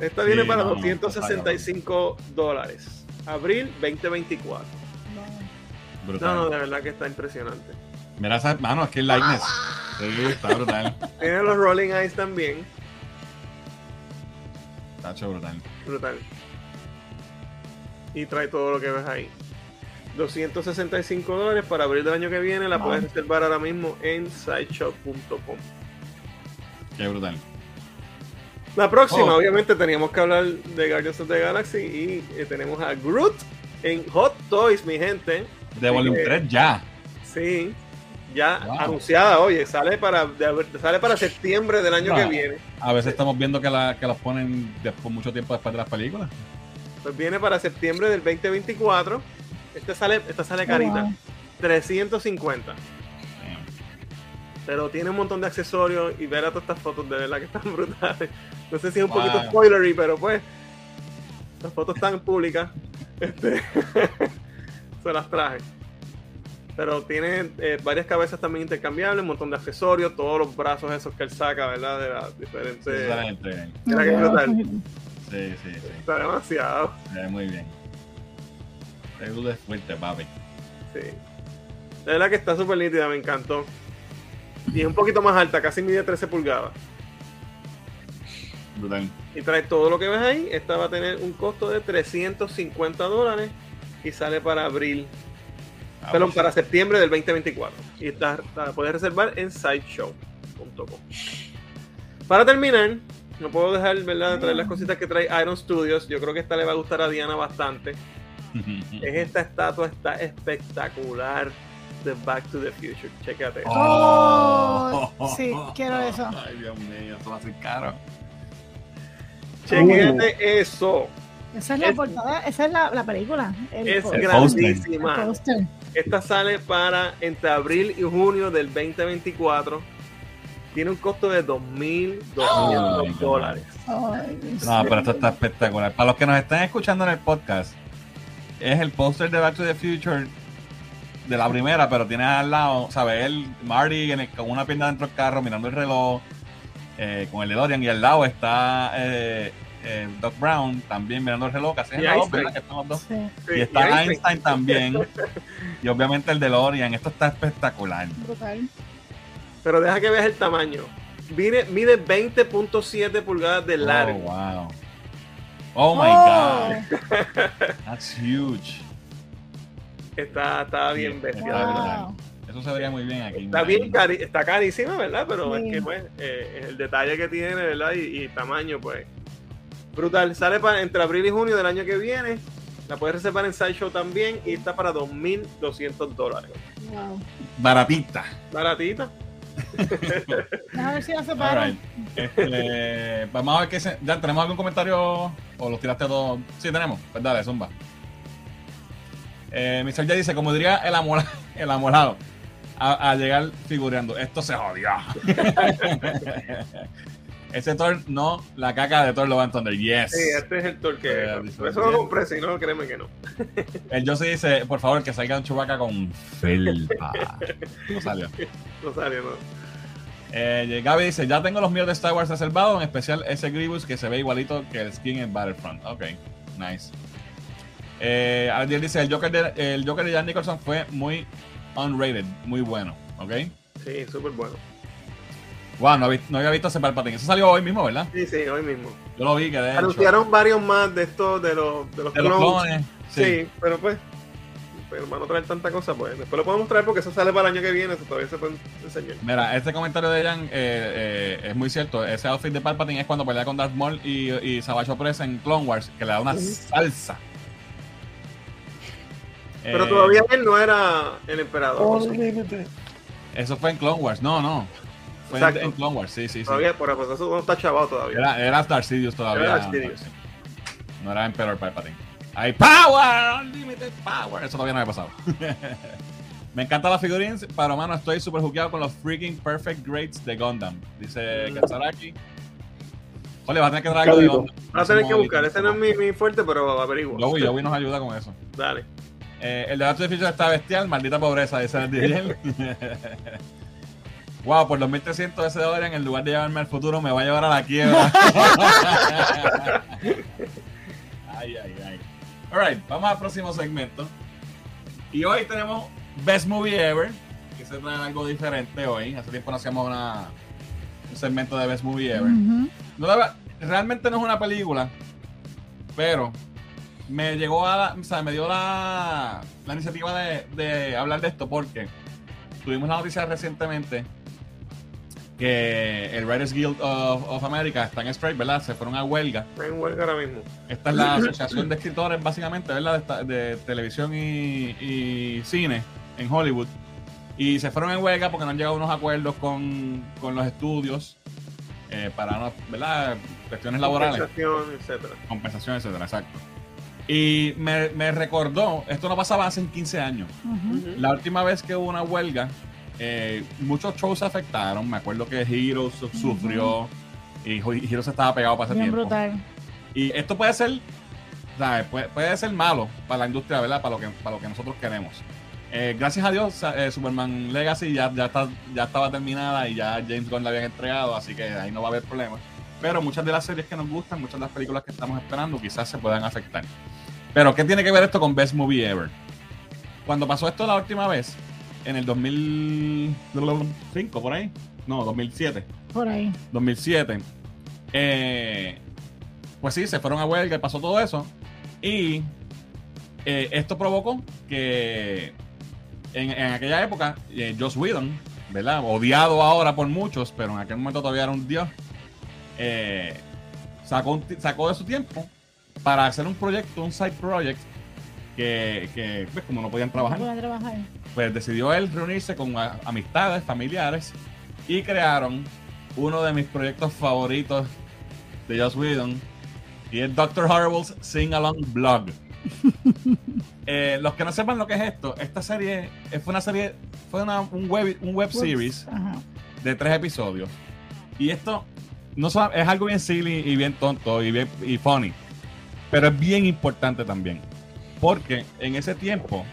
Esta Sí, viene para no, no, 265 dólares. Abril 2024. Brutal. No, no, de verdad que está impresionante. Mira esa mano, es que el likeness. Sí, está brutal. Tiene los Rolling Eyes también. Hecho brutal. Brutal. Y trae todo lo que ves ahí. 265 dólares para abril del año que viene. La puedes reservar ahora mismo en sideshop.com. Qué brutal. La próxima, Oh. obviamente, teníamos que hablar de Guardians of the Galaxy y eh, tenemos a Groot en Hot Toys, mi gente. De Volume Eh, 3 ya. Sí, ya Wow. anunciada, oye, sale para, de sale para septiembre del año que viene. A veces estamos viendo que, la, que las ponen después, mucho tiempo después de las películas. Pues viene para septiembre del 2024. Este sale, esta sale carita, wow. 350. Pero tiene un montón de accesorios y ver a todas estas fotos de verdad que están brutales. No sé si es un Wow. poquito spoilery, pero pues las fotos están públicas. Este, se las traje. Pero tiene eh, varias cabezas también intercambiables, un montón de accesorios, todos los brazos esos que él saca, ¿verdad? De las diferentes... Excelente. Mira qué brutal. Sí, sí, sí. Está demasiado. Se ve muy bien. Groot es fuerte, papi. Sí. La verdad que está súper nítida, me encantó. Y es un poquito más alta, casi mide 13 pulgadas. Brutal. Y trae todo lo que ves ahí. Esta va a tener un costo de 350 dólares y sale para abril, Ah, perdón, pues, para septiembre del 2024. Y está, la puedes reservar en sideshow.com. Para terminar, no puedo dejar ¿verdad? de traer las cositas que trae Iron Studios. Yo creo que esta le va a gustar a Diana bastante. Es esta estatua, está espectacular de Back to the Future. Chécate. Oh, sí, quiero eso. Ay, Dios mío, eso va a ser caro. Chéquete eso. Esa es la Es- portada, esa es la, la película. El, Es grandísima. el. Esta sale para entre abril y junio del 2024. Tiene un costo de 2.200 Oh, dólares. No, pero esto está espectacular. Para los que nos están escuchando en el podcast, es el póster de Back to the Future de la primera, pero tiene al lado, ¿sabes? Él, Marty en el- con una pierna dentro del carro, mirando el reloj, eh, con el DeLorean, y al lado está eh, eh, Doc Brown también mirando el reloj, casi en Y la dos. ¿verdad? Que están los dos. Sí. Y está Einstein. Einstein también. Y obviamente el DeLorean. Esto está espectacular. Brutal. Pero deja que veas el tamaño. Mide, mide 20.7 pulgadas de Oh, largo. wow. Oh my Oh, God. That's huge. Está, está bien Sí, bestia. está ¿verdad? brutal. wow. Eso se vería muy bien aquí. Está bien cari está carísima, ¿verdad? Pero Sí. es que pues eh, el detalle que tiene, ¿verdad? Y, y tamaño, pues. Brutal. Sale para entre abril y junio del año que viene. La puedes reservar en Sideshow también y está para 2.200 dólares. Wow. Baratita. Baratita. Déjame ver si la. Alright. Este, vamos a ver qué se. ¿Ya tenemos algún comentario? ¿O los tiraste todos? Sí, tenemos. Pues dale, zumba. Eh, Mr. ya dice, como diría el, amola- el amolado, a, a llegar figureando. Esto se jodió. Ese Thor, no, la caca de Thor lo va a entender. Yes. Sí, este es el Thor que. Eh, por eso lo compré, si no, créeme que no. El Josie dice, por favor, que salga un chubaca con felpa. No salió. No salió, no. Eh, Gaby dice, ya tengo los míos de Star Wars reservados, en especial ese Grievous que se ve igualito que el skin en Battlefront. Ok, nice. Eh, Ariel dice, el Joker, de, el Joker de Jan Nicholson fue muy unrated, muy bueno. Ok. Sí, súper bueno. Wow, no, no, había visto ese Palpatine. Eso salió hoy mismo, ¿verdad? Sí, sí, hoy mismo. Yo lo vi, que de Anunciaron hecho, varios más de estos, de los, de los, de los clones. Sí. Sí. pero pues, pero para no traer tanta cosa, pues después lo podemos traer porque eso sale para el año que viene, eso todavía se puede enseñar. Mira, este comentario de Jan eh, eh, es muy cierto. Ese outfit de Palpatine es cuando pelea con Darth Maul y, y Savage Opress en Clone Wars, que le da una salsa. Pero Eh, todavía él no era el emperador. Eso fue en Clone Wars. No, no. Fue en, Exacto. en Clone Wars, sí, sí, sí. Todavía, por pues eso no está chavado todavía. Era, era Darth Sidious todavía. Era Darth Sidious. No era Emperor Palpatine. ¡Hay power! Unlimited power. Eso todavía no había pasado. Me encantan las figurines, pero mano, estoy súper jugueado con los freaking perfect grades de Gundam. Dice Mm. Katsaraki. Ole, vas a tener que traer algo de. Gundam. Vas a tener que buscar, ese no es mi, mi fuerte, pero averiguo. Joey, Joey nos ayuda con eso. Dale. Eh, el de Back to the Future está bestial, maldita pobreza, dice el DJ. wow, por los 1300 ese dólar en lugar de llevarme al futuro me va a llevar a la quiebra. ay, ay, ay. Alright, vamos al próximo segmento. Y hoy tenemos Best Movie Ever, que se trae algo diferente hoy. Hace tiempo no hacíamos una, un segmento de Best Movie Ever. No, la realmente no es una película, pero me llegó a, o sea, me dio la, la iniciativa de, de hablar de esto porque tuvimos la noticia recientemente que el Writers Guild of, of America está en strike, ¿verdad? Se fueron a huelga. Está en huelga ahora mismo. Esta es la asociación de escritores, básicamente, ¿verdad? De, esta- de televisión y, y cine en Hollywood. Y se fueron en huelga porque no han llegado a unos acuerdos con, con los estudios eh, para, no- ¿verdad? Cuestiones laborales Compensación, etcétera. compensación, etcétera, exacto. Y me, me recordó, esto no pasaba hace 15 años. La última vez que hubo una huelga, eh, muchos shows se afectaron. Me acuerdo que Heroes su- sufrió y Heroes estaba pegado para ese Bien tiempo. brutal. Y esto puede ser, ¿sabes? Puede, puede ser malo para la industria, ¿verdad? Para lo que, para lo que nosotros queremos. Eh, gracias a Dios, eh, Superman Legacy ya, ya, está, ya estaba terminada y ya James Gunn la habían entregado, así que ahí no va a haber problemas. Pero muchas de las series que nos gustan, muchas de las películas que estamos esperando, quizás se puedan afectar. Pero, ¿qué tiene que ver esto con Best Movie Ever? Cuando pasó esto la última vez, en el 2005, por ahí, no, 2007. Por ahí. 2007. Eh, pues sí, se fueron a huelga y pasó todo eso. Y eh, esto provocó que en, en aquella época, eh, Joss Whedon, ¿verdad? Odiado ahora por muchos, pero en aquel momento todavía era un dios, eh, sacó, sacó de su tiempo para hacer un proyecto, un side project, que, que, pues, como no podían trabajar, Voy a trabajar. Pues decidió él reunirse con amistades, familiares y crearon uno de mis proyectos favoritos de Joss Whedon y es Doctor Horrible's Sing Along Blog. Eh, los que no sepan lo que es esto, esta serie fue una serie, fue una, un web, un web series Ajá. de tres episodios. Y esto no es algo bien silly y bien tonto y bien y funny, pero es bien importante también. Porque en ese tiempo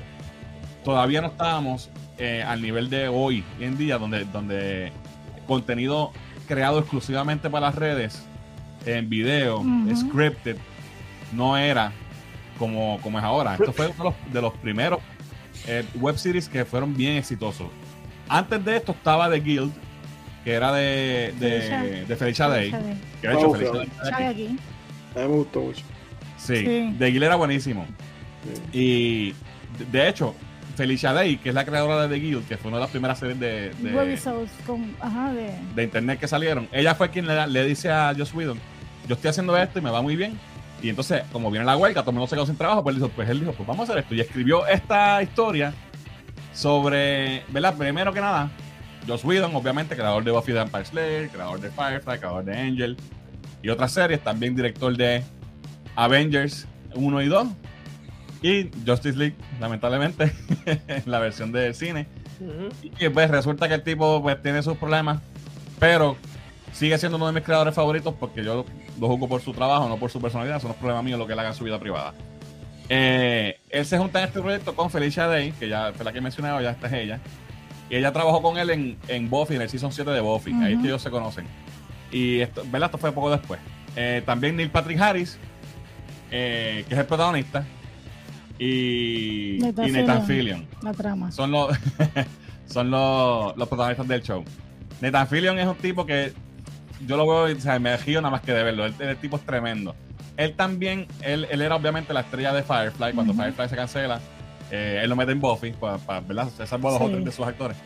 todavía no estábamos eh, al nivel de hoy, hoy en día, donde, donde contenido creado exclusivamente para las redes, en video, scripted, no era como, como es ahora. Esto fue uno de los, de los primeros eh, web series que fueron bien exitosos. Antes de esto estaba The Guild, que era de, de, Felicia- de Felicia Day. Felicia Day. Que de hecho, Felicia. Day aquí. A mí me gustó mucho. Sí, Sí. The Guild era buenísimo. Sí. Y de- de hecho, Felicia Day, que es la creadora de The Guild, que fue una de las primeras series de, de- Webisodes con. Ajá, de. de internet que salieron, ella fue quien le, le dice a Joss Whedon, yo estoy haciendo esto y me va muy bien. Y entonces, como viene la huelga, todo el mundo se quedó sin trabajo, pues él dijo, pues él dijo, pues vamos a hacer esto. Y escribió esta historia sobre, ¿verdad? Primero que nada, Joss Whedon, obviamente, creador de Buffy the Vampire Slayer, creador de Firefly, creador de Angel y otras series, también director de Avengers 1 y 2 y Justice League, lamentablemente, en la versión del cine. Y pues resulta que el tipo pues tiene sus problemas, pero Sigue siendo uno de mis creadores favoritos porque yo lo juzgo por su trabajo, no por su personalidad. Eso no es problema mío lo que él haga en su vida privada. Eh, él se junta en este proyecto con Felicia Day, que ya fue la que he mencionado, ya esta es ella. Y ella trabajó con él en, en Buffy, en el Season 7 de Buffy. Ahí es que ellos se conocen. Y esto, ¿verdad? Esto fue poco después. Eh, también Neil Patrick Harris, eh, que es el protagonista. Y Nathan y Nathan Fillion. La trama. Son los son los, los protagonistas del show. Nathan Fillion es un tipo que yo lo veo y o sea, me río nada más que de verlo. El, el tipo es tremendo. Él también, él, él era obviamente la estrella de Firefly. Cuando. Firefly se cancela, eh, él lo mete en Buffy para, ¿verdad? Se salvó a los Sí. otros de sus actores.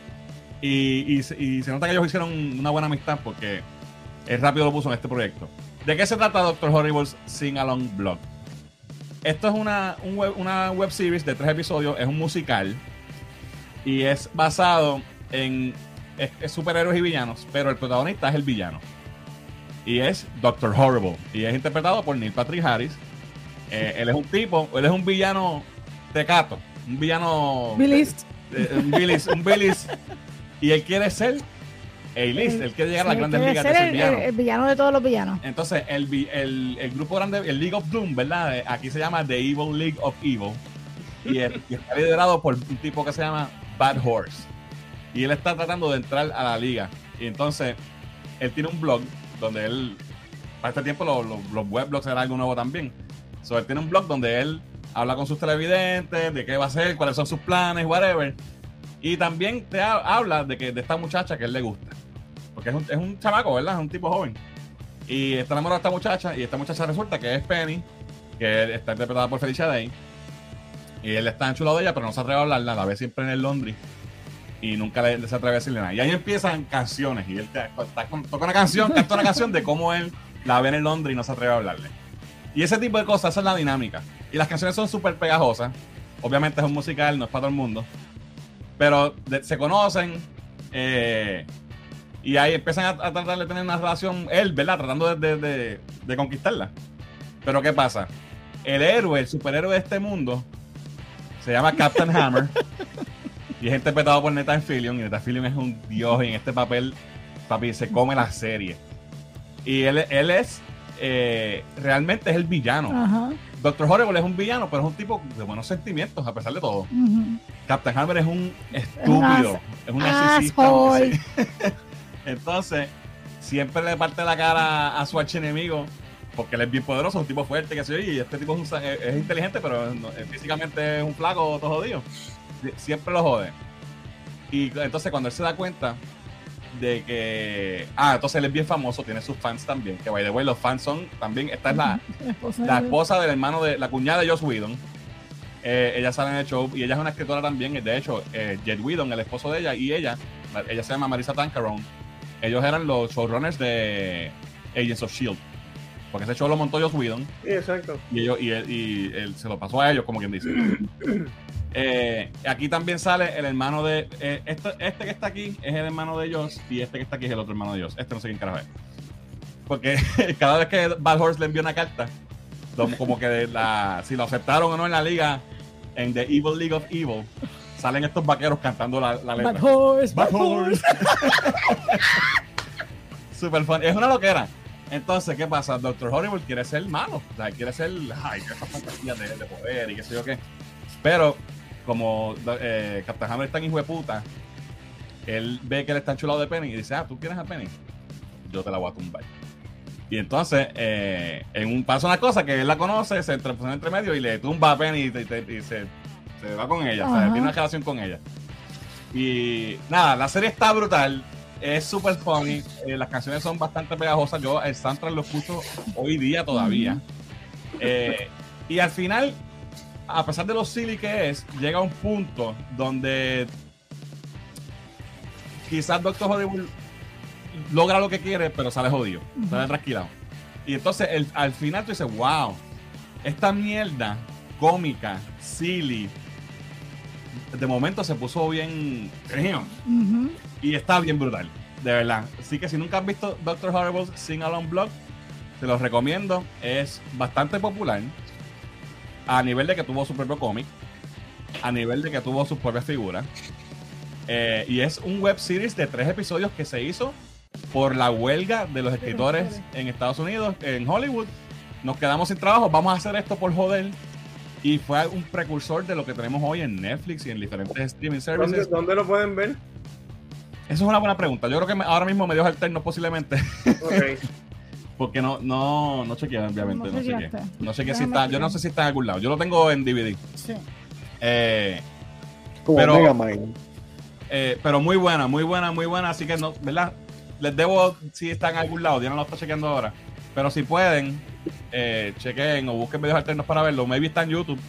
Y, y, se- y se nota que ellos hicieron una buena amistad porque él rápido lo puso en este proyecto. ¿De qué se trata Doctor Horrible's Sing Along Blog? Esto es una, un web, una web series de tres episodios, es un musical y es basado en es- es superhéroes y villanos, pero el protagonista es el villano. Y es Doctor Horrible. Y es interpretado por Neil Patrick Harris. Eh, él es un tipo, él es un villano tecato, un villano. Bilist. eh, un Billis, un Billis. Y él quiere ser A-list, él quiere llegar a las Sí, grandes quiere ligas de ser ser el, villano. el- el villano de todos los villanos. Entonces, el, el, el grupo grande, el League of Doom, ¿verdad? Eh, Aquí se llama The Evil League of Evil. Y, el- y está liderado por un tipo que se llama Bad Horse. Y él está tratando de entrar a la liga. Y entonces, él tiene un blog donde él, para este tiempo los, los, los webblogs eran algo nuevo también. So, él tiene un blog donde él habla con sus televidentes, de qué va a hacer, cuáles son sus planes, whatever. Y también te ha- habla de que de esta muchacha que él le gusta. Porque es un, es un chamaco, ¿verdad? Es un tipo joven. Y está enamorado de esta muchacha. Y esta muchacha resulta que es Penny, que está interpretada por Felicia Day. Y él está enchulado de ella, pero no se atreve a hablarla. La ve siempre en el laundry. Y nunca le, se atreve a decirle nada. Y ahí empiezan canciones. Y él está toca una canción, canta una canción de cómo él la ve en el laundry y no se atreve a hablarle. Y ese tipo de cosas, esa es la dinámica. Y las canciones son súper pegajosas. Obviamente es un musical, no es para todo el mundo. Pero se conocen. eh, y ahí empiezan a, a tratar de tener una relación, él, ¿verdad? Tratando de, de- conquistarla. Pero ¿qué pasa? El héroe, el superhéroe de este mundo, se llama Captain Hammer. y es interpretado por Nathan Fillion. Y Nathan Fillion es un dios. Y en este papel, papi, se come la serie. Y él, él es, eh, realmente es el villano. Ajá. Doctor Horrible es un villano, pero es un tipo de buenos sentimientos, a pesar de todo. Captain Hammer es un estúpido, es un narcisista. Entonces, siempre le parte la cara a su archienemigo, porque él es bien poderoso, un tipo fuerte, que sé yo, y este tipo es, un es- es inteligente, pero no- eh, físicamente es un flaco todo jodido. Sie- Siempre lo jode. Y entonces cuando él se da cuenta de que... Ah, entonces él es bien famoso, tiene sus fans también, que by the way, los fans son también... Esta es la, La esposa del hermano de la cuñada de Joss Whedon. Eh, ella sale en el show y ella es una escritora también. De hecho, eh, Jed Whedon, el esposo de ella, y ella, ella se llama Marisa Tancaron. Ellos eran los showrunners de Agents of Shield. Porque ese show lo montó Joss Whedon Sí, exacto. y, ellos, y, él, y él se lo pasó a ellos, como quien dice. Eh, aquí también sale el hermano de. eh, este, este que está aquí es el hermano de Joss y este que está aquí es el otro hermano de Joss. Este no sé quién carajo es. Porque cada vez que Bad Horse le envió una carta, como que la, si lo aceptaron o no en la liga, en The Evil League of Evil, salen estos vaqueros cantando la, la letra. Bad Horse, Bad Bad Horse. Super fun. Es una loquera. Entonces, ¿qué pasa? Doctor Horrible quiere ser malo. O sea, quiere ser. Ay, esas fantasías de, de poder y qué sé yo qué. Pero, como eh, Captain Hammer es tan hijo de puta, él ve que él está enchulado de Penny y dice: Ah, ¿tú quieres a Penny? Yo te la voy a tumbar. Y entonces, eh, en un, pasa una cosa que él la conoce, se entre, pone entre medio y le tumba a Penny y, te- te- y se, se va con ella. O sea, tiene una relación con ella. Y nada, la serie está brutal. Es súper funny. eh, las canciones son bastante pegajosas. Yo el soundtrack lo escucho hoy día todavía. Eh, y al final, a pesar de lo silly que es, llega un punto donde quizás Doctor Horrible logra lo que quiere, pero sale jodido, sale trasquilado. Y entonces el- al final tú dices, wow, esta mierda cómica, silly, de momento se puso bien... Ujú. Y está bien brutal, de verdad. Así que si nunca has visto Doctor Horrible's Sing Along Blog, te los recomiendo. Es bastante popular. A nivel de que tuvo su propio cómic. A nivel de que tuvo sus propias figuras. Eh, y es un web series de tres episodios que se hizo por la huelga de los escritores en Estados Unidos, en Hollywood. Nos quedamos sin trabajo, vamos a hacer esto por joder. Y fue un precursor de lo que tenemos hoy en Netflix y en diferentes streaming ¿Dónde, services. dónde lo pueden ver? Eso es una buena pregunta. Yo creo que me- ahora mismo medios alternos posiblemente. Ok. Porque no, no, no chequeé, obviamente. No No, chequeé. No chequeé si está. Yo no sé si está en algún lado. Yo lo tengo en DVD. Sí. Eh, Como Pero- Mega Man. eh, pero muy buena, muy buena, muy buena. Así que no, ¿verdad? Les debo si está en algún lado. No lo estoy chequeando ahora. Pero si pueden, eh, chequen o busquen medios alternos para verlo. Maybe está en YouTube.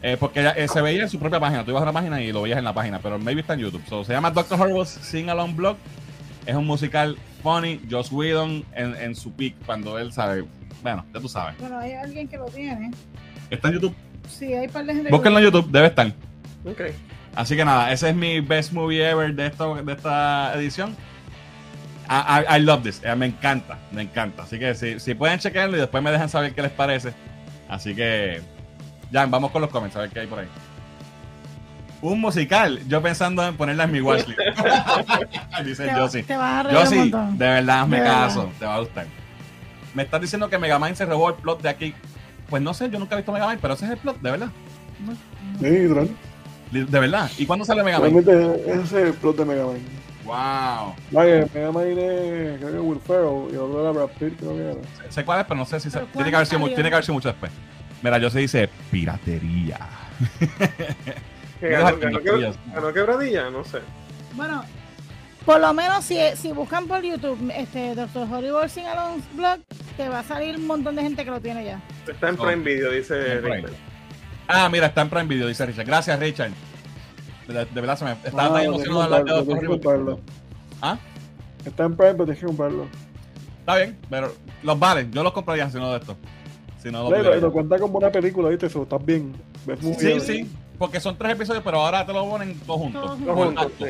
Eh, porque eh, se veía en su propia página. Tú ibas a la página y lo veías en la página. Pero maybe está en YouTube. So, se llama Dr. Horrible's Sing Along Blog. Es un musical funny. Joss Whedon en, en su peak. Cuando él sabe. Bueno, ya tú sabes. Bueno, hay alguien que lo tiene. Está en YouTube. Sí, hay par de gente. Búsquenlo en YouTube. Debe estar. Ok. Así que nada, ese es mi best movie ever de, esto, de esta edición. I, I- I love this. Eh, me encanta, me encanta. Así que si, si pueden chequearlo y después me dejan saber qué les parece. Así que, ya, vamos con los comments a ver qué hay por ahí. Un musical, yo pensando en ponerla en mi watchlist. Dice te vas a reír un sí, montón. de verdad, me De verdad. caso, te va a gustar. Me estás diciendo que Megamind se robó el plot de aquí. Pues no sé, yo nunca he visto Megamind, pero ese es el plot, de verdad. Sí, literal. De verdad. ¿Y cuándo sale Megamind? Realmente ese es el plot de Mega Man. Wow. Vaya, Mega Man es, creo que Will Ferrell y otro era Brad Pitt, creo que era. Sé cuál es, pero no sé si se- ¿Pero tiene que haber sido tiene que haber sido mucho después. Mira, yo se dice piratería. ¿Qué Deja ganó, quebradilla? No sé. Bueno, por lo menos si, si buscan por YouTube este Dr. Horrible Sing Along Blog, te va a salir un montón de gente que lo tiene ya. Está en. Prime Video, dice. Richard. Ah, mira, está en Prime Video, dice Richard. Gracias, Richard. De, de verdad se me estaba Ah, tan emocionado de hablar de comprarlo. Ah, Está en Prime, pero tienes que comprarlo. está bien, pero los vale. Yo los compraría si no de esto. Si no, Lo, lo lo, cuenta como una película, ¿viste? Eso, estás bien. Sí, bien. sí. Porque son tres episodios, pero ahora te lo ponen todos juntos. Todos juntos, sí.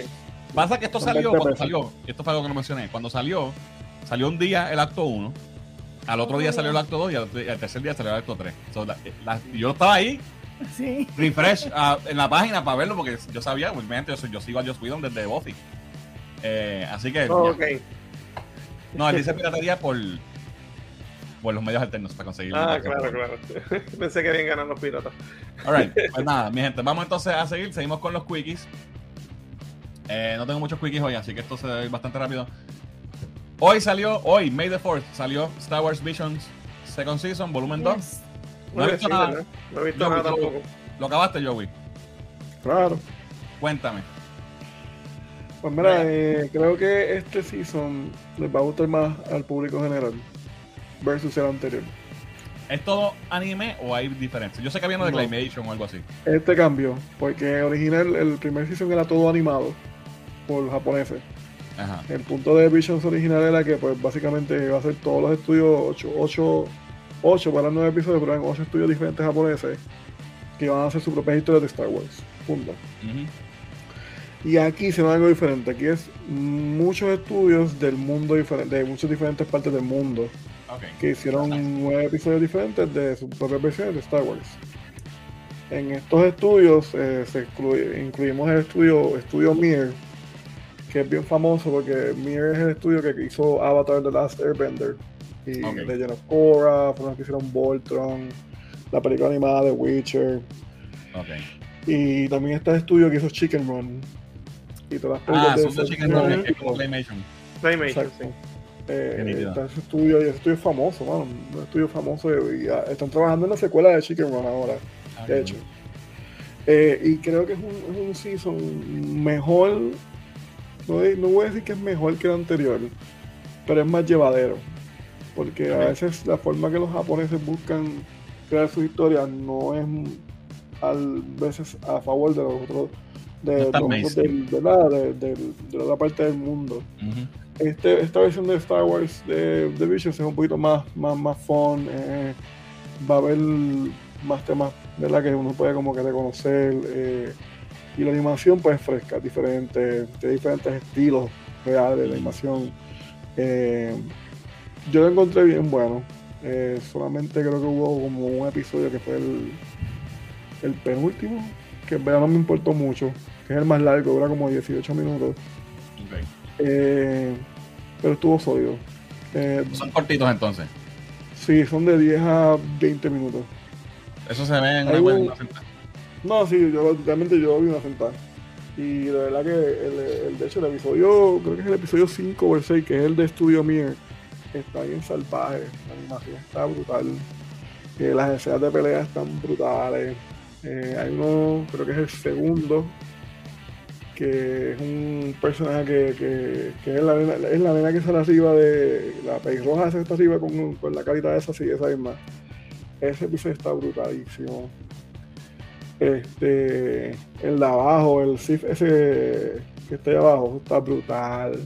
Pasa que esto Son salió 20 cuando pesos. salió. Esto fue algo que no mencioné. Cuando salió, salió un día el acto 1. Al otro día salió el acto 2 y al, tercer día salió el acto 3. So, la- la- yo estaba ahí, Sí. refresh ah, en la página para verlo porque yo sabía, obviamente, yo, yo sigo a Joss Whedon desde Buffy. Eh, así que, Oh, no, él dice piratería por, por los medios alternos para conseguir. Ah, claro, claro. Pensé que habían ganado los piratas. Alright, pues nada, mi gente, vamos entonces a seguir. Seguimos con los quickies. Eh, no tengo muchos quickies hoy, así que esto se ve bastante rápido. Hoy salió, hoy, May the 4th, salió Star Wars Visions Second Season, volumen 2. No he visto nada. No he visto nada tampoco. ¿Lo acabaste, Joey? Claro. Cuéntame. Pues mira, eh, creo que este season les va a gustar más al público general versus el anterior. ¿Es todo anime o hay diferencias? Yo sé que había uno de No. Claymation o algo así. Este cambio, porque original, el primer season era todo animado por japoneses. Ajá. El punto de Visions original era que pues básicamente iba a ser todos los estudios, 8, 8, 8 para 9 episodios, pero eran 8 estudios diferentes japoneses que iban a hacer su propia historia de Star Wars. Punto. Y aquí se ve algo diferente. Aquí es muchos estudios del mundo diferente, de muchas diferentes partes del mundo, que hicieron nueve episodios diferentes de sus propias versiones de Star Wars. En estos estudios eh, se incluye- incluimos el estudio, estudio Mir, que es bien famoso porque Mir es el estudio que hizo Avatar The Last Airbender y Ok. Legend of Korra, fueron los que hicieron Voltron, la película animada de Witcher. Y también está el estudio que hizo Chicken Run. Y todas las Ah, películas de son de Chicken. Run, es como. Claymation, Exacto. sí. Eh, está ese estudio y ese estudio es famoso, mano, un estudio famoso y, y, ah, están trabajando en la secuela de Chicken Run ahora, Ah, de hecho. Eh, y creo que es un, es un season mejor, no, no voy a decir que es mejor que el anterior, pero es más llevadero. Porque a veces la forma que los japoneses buscan crear sus historias no es a veces a favor de los otros, de, No los del- de, la, de- de la otra parte del mundo. Este, esta versión de Star Wars de, de Visions es un poquito más, más, más fun. eh, va a haber más temas ¿verdad? que uno puede como que reconocer. eh, y la animación pues es fresca, diferente, tiene diferentes estilos reales de Mm. animación. Eh, yo lo encontré bien bueno. eh, solamente creo que hubo como un episodio que fue el, el penúltimo, que en verdad no me importó mucho, que es el más largo, dura como 18 minutos. Eh, pero estuvo sólido. Eh, Son cortitos entonces. sí, son de 10 a 20 minutos. Eso se ve en una, un- una sentada. No, sí, yo realmente yo vi una sentada. Y de verdad que el, el- de hecho el episodio, creo que es el episodio 5 o el 6, que es el de Studio Mir, está bien salvaje, la animación está brutal. Las escenas de pelea están brutales. Eh, hay uno, creo que es el segundo, que es un personaje que, que, que es, la nena, es la nena que sale arriba de la pelirroja esa que está arriba con, con la carita esa, sí, esa misma. Ese episodio está brutalísimo. Este, el de abajo, el Sif ese que está ahí abajo, está brutal.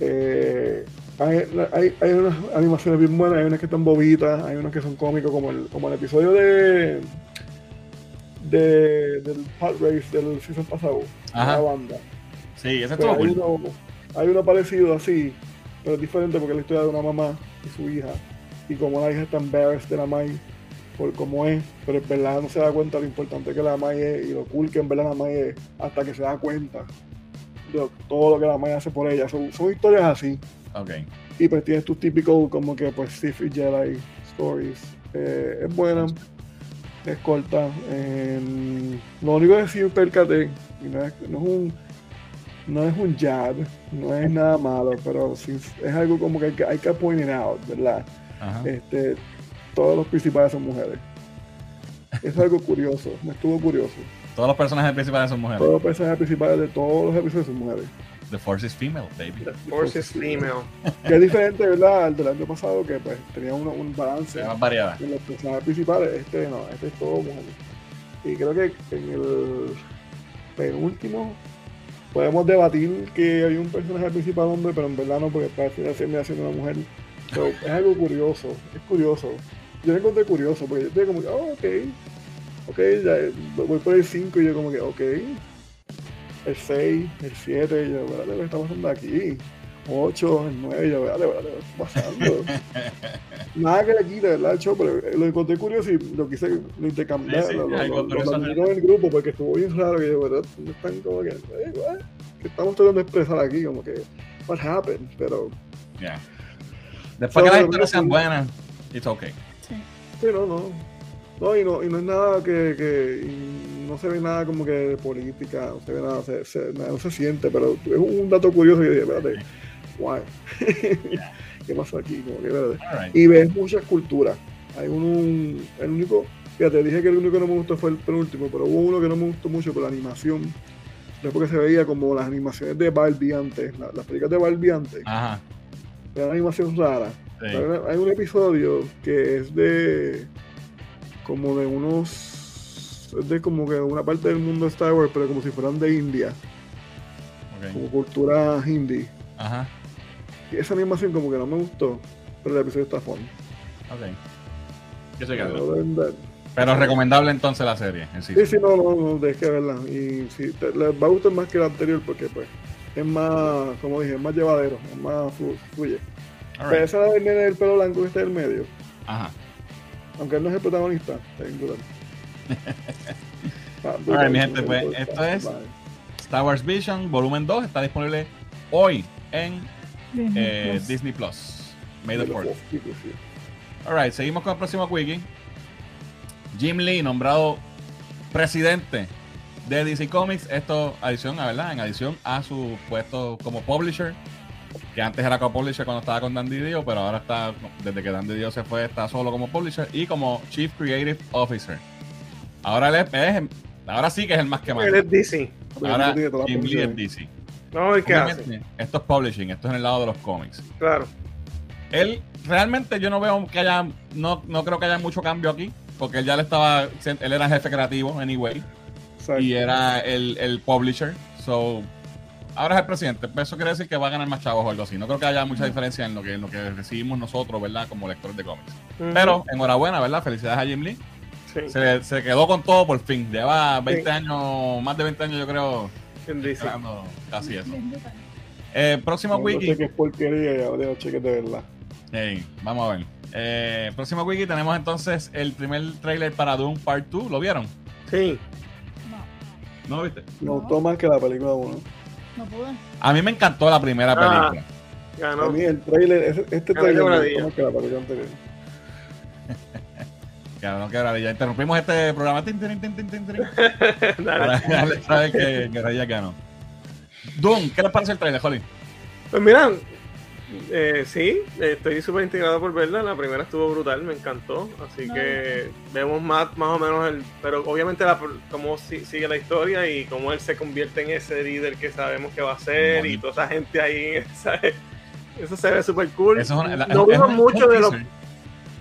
Eh, hay, hay, hay unas animaciones bien buenas, hay unas que están bobitas, hay unas que son cómicos, como el, como el episodio de, de del Pod Race del season pasado, Ajá. la banda. Sí, ese Pues estuvo hay, cool. uno, hay uno parecido así, pero es diferente porque es la historia de una mamá y su hija. Y como la hija está embarrassed de la Mai por cómo es, pero en verdad no se da cuenta lo importante que la Mai es y lo cool que en verdad la Mai es hasta que se da cuenta de todo lo que la Mai hace por ella. Son, son historias así. Ok. Y pues tienes tus típicos como que pues Sith y Jedi stories. Eh, es buena, es corta. eh, lo único que sí percaté, y no es, no es un no es un jab, no es nada malo, pero sí es algo como que hay que, hay que point it out, ¿verdad? Ajá. Este, todos los principales son mujeres. Es algo curioso, me estuvo curioso. Todos los personajes principales son mujeres. Todos los personajes principales de todos los episodios son mujeres. The Force is female, baby. The Force is female. Que es diferente, ¿verdad? Al del año pasado, que pues tenía uno- un balance. Más variada. en los personajes principales, este no, este es todo mujer. Y creo que en el penúltimo podemos debatir que hay un personaje principal hombre, pero en verdad no, porque parece que termina siendo una mujer. So, es algo curioso, es curioso. Yo lo encontré curioso, porque yo estoy como que, oh, ok, ok, ya voy por el 5 y yo como que, ok, el 6, el 7, y yo, espérate, ¿qué está pasando aquí? 8, el 9, y yo, espérate, espérate, ¿qué está pasando? Nada que le quite, ¿verdad? El show, pero eh, lo encontré curioso y lo quise lo intercambiar. Sí, sí, lo, lo, lo- lo mandé con el grupo porque estuvo bien raro. Que yo, ¿verdad? Están como que, eh, what? ¿Qué estamos tratando de expresar aquí? Como que, what happened? Pero, Yeah. Después que So, las historias sean sí. buenas, it's okay. sí, no, no. No, y no, y no es nada que, que y no se ve nada como que de política, no se ve nada, se, se- nada, no se siente, pero es un dato curioso que dije, espérate, why? ¿Qué pasó aquí? Como que. Alright. y ves muchas culturas. Hay un- el único, fíjate, dije que el único que no me gustó fue el penúltimo, pero hubo uno que no me gustó mucho por la animación. Es porque se veía como las animaciones de Barbie antes, la- las películas de Barbie antes, Ajá. era una animación rara. Sí. Hay un episodio que es de como de unos es de como que una parte del mundo de Star Wars, pero como si fueran de India, como cultura hindi. Ajá. Y esa animación como que no me gustó, pero el episodio está fun. Ok. Yo sé que Pero, recomendable entonces la serie en sí. Sí, sí, no, no, no, tienes que verla. Y sí, te, les va a gustar más que la anterior porque, pues, es más, como dije, es más llevadero, es más flu- fluye. Pero esa del nene del pelo blanco que está en el medio, Ajá. Aunque él no es el protagonista, está bien brutal. Ah, Alright, mi gente, pues, esto es-. Star Wars Vision, volumen 2, está disponible hoy en Disney eh, Plus. Disney Plus. May the De los 4th. dos tipos, sí. Alright, seguimos con el próximo quickie. Jim Lee, nombrado presidente de DC Comics. Esto, adición a verdad, en adición a su puesto como publisher, que antes era co-publisher cuando estaba con Dan Didio, pero ahora está, desde que Dan Didio se fue, está solo como publisher y como Chief Creative Officer. Ahora él es, es- ahora sí que es el más que Él manda. es DC. Ahora Jim Lee es. DC. Ver qué hace. Esto es publishing, esto es en el lado de los cómics. Claro. Él, realmente yo no veo que haya, no, no creo que haya mucho cambio aquí, porque él ya le estaba, él era jefe creativo, anyway, Exacto. y era el, el publisher, so, ahora es el presidente, Pues eso quiere decir que va a ganar más chavos o algo así, no creo que haya mucha diferencia en lo que, en lo que recibimos nosotros, ¿verdad? Como lectores de cómics. Pero, enhorabuena, ¿verdad? Felicidades a Jim Lee, Sí, se, se quedó con todo por fin, lleva 20 Sí. años, más de 20 años yo creo, ganando casi eso. Eh, próximo No, wiki. no sé qué es porquería y ahora cheques de verdad. Hey, vamos a ver. Eh, próximo wiki tenemos entonces el primer trailer para Doom Part 2. ¿Lo vieron? Sí. No, ¿No lo viste? Me No. gustó más que la película 1. No pude. A mí me encantó la primera Ah. película. Para Ganó. mí el trailer, este trailer me Quebradilla. más que la película anterior. Ya no quebra, ya interrumpimos este programa. Tin, tin, tin, tin, tin, tin, Dale. para dejarle saber que, que Raya ganó. Doom, ¿qué les parece el trailer, Holly? Pues mira, eh, sí, estoy súper integrado por verla. La primera estuvo brutal, me encantó. Así No, que vemos más, más o menos el. Pero obviamente la, cómo si- sigue la historia y cómo él se convierte en ese líder que sabemos que va a ser y toda esa gente ahí. ¿sabes? Eso se ve súper cool. Eso es una- la- no vimos mucho de los. teaser.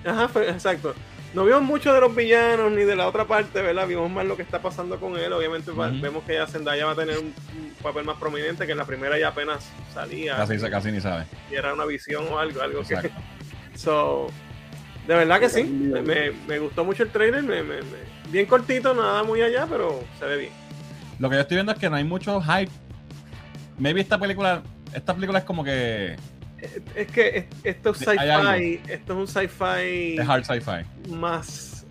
Ajá, fue- exacto. No vimos mucho de los villanos ni de la otra parte, ¿verdad? Vimos más lo que está pasando con él. Obviamente vemos que ya Zendaya va a tener un, un papel más prominente que en la primera ya apenas salía Casi, casi ni sabe. y era una visión o algo, algo que... Exacto. So, de verdad que sí, me, me- me gustó mucho el trailer, me- me- me- bien cortito, nada muy allá, pero se ve bien. Lo que yo estoy viendo es que no hay mucho hype. Maybe esta película, esta película es como que Es, que es- esto es sci-fi, esto es un sci-fi es hard sci-fi. más...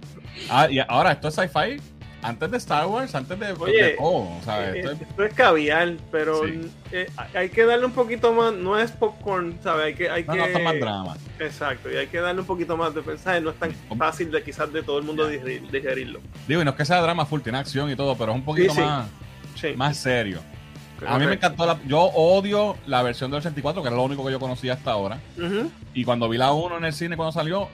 Ah, y ahora esto es sci-fi antes de Star Wars, antes de, Oye, de todo, ¿sabes? eh, Esto es- esto es caviar, pero Sí. eh, hay que darle un poquito más, no es popcorn, ¿sabes? Hay que... Hay no, que no, esto es más drama. Exacto, y hay que darle un poquito más de pensar, no es tan fácil de quizás de todo el mundo digerirlo. Digo, y no es que sea drama full, tiene acción y todo, pero es un poquito Sí, sí. más, Sí. más serio. A mí me encantó, la, yo odio la versión del 84, que era lo único que yo conocía hasta ahora. Ujú. Y cuando vi la 1 en el cine cuando salió,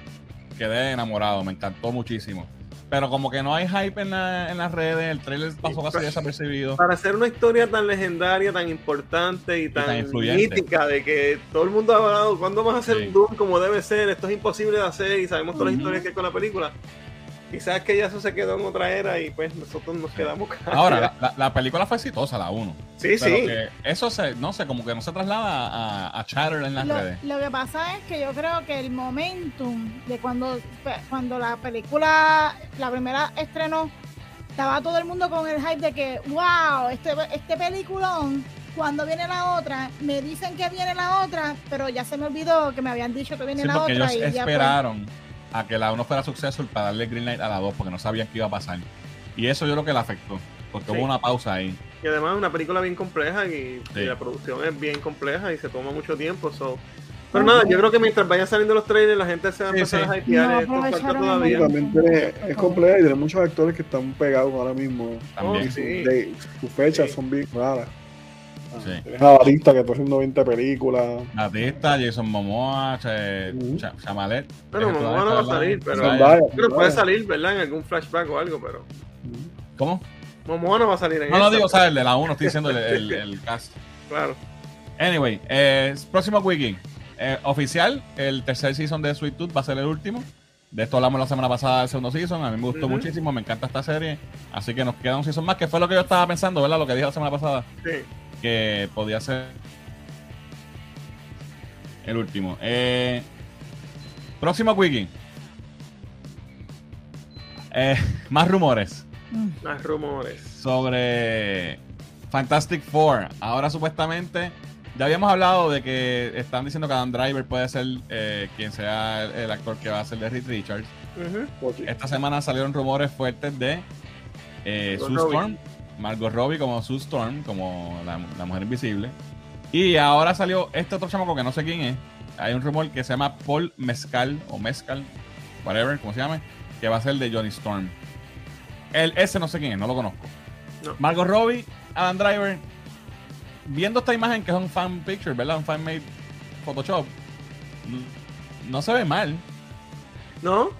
quedé enamorado, me encantó muchísimo. Pero como que no hay hype en, la- en las redes, el trailer pasó casi desapercibido. Para hacer una historia tan legendaria, tan importante y tan, tan influyente. mítica, de que todo el mundo ha hablado, ¿cuándo vas a hacer Sí. un Doom como debe ser? Esto es imposible de hacer y sabemos todas las historias que hay con la película. Quizás que ya eso se quedó en otra era y pues nosotros nos quedamos Ahora, la, la- la película fue exitosa, la 1. Sí, Pero sí. que eso se, no sé, como que no se traslada a, a chatter en las Lo, redes. lo que pasa es que yo creo que el momentum de cuando, cuando la película, la primera estrenó, estaba todo el mundo con el hype de que, wow, este, este peliculón, cuando viene la otra, me dicen que viene la otra, pero ya se me olvidó que me habían dicho que viene Sí, la otra. ellos y ya pues, esperaron a que la 1 fuera successful para darle green light a la 2 porque no sabían qué iba a pasar. Y eso yo creo que le afectó, porque Sí. hubo una pausa ahí. Y además es una película bien compleja y, Sí. y la producción es bien compleja y se toma mucho tiempo. so. Pero nada, yo creo que mientras vayan saliendo los trailers, la gente se va a Sí, empezar sí. a hypear. No esto falta todavía. También tiene, es compleja y tiene muchos actores que están pegados ahora mismo. También. Oh, sí. De- sus fechas Sí. son bien raras. Sí. Tienes a Batista que está haciendo 20 películas. Batista, Jason Momoa, Che- Ujú. Cha- Chamalet. Bueno, eh, toda Momoa no va a salir, pero- Zendaya. Pero puede salir, ¿verdad? En algún flashback o algo, pero ¿Cómo? Momoa no va a salir en No lo esta, digo, ¿sabes? El de la 1 estoy diciendo el, el- el cast. Claro. Anyway, eh, próximo wiki. Eh, oficial, el tercer season de Sweet Tooth va a ser el último. De esto hablamos la semana pasada del segundo season. A mí me gustó Ujú. muchísimo, me encanta esta serie. Así que nos queda un season más, que fue lo que yo estaba pensando, ¿verdad? Lo que dije la semana pasada, Sí. Que podía ser el último. Eh, próximo wiki. Eh, más rumores mm, Más rumores. sobre Fantastic Four. Ahora supuestamente ya habíamos hablado de que están diciendo que Adam Driver puede ser eh, quien sea el, el actor que va a ser de Reed Richards. Esta semana salieron rumores fuertes de eh, Sue. Storm, Margot Robbie como Sue Storm, como la, la mujer invisible. Y ahora salió este otro chamaco que no sé quién es. Hay un rumor que se llama Paul Mezcal o Mezcal, whatever, como se llame, que va a ser de Johnny Storm. El, ese no sé quién es, no lo conozco. No. Margot Robbie, Adam Driver, viendo esta imagen que es un fan picture, ¿verdad? Un fan made Photoshop, no se ve mal. ¿No?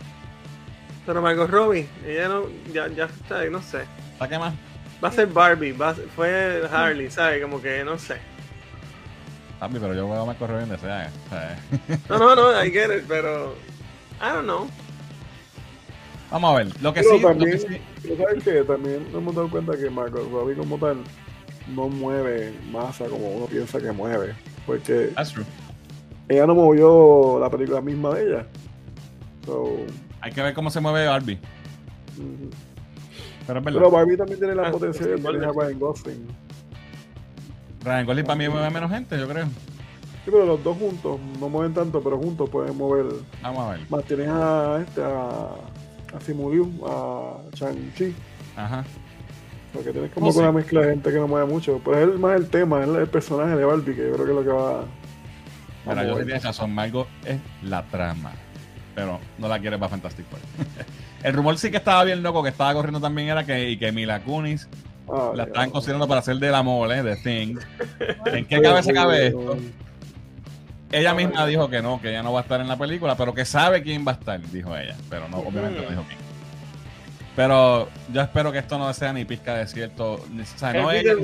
Pero Margot Robbie, ella no, ya, ya está, no sé. ¿Para qué más? Va a ser Barbie, va a ser- fue Harley, ¿sabes? Como que no sé. Papi, pero yo veo a Margot Robbie donde sea. sea, No, no, no, I get it, pero. I don't know. Vamos a ver. Lo que Pero sí, lo también, que sí- pero ¿sabes qué? También nos hemos dado cuenta que Margot Robbie como tal no mueve masa como uno piensa que mueve. Porque That's true. ella no movió la película misma de ella. So, Hay que ver cómo se mueve Barbie. Pero es verdad. pero Barbie también tiene la Ah, potencia de tener a. Ryan Gosling. Ryan Gosling para mí mueve menos gente, yo creo. Sí, pero los dos juntos no mueven tanto, pero juntos pueden mover. Vamos a ver. Más tienes a este, a, a Simu Liu, a Chang-Chi. Ajá. Porque tienes como Oh, sí. una mezcla de gente que no mueve mucho. Pero es el- más el tema, es el personaje de Barbie, que yo creo que es lo que va Mira, Vamos yo a sí tienes razón, Margot es la trama. Pero no la quiere para Fantastic Four. El rumor sí que estaba bien loco, que estaba corriendo también era que, y que Mila Kunis Ah, la estaban considerando para hacer de la mole, de Thing. ¿En qué cabeza cabe esto? Ella misma dijo que no, que ella no va a estar en la película, pero que sabe quién va a estar, dijo ella. Pero no, obviamente no dijo quién. Pero yo espero que esto no sea ni pizca de cierto. ni- O sea, no El ella,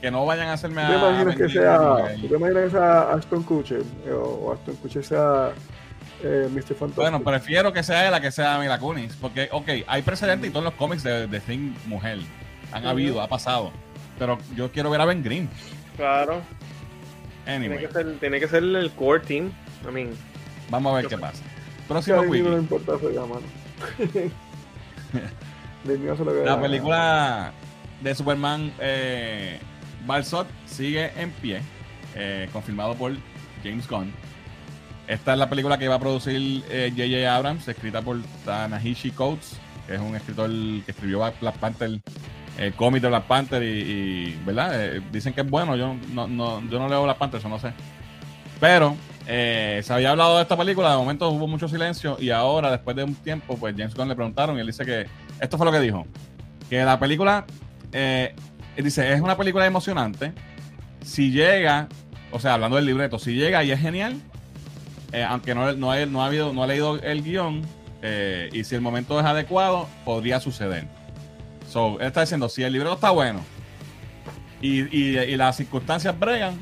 que no vayan a hacerme ¿Tú te a. imaginas que sea, como ¿tú te imaginas que sea Ashton Kutcher eh, o Ashton Kutcher sea eh, Mr. Fantastic? Bueno, prefiero que sea ella que sea Mila Kunis. Porque, ok, hay precedentes y todos los cómics de, de Thing mujer. Han habido, ha pasado. Pero yo quiero ver a Ben Green. Claro. Tiene Anyway, que, ser, tiene que ser el core team. I mean, vamos a ver qué pasa. Si a Próximo Disney no le wiki. importa mano. Que La da. película de Superman eh, Balsot sigue en pie, eh, confirmado por James Gunn. Esta es la película que va a producir eh, J.J. Abrams, escrita por Tanahishi Coates, que es un escritor que escribió Black Panther, el cómic de Black Panther y, ¿verdad? Eh, dicen que es bueno, yo no, no, yo no leo Black Panther, eso no sé. Pero eh, se había hablado de esta película, de momento hubo mucho silencio y ahora, después de un tiempo, pues James Gunn le preguntaron y él dice que esto fue lo que dijo, que la película, eh, él dice, es una película emocionante, si llega, o sea, hablando del libreto, si llega y es genial, eh, aunque no, no, he, no ha habido, no ha leído el guion, eh, y si el momento es adecuado, podría suceder. So, él está diciendo, si el libreto está bueno y, y- y las circunstancias bregan,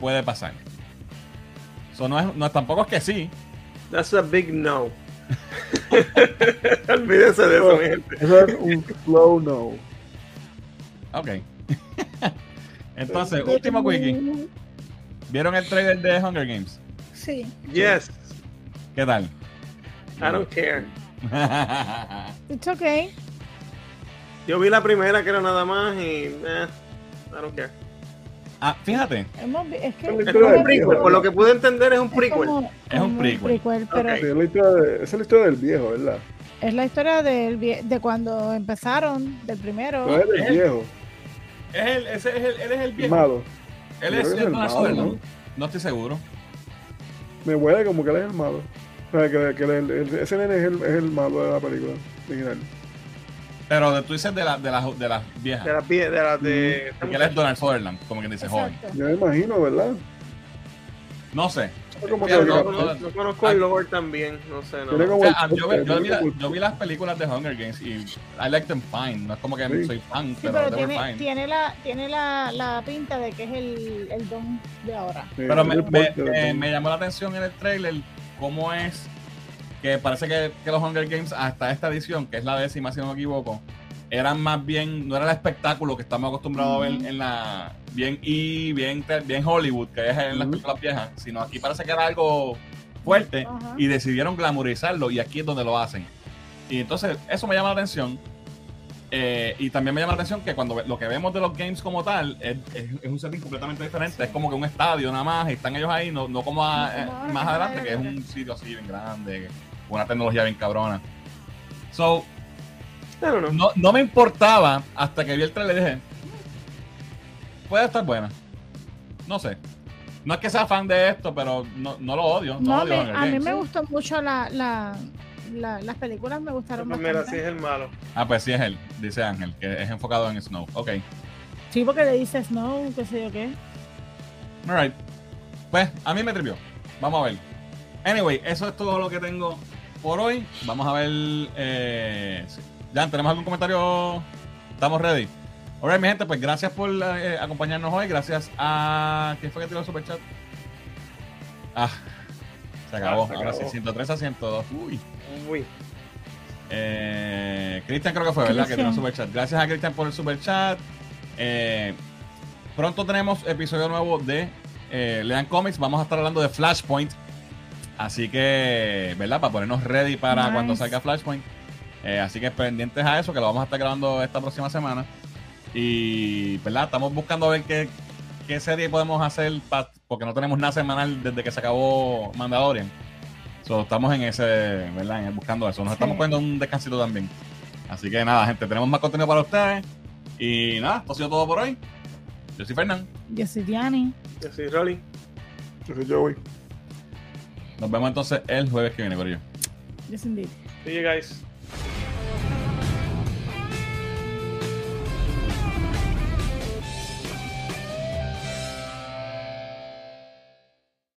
puede pasar. So, no, es, no es- tampoco es que sí. that's a big no. Olvídense de eso, mi gente. Eso es un slow no. Ok. Entonces, último quickie. ¿Vieron el trailer de Hunger Games? Sí. Yes, ¿Qué tal? I don't care. It's okay. Yo vi la primera que era nada más y eh, I don't care. ah, fíjate, es que Es como un prequel, por lo que pude entender es un es prequel. como- Es un como prequel. pero es la historia de- esa es la historia del viejo, ¿verdad? es la historia del vie- de cuando empezaron, del primero. No es Es- viejo, es el, ese es el, él es el el viejo. malo. Él es el el malo. No estoy seguro. Me huele como que él es el malo. O sea, que, que el- el- ese nene es el, es el malo de la película original. Pero de- tú dices de, la, de, las de las viejas. De las vie- de las de. Porque él es Donald Sutherland, como quien dice joven. Exacto. Yo me imagino, ¿verdad? No sé. Es como Pero que- no, No, no- no conozco el lore también, no sé, no. O sea, yo, vi, yo, vi Tiene la- como- yo vi las películas de Hunger Games y I like them fine. No es como que Sí. soy fan, Sí, pero, pero they were tiene, fine. tiene, la, tiene la, la pinta de que es el, el don de ahora. Sí, Pero me, me llamó la atención en el trailer cómo es que parece que, que los Hunger Games hasta esta edición, que es la décima si no me equivoco, eran más bien, no era el espectáculo que estamos acostumbrados a ver en la bien y bien, bien Hollywood, que es en las películas viejas, sino aquí parece que era algo fuerte Ajá. y decidieron glamorizarlo y aquí es donde lo hacen. Y entonces eso me llama la atención. Eh, y también me llama la atención que cuando lo que vemos de los games como tal es, es- es un setting completamente diferente. Es como que un estadio nada más y están ellos ahí, no, no como a- No eh, más adelante, que es un sitio así bien grande, una tecnología bien cabrona. So. No, no me importaba hasta que vi el trailer y dije, puede estar buena. No sé. No es que sea fan de esto, pero no, no lo odio. No, No, a odio a mí me gustó mucho la, la, la- las películas, me gustaron primera sí bastante. es el malo. Ah, pues sí es él, dice Ángel, que es enfocado en Snow. Ok. Sí, porque le dice Snow, qué sé yo qué. Alright. Pues a mí me tripió. Vamos a ver. Anyway, eso es todo lo que tengo por hoy. Vamos a ver. Eh, Jan, ¿tenemos algún comentario? ¿Estamos ready? Alright, mi gente, pues gracias por eh, acompañarnos hoy. Gracias a. ¿Quién fue que tiró el superchat? Ah, se acabó. Ah, se Ahora sí, acabó. 103 a 102. Uy. Uy. Eh, Cristian creo que fue, ¿verdad? Que tiró el superchat. Gracias a Cristian por el superchat. Eh, pronto tenemos episodio nuevo de eh, Lean Comics. Vamos a estar hablando de Flashpoint. Así que, ¿verdad? Para ponernos ready para Nice. cuando salga Flashpoint. Eh, así que pendientes a eso, que lo vamos a estar grabando esta próxima semana. Y, ¿verdad? Estamos buscando a ver qué, qué serie podemos hacer, pa- porque no tenemos nada semanal desde que se acabó Mandalorian. So, estamos en ese, ¿verdad? En el- buscando eso. Nos Sí. estamos poniendo un descansito también. Así que nada, gente, tenemos más contenido para ustedes. Y nada, esto ha sido todo por hoy. Yo soy Fernán. Yo soy Diani. Yo soy Rolly. Yo soy Joey. Nos vemos entonces el jueves que viene, Corillo. Yes, indeed. See you guys.